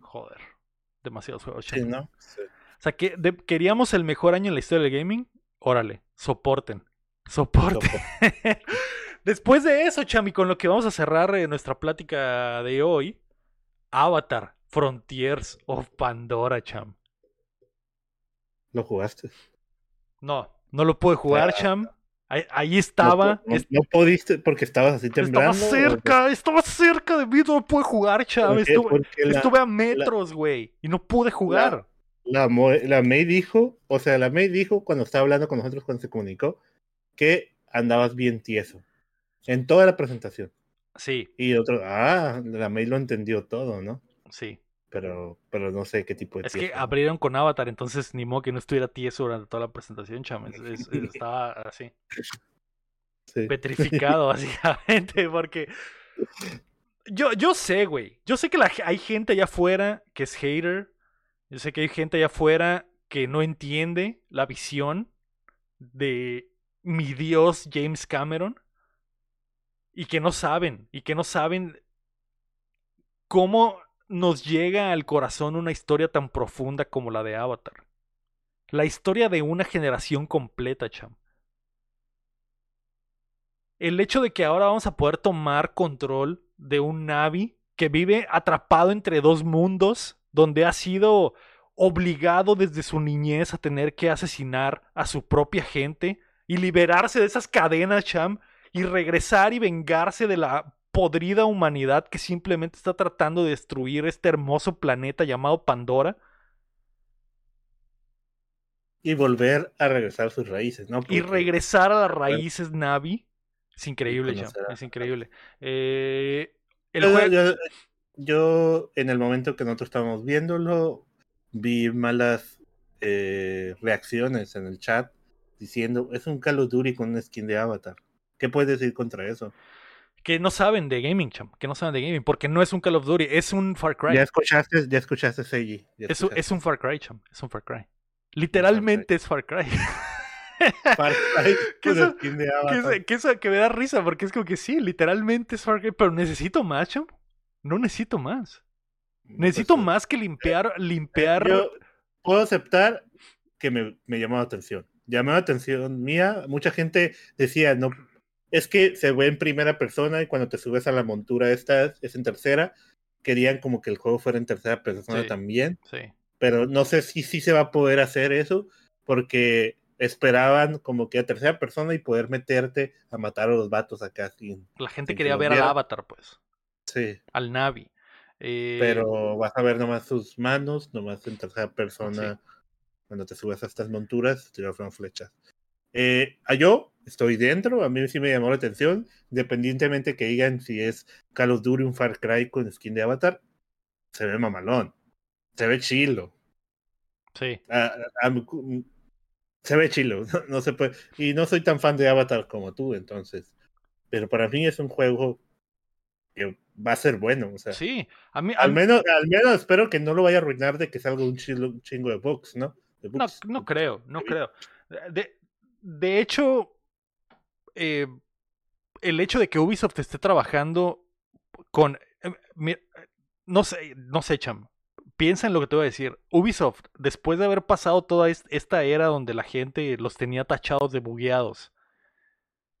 Joder, demasiados juegos. Sí, ¿no? O sea, que queríamos el mejor año en la historia del gaming. Órale, soporten. Soporten. (laughs) Después de eso, Chami, con lo que vamos a cerrar eh, nuestra plática de hoy, Avatar, Frontiers of Pandora, Cham. ¿Lo jugaste? No, no lo pude jugar, Cham. Ahí, estaba. No, pudiste porque estabas así temblando. Estaba cerca, estaba cerca de mí, no pude jugar, Cham. Estuve, a metros, güey, y no pude jugar. La, la, May dijo, o sea, la May dijo cuando estaba hablando con nosotros, cuando se comunicó, que andabas bien tieso. En toda la presentación. Sí. Y otro, ah, la May lo entendió todo, ¿no? Sí pero, pero no sé qué tipo de. Es que abrieron con Avatar, entonces ni modo que no estuviera tieso durante toda la presentación, chames. estaba así. (laughs) Petrificado, (laughs) básicamente, porque. Yo, yo sé, güey. Yo sé que la, hay gente allá afuera que es hater. Yo sé que hay gente allá afuera que no entiende la visión de mi Dios James Cameron. Y que no saben, y que no saben cómo nos llega al corazón una historia tan profunda como la de Avatar. La historia de una generación completa, cham. El hecho de que ahora vamos a poder tomar control de un Navi que vive atrapado entre dos mundos, donde ha sido obligado desde su niñez a tener que asesinar a su propia gente y liberarse de esas cadenas, cham, y regresar y vengarse de la podrida humanidad que simplemente está tratando de destruir este hermoso planeta llamado Pandora. Y volver a regresar a sus raíces, ¿no? Y regresar a las raíces Navi. Es increíble, ya. Es increíble. Eh, yo, en el momento que nosotros estábamos viéndolo, vi malas eh, reacciones en el chat diciendo, es un Call of Duty con una skin de Avatar. ¿Qué puedes decir contra eso? Que no saben de gaming, cham, que no saben de gaming, porque no es un Call of Duty, es un Far Cry. Ya escuchaste, ya escuchaste Seiji. Es, es, un Far Cry, cham, es un Far Cry. Literalmente es Far Cry. (laughs) Far Cry (laughs) que, eso, que, que, me da risa, porque es como que sí, literalmente es Far Cry, pero necesito más, cham. No necesito más. Pues necesito más que limpiar, limpiar. Yo puedo aceptar que me, me llamó la atención. Llamó la atención mía. Mucha gente decía, no, es que se ve en primera persona y cuando te subes a la montura esta es en tercera. Querían como que el juego fuera en tercera persona también. Sí. Pero no sé si sí se va a poder hacer eso porque esperaban como que a tercera persona y poder meterte a matar a los vatos acá sin. La gente quería ver al avatar, pues. Sí. Al Navi. Eh, Pero vas a ver nomás sus manos, nomás en tercera persona. Cuando te subes a estas monturas, te tiran flechas. Eh, a yo estoy dentro, a mí sí me llamó la atención, independientemente que digan si es Call of Duty un Far Cry con skin de Avatar, se ve mamalón, se ve chilo. Sí. Ah, ah, se ve chilo, (laughs) no, se puede. Y no soy tan fan de Avatar como tú, entonces. Pero para mí es un juego que va a ser bueno. O sea, sí, a mí, al, menos, al menos espero que no lo vaya a arruinar de que salga un chingo, de bugs, ¿no? no, no creo, no creo. De, de hecho, eh, el hecho de que Ubisoft esté trabajando con... Eh, no sé, no sé, Cham. Piensa en lo que te voy a decir. Ubisoft, después de haber pasado toda esta era donde la gente los tenía tachados de bugueados,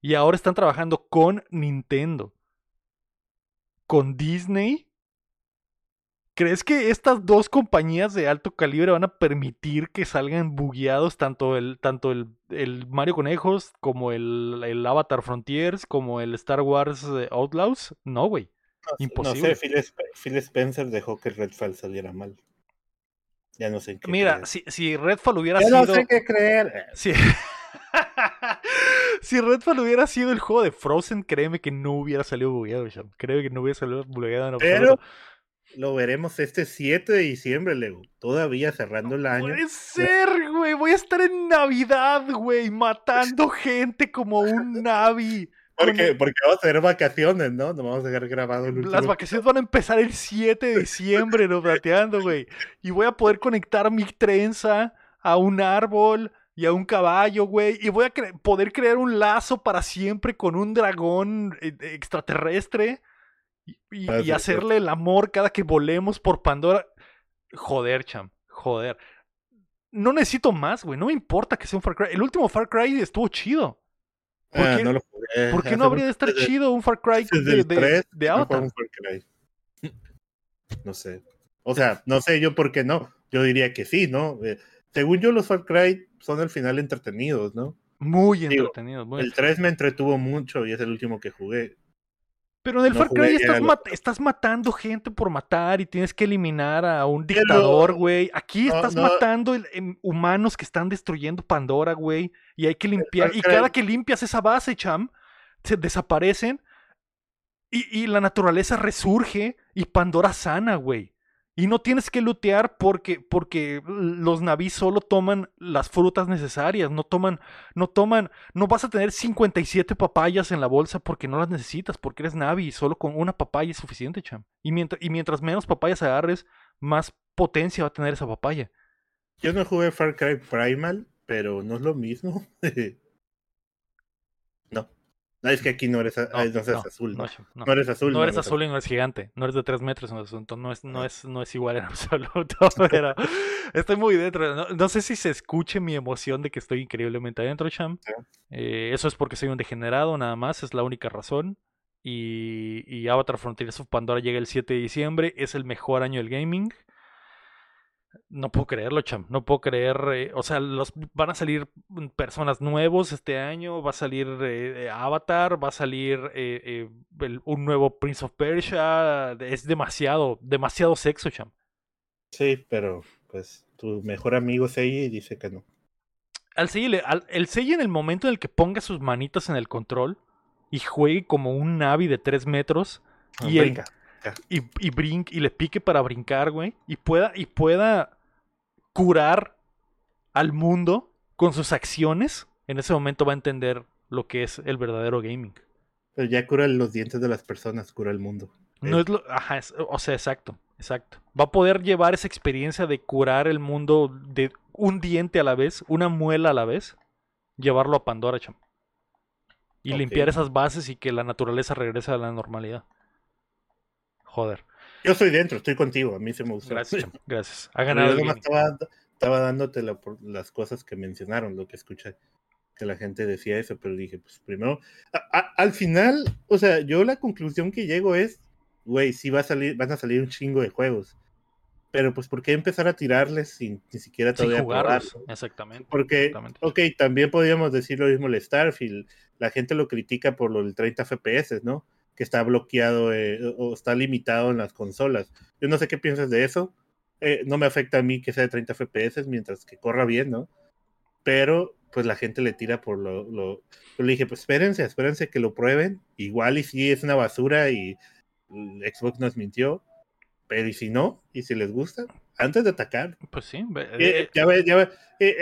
y ahora están trabajando con Nintendo, con Disney ¿Crees que estas dos compañías de alto calibre van a permitir que salgan bugueados tanto el, tanto el, el Mario Conejos como el, el, Avatar Frontiers como el Star Wars eh, Outlaws? No, güey. Imposible. No sé, Phil, Spencer dejó que Redfall saliera mal. Ya no sé en qué Mira, si, si Redfall hubiera ya sido. No sé qué creer. Si, (laughs) si Redfall hubiera sido el juego de Frozen, créeme que no hubiera salido bugueado, Créeme que no hubiera salido bugueado en Pero lo veremos este 7 de diciembre, Lego. Todavía cerrando el año. Puede ser, güey. Voy a estar en Navidad, güey, matando (laughs) gente como un Navi. Porque, porque vamos a tener vacaciones, ¿no? No vamos a dejar grabado el Las vacaciones van a empezar el 7 de diciembre, ¿no? Plateando, güey. Y voy a poder conectar mi trenza a un árbol y a un caballo, güey. Y voy a poder crear un lazo para siempre con un dragón eh, extraterrestre. Y, y hacerle el amor cada que volemos por Pandora. Joder, cham. Joder. No necesito más, güey. No me importa que sea un Far Cry. El último Far Cry estuvo chido. ¿Por, ah, qué, no, ¿por qué no habría de estar chido un Far Cry de, de, de Avatar? No sé. O sea, no sé yo por qué no. Yo diría que sí, ¿no? Eh, según yo, los Far Cry son al final entretenidos, ¿no? Muy entretenidos. el 3 me entretuvo mucho y es el último que jugué. Pero en el Far Cry estás, matando gente por matar y tienes que eliminar a un dictador, güey. Aquí estás matando em, humanos que están destruyendo Pandora, güey. Y hay que limpiar. Y cada que limpias esa base, cham, se desaparecen. Y, y la naturaleza resurge y Pandora sana, güey. Y no tienes que lootear porque, porque los navíes solo toman las frutas necesarias, no toman, no toman, no vas a tener 57 papayas en la bolsa porque no las necesitas, porque eres navi y solo con una papaya es suficiente, cham. Y mientras, y mientras menos papayas agarres, más potencia va a tener esa papaya. Yo no jugué Far Cry Primal, pero no es lo mismo. (laughs) No, es que aquí no eres, no, eres azul. No, eres azul. No, eres azul y no eres gigante. No eres de 3 metros en asunto. No es, no, es, no es igual en (laughs) absoluto. Pero estoy muy dentro. No, sé si se escuche mi emoción de que estoy increíblemente adentro, Cham. Eh, eso es porque soy un degenerado, nada más. Es la única razón. Y, y Avatar Frontiers of Pandora llega el 7 de diciembre. Es el mejor año del gaming. No puedo creerlo, cham. No puedo creer. Eh, o sea, los, van a salir personas nuevos este año. Va a salir eh, Avatar. Va a salir eh, un nuevo Prince of Persia. Es demasiado, demasiado sexo, cham. Sí, pero pues tu mejor amigo Seiji dice que no. Al Seiji, el Seiji en el momento en el que ponga sus manitas en el control y juegue como un Navi de 3 metros. Ah, y el, y, y, y le pique para brincar, güey. Y pueda, y pueda curar al mundo con sus acciones. En ese momento va a entender lo que es el verdadero gaming. Pero ya cura los dientes de las personas, cura el mundo. No es lo, ajá, o sea, exacto, exacto. Va a poder llevar esa experiencia de curar el mundo de un diente a la vez, una muela a la vez, llevarlo a Pandora, cham. Y limpiar esas bases y que la naturaleza regrese a la normalidad. Joder. Yo estoy dentro, estoy contigo, a mí se me gusta. Gracias, (laughs) gracias. Ha ganado. estaba, estaba dándote las cosas que mencionaron, lo que escuché, que la gente decía eso, pero dije, pues primero, al final, o sea, yo la conclusión que llego es, güey, sí va a salir, van a salir un chingo de juegos. Pero pues, ¿por qué empezar a tirarles sin ni siquiera todavía jugarlos? Exactamente. Porque, ok, también podríamos decir lo mismo el Starfield. La gente lo critica por lo del 30 FPS, ¿no? Que está bloqueado eh, o está limitado en las consolas. Yo no sé qué piensas de eso. Eh, no me afecta a mí que sea de 30 FPS mientras que corra bien, ¿no? Pero pues la gente le tira por lo... lo... Yo le dije, pues espérense, espérense que lo prueben. Igual y si es una basura y Xbox nos mintió. Pero y si no, y si les gusta, antes de atacar. Pues sí. Eh, ya ve, ya ve.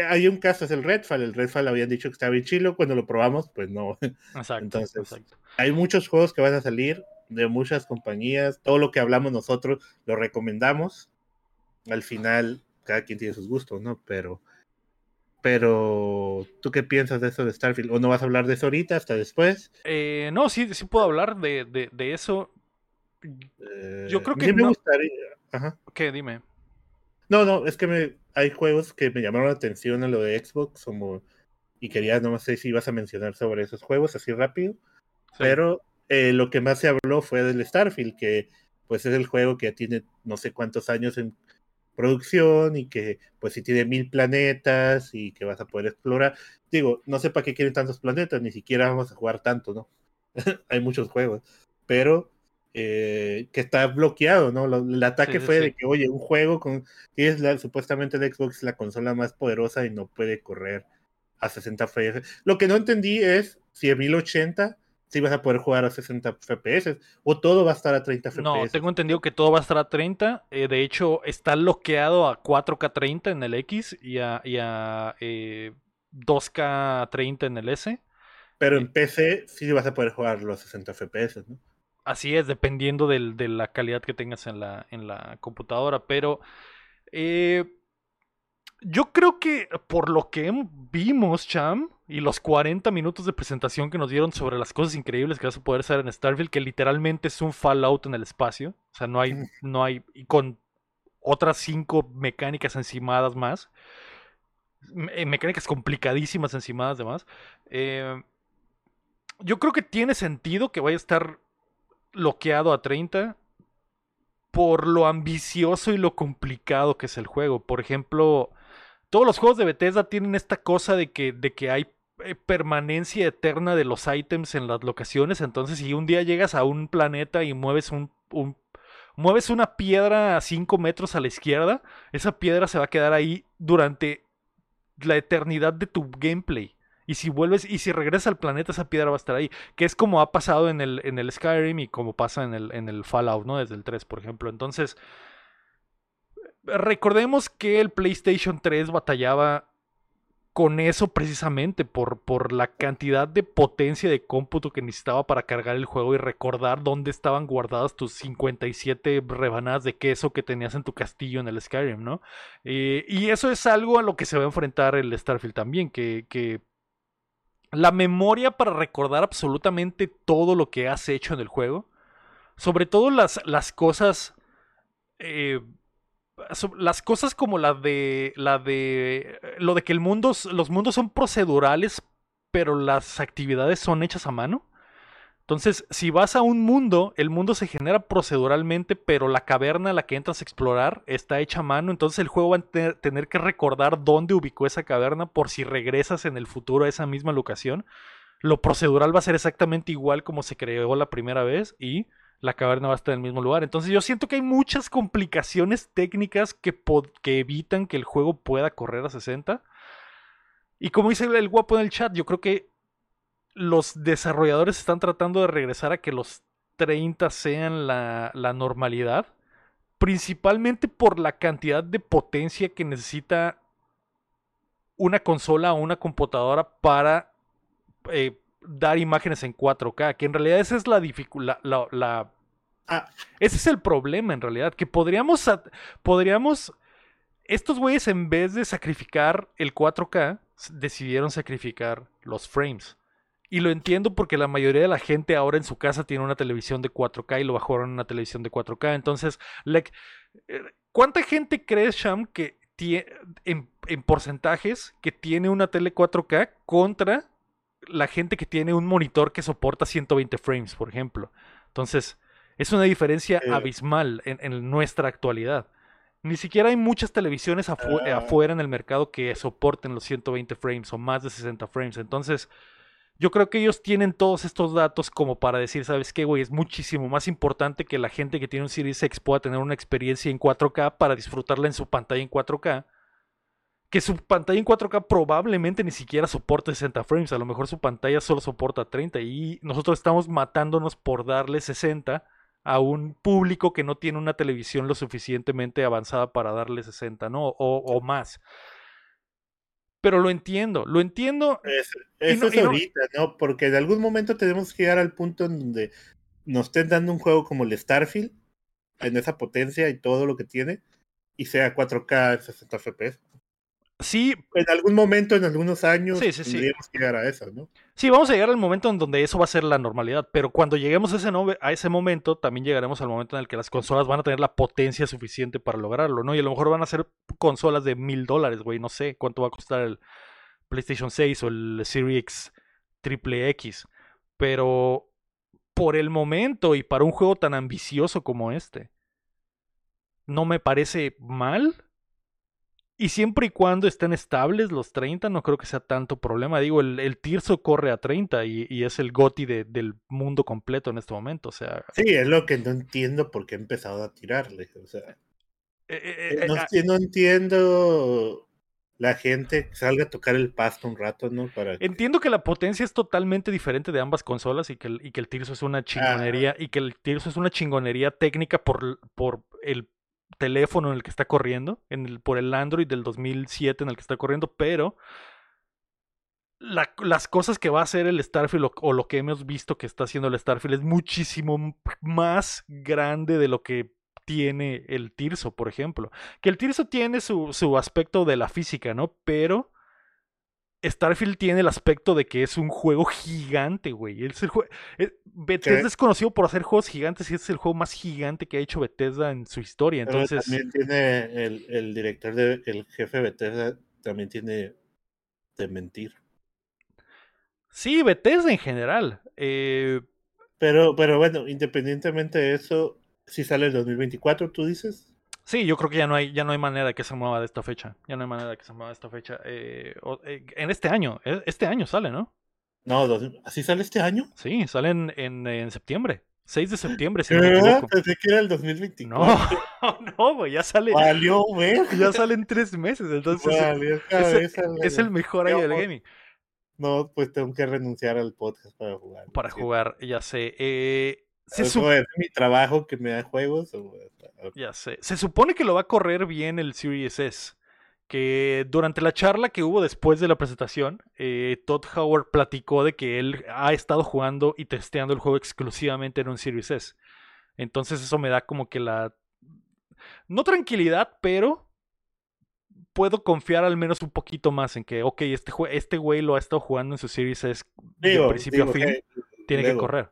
hay un caso, es el Redfall. El Redfall habían dicho que estaba bien chilo. Cuando lo probamos, pues no. (laughs) Exacto. Entonces, exacto hay muchos juegos que van a salir de muchas compañías. Todo lo que hablamos nosotros lo recomendamos. Al final, cada quien tiene sus gustos, ¿no? Pero, pero, ¿tú qué piensas de eso de Starfield? ¿O no vas a hablar de eso ahorita, hasta después? Eh, no, sí, sí puedo hablar de, de, eso. Yo creo que. Sí me gustaría. Ajá. ¿Qué? Dime. No, no, es que me, hay juegos que me llamaron la atención en lo de Xbox, como, y quería, no sé si ibas a mencionar sobre esos juegos así rápido. Pero eh, lo que más se habló fue del Starfield, que pues es el juego que ya tiene no sé cuántos años en producción y que pues si tiene mil planetas y que vas a poder explorar. Digo, no sé para qué quieren tantos planetas, ni siquiera vamos a jugar tanto, ¿no? (laughs) Hay muchos juegos, pero eh, que está bloqueado, ¿no? el ataque fue de que, oye, un juego con que es la, supuestamente el Xbox la consola más poderosa y no puede correr a 60 FPS. Lo que no entendí es si en 1080 si vas a poder jugar a 60 FPS o todo va a estar a 30 FPS. No, tengo entendido que todo va a estar a 30. Eh, de hecho, está bloqueado a 4K30 en el X y a, 2K30 eh, en el S. Pero en PC sí vas a poder jugar los 60 FPS, ¿no? Así es, dependiendo de la calidad que tengas en la, en la computadora. Pero eh, yo creo que por lo que vimos, Cham, y los 40 minutos de presentación que nos dieron sobre las cosas increíbles que vas a poder hacer en Starfield, que literalmente es un Fallout en el espacio. O sea, no hay, (laughs) no hay, y con otras cinco mecánicas encimadas más. Eh, mecánicas complicadísimas encimadas además. Eh, yo creo que tiene sentido que vaya a estar bloqueado a 30 por lo ambicioso y lo complicado que es el juego. Por ejemplo, todos los juegos de Bethesda tienen esta cosa de que, de que hay eh, permanencia eterna de los ítems en las locaciones. Entonces, si un día llegas a un planeta y mueves un, mueves una piedra a 5 metros a la izquierda, esa piedra se va a quedar ahí durante la eternidad de tu gameplay. Y si vuelves y si regresas al planeta, esa piedra va a estar ahí. Que es como ha pasado en el, en el Skyrim y como pasa en el, en el Fallout, ¿no? Desde el 3, por ejemplo. Entonces, recordemos que el PlayStation 3 batallaba con eso precisamente, por, por la cantidad de potencia de cómputo que necesitaba para cargar el juego y recordar dónde estaban guardadas tus 57 rebanadas de queso que tenías en tu castillo en el Skyrim, ¿no? Eh, y eso es algo a lo que se va a enfrentar el Starfield también, que, que la memoria para recordar absolutamente todo lo que has hecho en el juego, sobre todo las, las cosas... Eh, las cosas como la de la de lo de que el mundo los mundos son procedurales pero las actividades son hechas a mano entonces si vas a un mundo el mundo se genera proceduralmente pero la caverna a la que entras a explorar está hecha a mano entonces el juego va a tener que recordar dónde ubicó esa caverna por si regresas en el futuro a esa misma locación lo procedural va a ser exactamente igual como se creó la primera vez y la caverna va a estar en el mismo lugar. Entonces yo siento que hay muchas complicaciones técnicas que, que evitan que el juego pueda correr a 60. Y como dice el guapo en el chat, yo creo que los desarrolladores están tratando de regresar a que los 30 sean la, la normalidad. Principalmente por la cantidad de potencia que necesita una consola o una computadora para eh, dar imágenes en 4K, que en realidad esa es la dificultad, la, ah. ese es el problema en realidad, que podríamos, podríamos, estos güeyes en vez de sacrificar el 4K, decidieron sacrificar los frames. Y lo entiendo porque la mayoría de la gente ahora en su casa tiene una televisión de 4K y lo bajaron en una televisión de 4K. Entonces, like, eh, ¿cuánta gente crees, Sham, que tiene en, en porcentajes que tiene una tele 4K contra la gente que tiene un monitor que soporta 120 frames, por ejemplo. Entonces, es una diferencia abismal en, nuestra actualidad. Ni siquiera hay muchas televisiones ah. afuera en el mercado que soporten los 120 frames o más de 60 frames. Entonces, yo creo que ellos tienen todos estos datos como para decir, ¿sabes qué, güey? Es muchísimo más importante que la gente que tiene un Series X pueda tener una experiencia en 4K para disfrutarla en su pantalla en 4K que su pantalla en 4K probablemente ni siquiera soporte 60 frames, a lo mejor su pantalla solo soporta 30 y nosotros estamos matándonos por darle 60 a un público que no tiene una televisión lo suficientemente avanzada para darle 60, ¿no? O, más. Pero lo entiendo, lo entiendo. eso es ahorita, no... Porque en algún momento tenemos que llegar al punto en donde nos estén dando un juego como el Starfield, en esa potencia y todo lo que tiene, y sea 4K 60 FPS. Sí. En algún momento, en algunos años, tendríamos que llegar a eso, ¿no? Sí, vamos a llegar al momento en donde eso va a ser la normalidad, pero cuando lleguemos a ese, a ese momento, también llegaremos al momento en el que las consolas van a tener la potencia suficiente para lograrlo, ¿no? Y a lo mejor van a ser consolas de mil dólares, güey, no sé cuánto va a costar el PlayStation 6 o el Series X Triple X, pero por el momento y para un juego tan ambicioso como este, no me parece mal y siempre y cuando estén estables los 30, no creo que sea tanto problema. Digo, el, el Tirso corre a 30 y, es el GOTI del mundo completo en este momento. O sea. Sí, es lo que no entiendo por qué he empezado a tirarle. O sea. Eh, eh, eh, no, ah, no, entiendo la gente salga a tocar el pasto un rato, ¿no? Para Entiendo que la potencia es totalmente diferente de ambas consolas y que el, y que el Tirso es una chingonería y que el Tirso es una chingonería técnica por, por el teléfono en el que está corriendo, en el, por el Android del 2007 en el que está corriendo, pero las cosas que va a hacer el Starfield o, lo que hemos visto que está haciendo el Starfield es muchísimo más grande de lo que tiene el Tirso, por ejemplo. Que el Tirso tiene su, su aspecto de la física, ¿no? Pero Starfield tiene el aspecto de que es un juego gigante, güey. Es el Bethesda es conocido por hacer juegos gigantes y es el juego más gigante que ha hecho Bethesda en su historia. Entonces... también tiene el, el director, de, el jefe de Bethesda, también tiene de mentir. Sí, Bethesda en general. Eh... Pero, pero bueno, independientemente de eso, si sale el 2024, tú dices. Sí, yo creo que ya no hay, ya no hay manera de que se mueva de esta fecha. Ya no hay manera de que se mueva de esta fecha. Eh, eh, en este año, e, este año sale, ¿no? No, ¿así sale este año? Sí, sale en, en, septiembre. 6 de septiembre, si no me equivoco. Pensé que era el 2024. No, (laughs) no, güey, ya sale. Valió, güey. (laughs) Ya salen tres meses, entonces. es, el mejor año del gaming. No, pues tengo que renunciar al podcast para jugar. Para jugar, ya sé. Eh, se ¿Es mi trabajo que me da juegos? Ya sé. Se supone que lo va a correr bien el Series S. Que durante la charla que hubo después de la presentación, eh, Todd Howard platicó de que él ha estado jugando y testeando el juego exclusivamente en un Series S. Entonces eso me da como que la... No tranquilidad, pero puedo confiar al menos un poquito más en que, ok, este, este güey lo ha estado jugando en su Series S de principio a fin. tiene que correr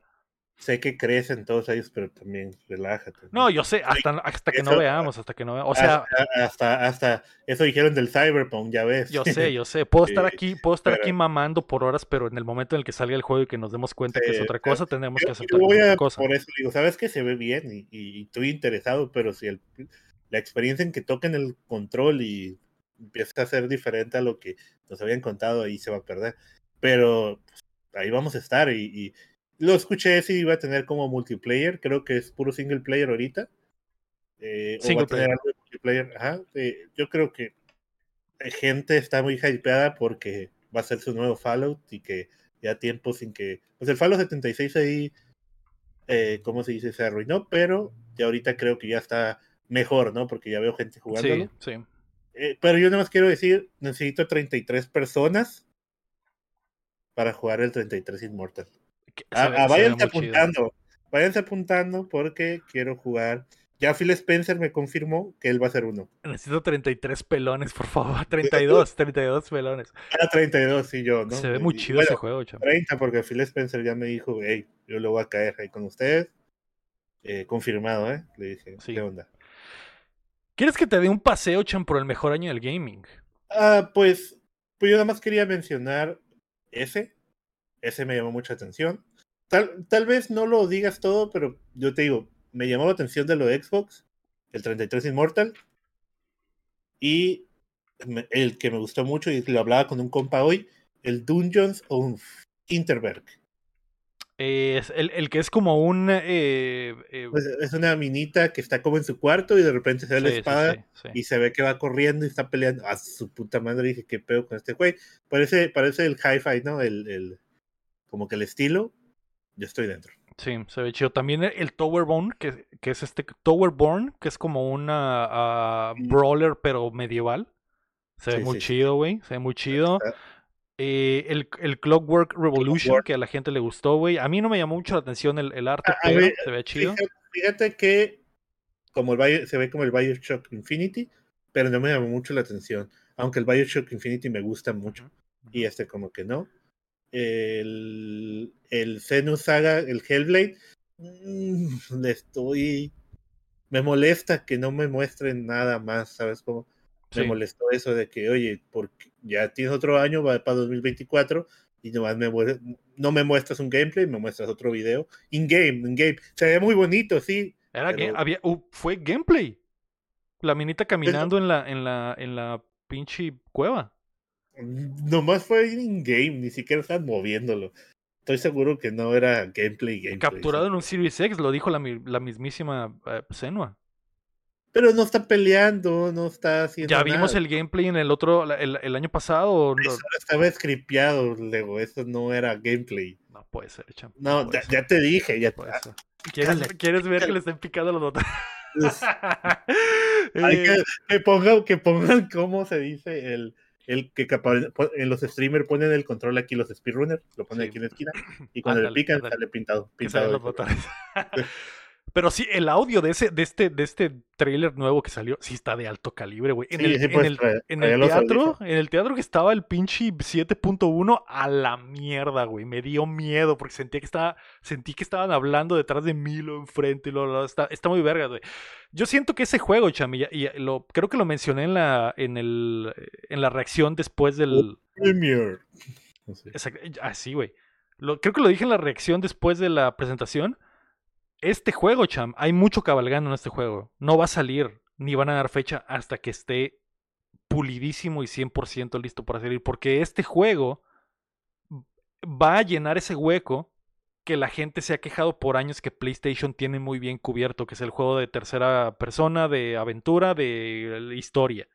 sé que crecen todos ellos, pero también relájate. No, yo sé, hasta, hasta que no veamos, hasta que no veamos. O sea, hasta, hasta, eso dijeron del Cyberpunk, ya ves. Yo sé, yo sé. Puedo estar aquí, (laughs) puedo estar aquí mamando por horas, pero en el momento en el que salga el juego y que nos demos cuenta que es otra cosa, tenemos que aceptar otra cosa. Por eso digo, sabes que se ve bien y, estoy interesado, pero si el, la experiencia en que toquen el control y empieza a ser diferente a lo que nos habían contado, ahí se va a perder. Pero pues, ahí vamos a estar y lo escuché si iba a tener como multiplayer, creo que es puro single player ahorita. Eh, single player. multiplayer. Ajá, eh, yo creo que gente está muy hypeada porque va a ser su nuevo Fallout y que ya tiempo sin que. Pues el Fallout 76 ahí, eh, ¿cómo se dice? Se arruinó, pero ya ahorita creo que ya está mejor, ¿no? Porque ya veo gente jugando. Sí, sí. Eh, pero yo nada más quiero decir: necesito 33 personas para jugar el 33 Immortal. Ah, ah, váyanse apuntando, váyanse apuntando porque quiero jugar. Ya Phil Spencer me confirmó que él va a ser uno. Necesito 33 pelones, por favor. (laughs) 32, 32 pelones. Ah, 32, sí, yo, ¿no? Se ve muy chido ese juego, chaval. 30, porque Phil Spencer ya me dijo, hey, yo lo voy a caer ahí con ustedes. Eh, confirmado, ¿eh? Le dije, ¿qué onda? ¿Quieres que te dé un paseo, Chan, por el mejor año del gaming? Ah, pues, pues yo nada más quería mencionar ese. Ese me llamó mucha atención. Tal, tal vez no lo digas todo, pero yo te digo, me llamó la atención de lo de Xbox, el 33 Immortal, y el que me gustó mucho, y lo hablaba con un compa hoy, el Dungeons of Interberg. es el, que es como un... Eh, eh, pues, es una minita que está como en su cuarto y de repente se ve la espada y se ve que va corriendo y está peleando. A su puta madre dije, ¿qué pedo con este güey? Parece, parece el hi-fi, ¿no? El, el, como que el estilo, yo estoy dentro. Sí, se ve chido. También el Towerborn, que, que es este Towerborn, que es como una ah, brawler pero medieval. Se ve muy chido, güey. Se ve muy chido. Eh, el, el, Clockwork Revolution, que a la gente le gustó, güey. A mí no me llamó mucho la atención el, arte, pero se ve chido. Fíjate, que como el se ve como el Bioshock Infinity, pero no me llamó mucho la atención. Aunque el Bioshock Infinity me gusta mucho. Y este como que no el, el Zenus Saga, el Hellblade, mm, le estoy. Me molesta que no me muestren nada más, ¿sabes cómo? Me molestó eso de que, oye, porque ya tienes otro año, va para 2024, y nomás me, no me muestras un gameplay, me muestras otro video. In-game, in-game. Se ve muy bonito, sí. Era había, uh, fue gameplay. La minita caminando en la, en la, en la pinche cueva. Nomás fue in-game, ni siquiera están moviéndolo. Estoy seguro que no era gameplay. gameplay Capturado en un Series X, lo dijo la, la mismísima uh, Senua. pero no está peleando, no está haciendo. Ya vimos el gameplay en el otro, el, año pasado. Eso estaba scripteado, Lego, eso no era gameplay. No puede ser, champ. No, ya, te dije, ya. ¿Quieres, ¿Quieres, ver que le estén picando los botones? (laughs) Hay que, eh, que, pongan, que pongan cómo se dice el, el que en los streamers ponen el control aquí los speedrunners, lo ponen aquí en la esquina y (coughs) cuando le pican sale pintado. pintado. (laughs) Pero sí, el audio de ese, de este, de este trailer nuevo que salió, sí está de alto calibre, güey. En, el, en, el, teatro, en el teatro que estaba el pinche 7.1, a la mierda, güey. Me dio miedo porque sentía que estaba, sentí que estaban hablando detrás de mí, lo enfrente, y lo, está, está muy verga, güey. Yo siento que ese juego, Chami, y lo, creo que lo mencioné en la, en el, en la reacción después del. Premier. Así, ah, güey. Creo que lo dije en la reacción después de la presentación este juego, cham, hay mucho cabalgando en este juego. No va a salir, ni van a dar fecha hasta que esté pulidísimo y 100% listo para salir. Porque este juego va a llenar ese hueco que la gente se ha quejado por años que PlayStation tiene muy bien cubierto, que es el juego de tercera persona, de aventura, de historia.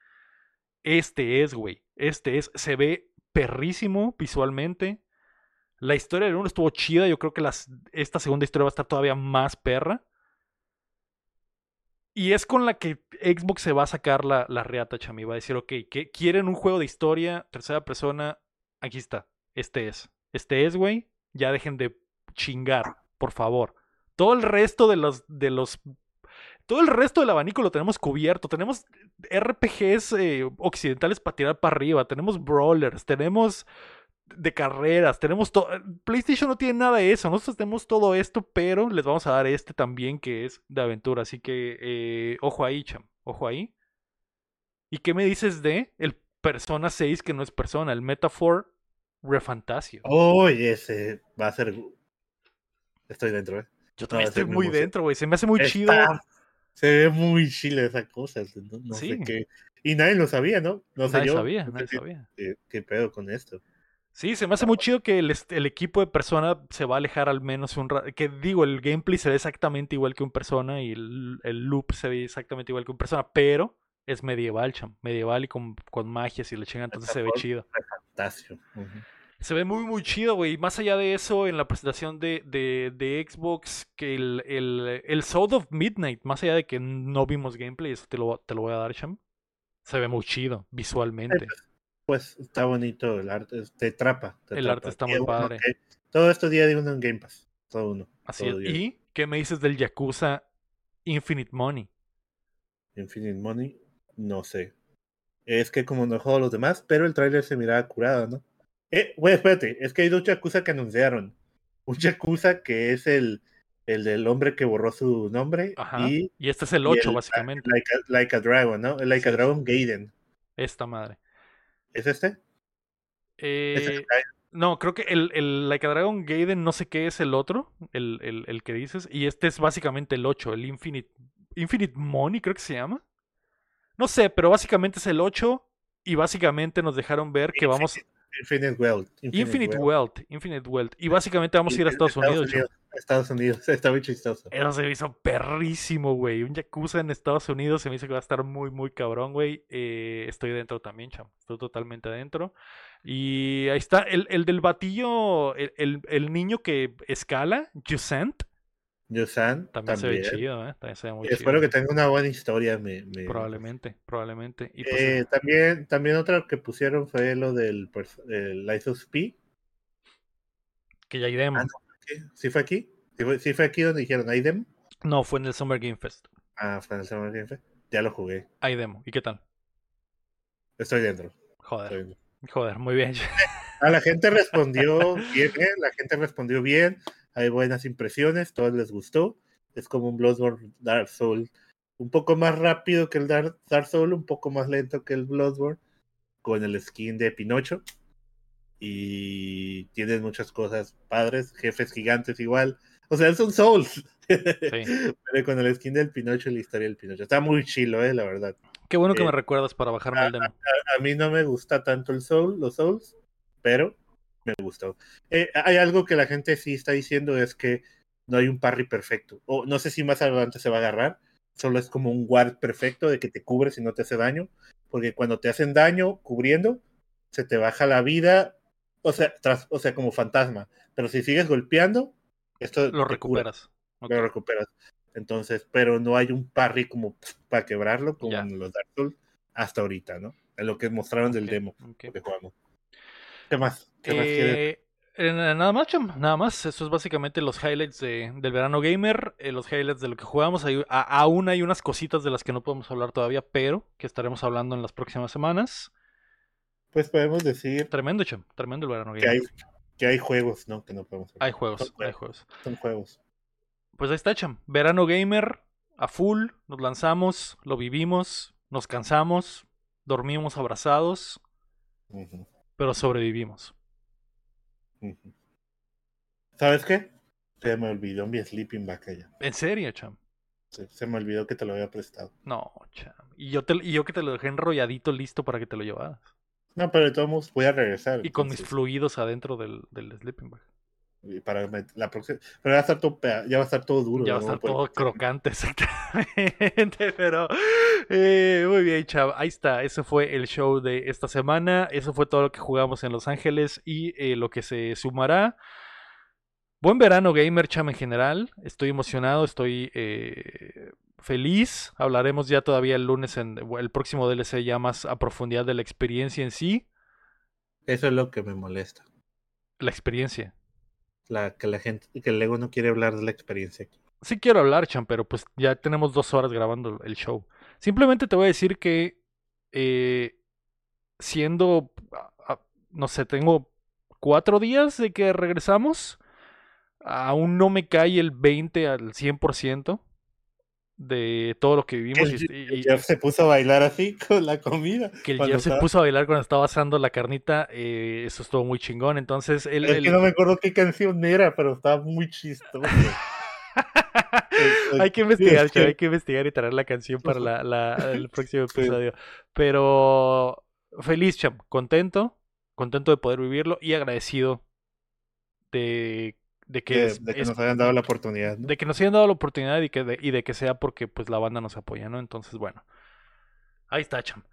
Este es, güey. Este es. Se ve perrísimo visualmente. La historia del 1 estuvo chida. Yo creo que esta segunda historia va a estar todavía más perra. Y es con la que Xbox se va a sacar la, la reata, chami. Va a decir, ok, que ¿quieren un juego de historia, tercera persona? Aquí está. Este es. Este es, güey. Ya dejen de chingar, por favor. Todo el resto de los, de los todo el resto del abanico lo tenemos cubierto. Tenemos RPGs eh, occidentales para tirar para arriba. Tenemos brawlers. Tenemos de carreras, tenemos todo. PlayStation no tiene nada de eso. Nosotros tenemos todo esto, pero les vamos a dar este también que es de aventura. Así que, eh, ojo ahí, cham. Ojo ahí. ¿Y qué me dices de el Persona 6 que no es persona? El Metaphor Refantasio. Oh, ese va a ser. Estoy dentro, ¿eh? Yo también estoy muy dentro, güey. Se me hace muy chido. Se ve muy chido esa cosa. No, sé qué. Y nadie lo sabía, ¿no? No sé nadie sabía, nadie sabía. ¿Qué pedo con esto? Sí, se me hace muy chido que el, equipo de persona se va a alejar al menos un rato. Que digo, el gameplay se ve exactamente igual que un persona y el, loop se ve exactamente igual que un persona, pero es medieval, cham. Medieval y con, con magias y le chingan, entonces se ve chido. Se ve muy, muy chido, güey. Más allá de eso, en la presentación de, de, Xbox, que el, el, el Soul of Midnight, más allá de que no vimos gameplay, eso te lo, te lo voy a dar, cham. Se ve muy chido visualmente. Pues, está bonito el arte, te atrapa. el arte está muy padre. todo esto día de uno en Game Pass, todo uno. Así es. ¿Y qué me dices del Yakuza Infinite Money? Infinite Money, no sé. Es que como no juego los demás, pero el tráiler se miraba curado, ¿no? Eh, güey, espérate, es que hay dos Yakuza que anunciaron. (laughs) Un Yakuza que es el, el del hombre que borró su nombre. Y, y este es el 8, básicamente. Like a, Dragon, ¿no? Like a Dragon Gaiden. Esta madre. ¿Es este? Eh, no, creo que el, el Like a Dragon Gaiden no sé qué es el otro, el, el, el, que dices, y este es básicamente el 8, el Infinite, Infinite Money creo que se llama. No sé, pero básicamente es el 8 y básicamente nos dejaron ver que vamos... Infinite Wealth. Infinite, Wealth. Infinite Wealth. Y básicamente vamos a ir a Estados, Unidos. Estados Unidos, (laughs) está muy chistoso. Eso se me hizo perrísimo, güey. Un Yakuza en Estados Unidos se me hizo que va a estar muy, muy cabrón, güey. Eh, estoy dentro también, chamo. Estoy totalmente adentro. Y ahí está, el, el del batillo, el, el, niño que escala, Jusant. También, se ve chido, ¿eh? También se ve muy Espero que tenga una buena historia. Me, Probablemente, probablemente. Y pues, eh, también, también otra que pusieron fue lo del, Life of P. Que ya iremos. Ah, ¿Sí fue aquí? ¿Sí fue, aquí donde dijeron hay demo? No, fue en el Summer Game Fest. Ah, fue en el Summer Game Fest. Ya lo jugué. Hay demo. ¿Y qué tal? Estoy dentro. Joder. Joder, muy bien. (laughs) A la gente respondió bien, ¿eh? la gente respondió bien. Hay buenas impresiones, todos les gustó. Es como un Bloodborne Dark Soul. Un poco más rápido que el Dark, Dark Soul, un poco más lento que el Bloodborne. Con el skin de Pinocho y tienes muchas cosas padres, jefes gigantes igual. O sea, son Souls. (laughs) Pero con el skin del Pinocho y la historia del Pinocho. Está muy chilo, eh, la verdad. Qué bueno que me eh, recuerdas para bajarme el demo. A, mí no me gusta tanto el Soul, los Souls, pero me gustó. Eh, hay algo que la gente sí está diciendo es que no hay un parry perfecto. O no sé si más adelante se va a agarrar, solo es como un guard perfecto de que te cubres y no te hace daño, porque cuando te hacen daño cubriendo, se te baja la vida, o sea, tras, o sea, como fantasma, pero si sigues golpeando, esto lo recuperas. Lo recuperas. Entonces, pero no hay un parry como para quebrarlo como en los Dark Souls hasta ahorita, ¿no? En lo que mostraron del demo que jugamos. ¿Qué más? ¿Qué más eh, eh, nada más, nada más. Eso es básicamente los highlights de, del verano gamer, eh, los highlights de lo que jugamos. Hay, aún hay unas cositas de las que no podemos hablar todavía, pero que estaremos hablando en las próximas semanas. Pues podemos decir. Tremendo, Cham, tremendo el verano gamer. Que hay, que hay juegos, ¿no? Que no podemos hablar. Hay juegos, hay juegos. Son juegos. Pues ahí está, Cham. Verano gamer, a full, nos lanzamos, lo vivimos, nos cansamos, dormimos abrazados, pero sobrevivimos. ¿Sabes qué? Se me olvidó mi sleeping bag allá. ¿En serio, cham? se me olvidó que te lo había prestado. No, cham. Y yo, te, y yo que te lo dejé enrolladito listo para que te lo llevaras. No, pero de todos modos voy a regresar. Y con mis fluidos adentro del, del sleeping bag para la próxima, pero ya va a estar todo, ya va a estar todo duro. Ya va a estar todo crocante, (laughs) exactamente. Pero eh, muy bien, chav. Ahí está. Ese fue el show de esta semana. Eso fue todo lo que jugamos en Los Ángeles y eh, lo que se sumará. Buen verano, gamer cham en general. Estoy emocionado, estoy eh, feliz. Hablaremos ya todavía el lunes en el próximo DLC ya más a profundidad de la experiencia en sí. Eso es lo que me molesta. La experiencia la, que la gente, que el Lego no quiere hablar de la experiencia. Sí quiero hablar, Chan, pero pues ya tenemos dos horas grabando el show. Simplemente te voy a decir que eh, siendo, no sé, tengo cuatro días de que regresamos, aún no me cae el 20 al 100% de todo lo que vivimos. y, Jeff se puso a bailar así (laughs) con la comida. Que el Jeff se puso a bailar cuando estaba asando la carnita, eh, eso estuvo muy chingón. Entonces, él, es que no me acuerdo qué canción era, pero estaba muy chistoso. (laughs) hay que investigar, hay que investigar y traer la canción para la, el (laughs) próximo episodio. Pero feliz, cham, contento, contento de poder vivirlo y agradecido de de que, nos hayan dado la oportunidad. De que nos hayan dado la oportunidad y, que de, y de que sea porque pues la banda nos apoya, ¿no? Entonces, bueno. Ahí está, cham.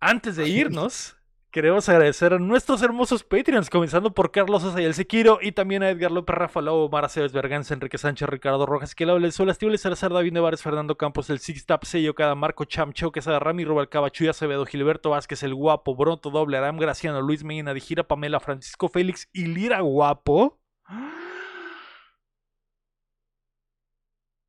Antes de irnos, queremos agradecer a nuestros hermosos Patreons, comenzando por Carlos Asayel Sequiro y también a Edgar López, Rafa Lobo, Mara Cebes Berganza, Enrique Sánchez, Ricardo Rojas, que el Sol, Estíbal, Salazar, David Nevares, Fernando Campos, el Six Tap, Sello, Cada Marco, Cham, Quesada, Rami, Rubalcaba, Chuya Acevedo, Gilberto Vázquez, El Guapo, Bronto, Doble, Aram, Graciano, Luis Medina, Dijira, Pamela, Francisco Félix y Lira Guapo. (gasps)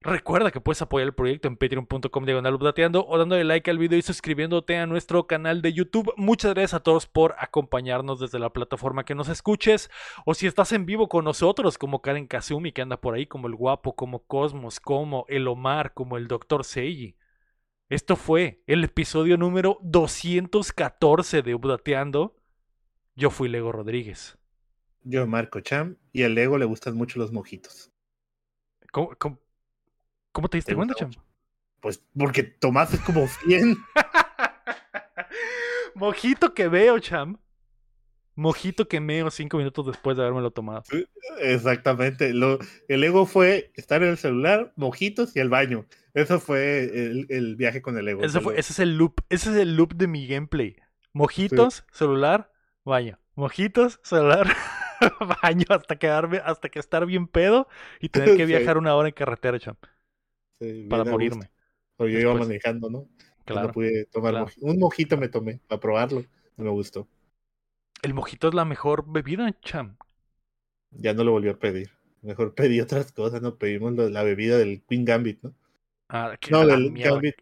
Recuerda que puedes apoyar el proyecto en patreon.com diagonal updateando o dándole like al video y suscribiéndote a nuestro canal de YouTube. Muchas gracias a todos por acompañarnos desde la plataforma que nos escuches. O si estás en vivo con nosotros, como Karen Kazumi, que anda por ahí, como el guapo, como Cosmos, como el Omar, como el Dr. Seiji. Esto fue el episodio número 214 de Updateando. Yo fui Lego Rodríguez. Yo, Marco Cham, y al Lego le gustan mucho los mojitos. ¿Cómo, cómo, te diste cuenta, Cham? Pues porque Tomás es como 100. (laughs) Mojito que veo, Cham. Mojito que meo cinco minutos después de lo tomado. Exactamente. Lo, el ego fue estar en el celular, mojitos y el baño. Eso fue el, viaje con el ego. Ese, fue, ese, es el loop. Ese es el loop de mi gameplay. Mojitos, celular, baño. Mojitos, celular. (laughs) (laughs) baño hasta quedarme, hasta que estar bien pedo y tener que (laughs) viajar una hora en carretera, champ. para morirme. yo iba manejando, ¿no? Claro. No pude tomar Un mojito me tomé para probarlo. No me gustó. El mojito es la mejor bebida, champ. Ya no lo volví a pedir. Mejor pedí otras cosas, ¿no? Pedimos la bebida del Queen Gambit, ¿no? Ah, no, del Gambit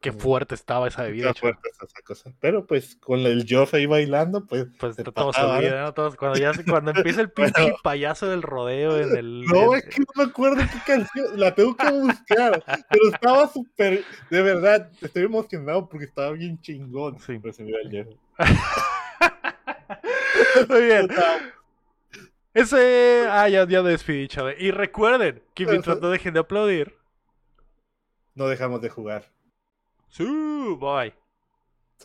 Qué fuerte estaba esa bebida. fuerte esa cosa. Pero pues con el Joff ahí bailando, pues. Pues todos se ¿no? Todos, cuando, ya, cuando empieza el (laughs) pinche payaso del rodeo en (laughs) el. No, es que no me acuerdo qué canción. La tengo que buscar. pero estaba súper. De verdad, estoy emocionado porque estaba bien chingón. Sí. Pero se me el Jeff. (laughs) Muy bien. Ese. Ah, ya, ya despedí, chaval. Y recuerden que mientras no dejen de aplaudir no dejamos de jugar. Sí, bye.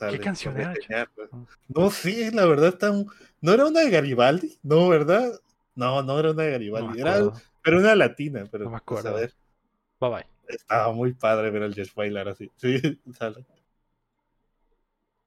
¿Qué canción era? Pues. No sé, la verdad está ¿No era una de Garibaldi? No, ¿verdad? No, no era una de Garibaldi. era, pero una latina, pero no me acuerdo. a ver. Bye bye. estaba muy padre ver al Jess bailar así. Sí, (laughs) sale.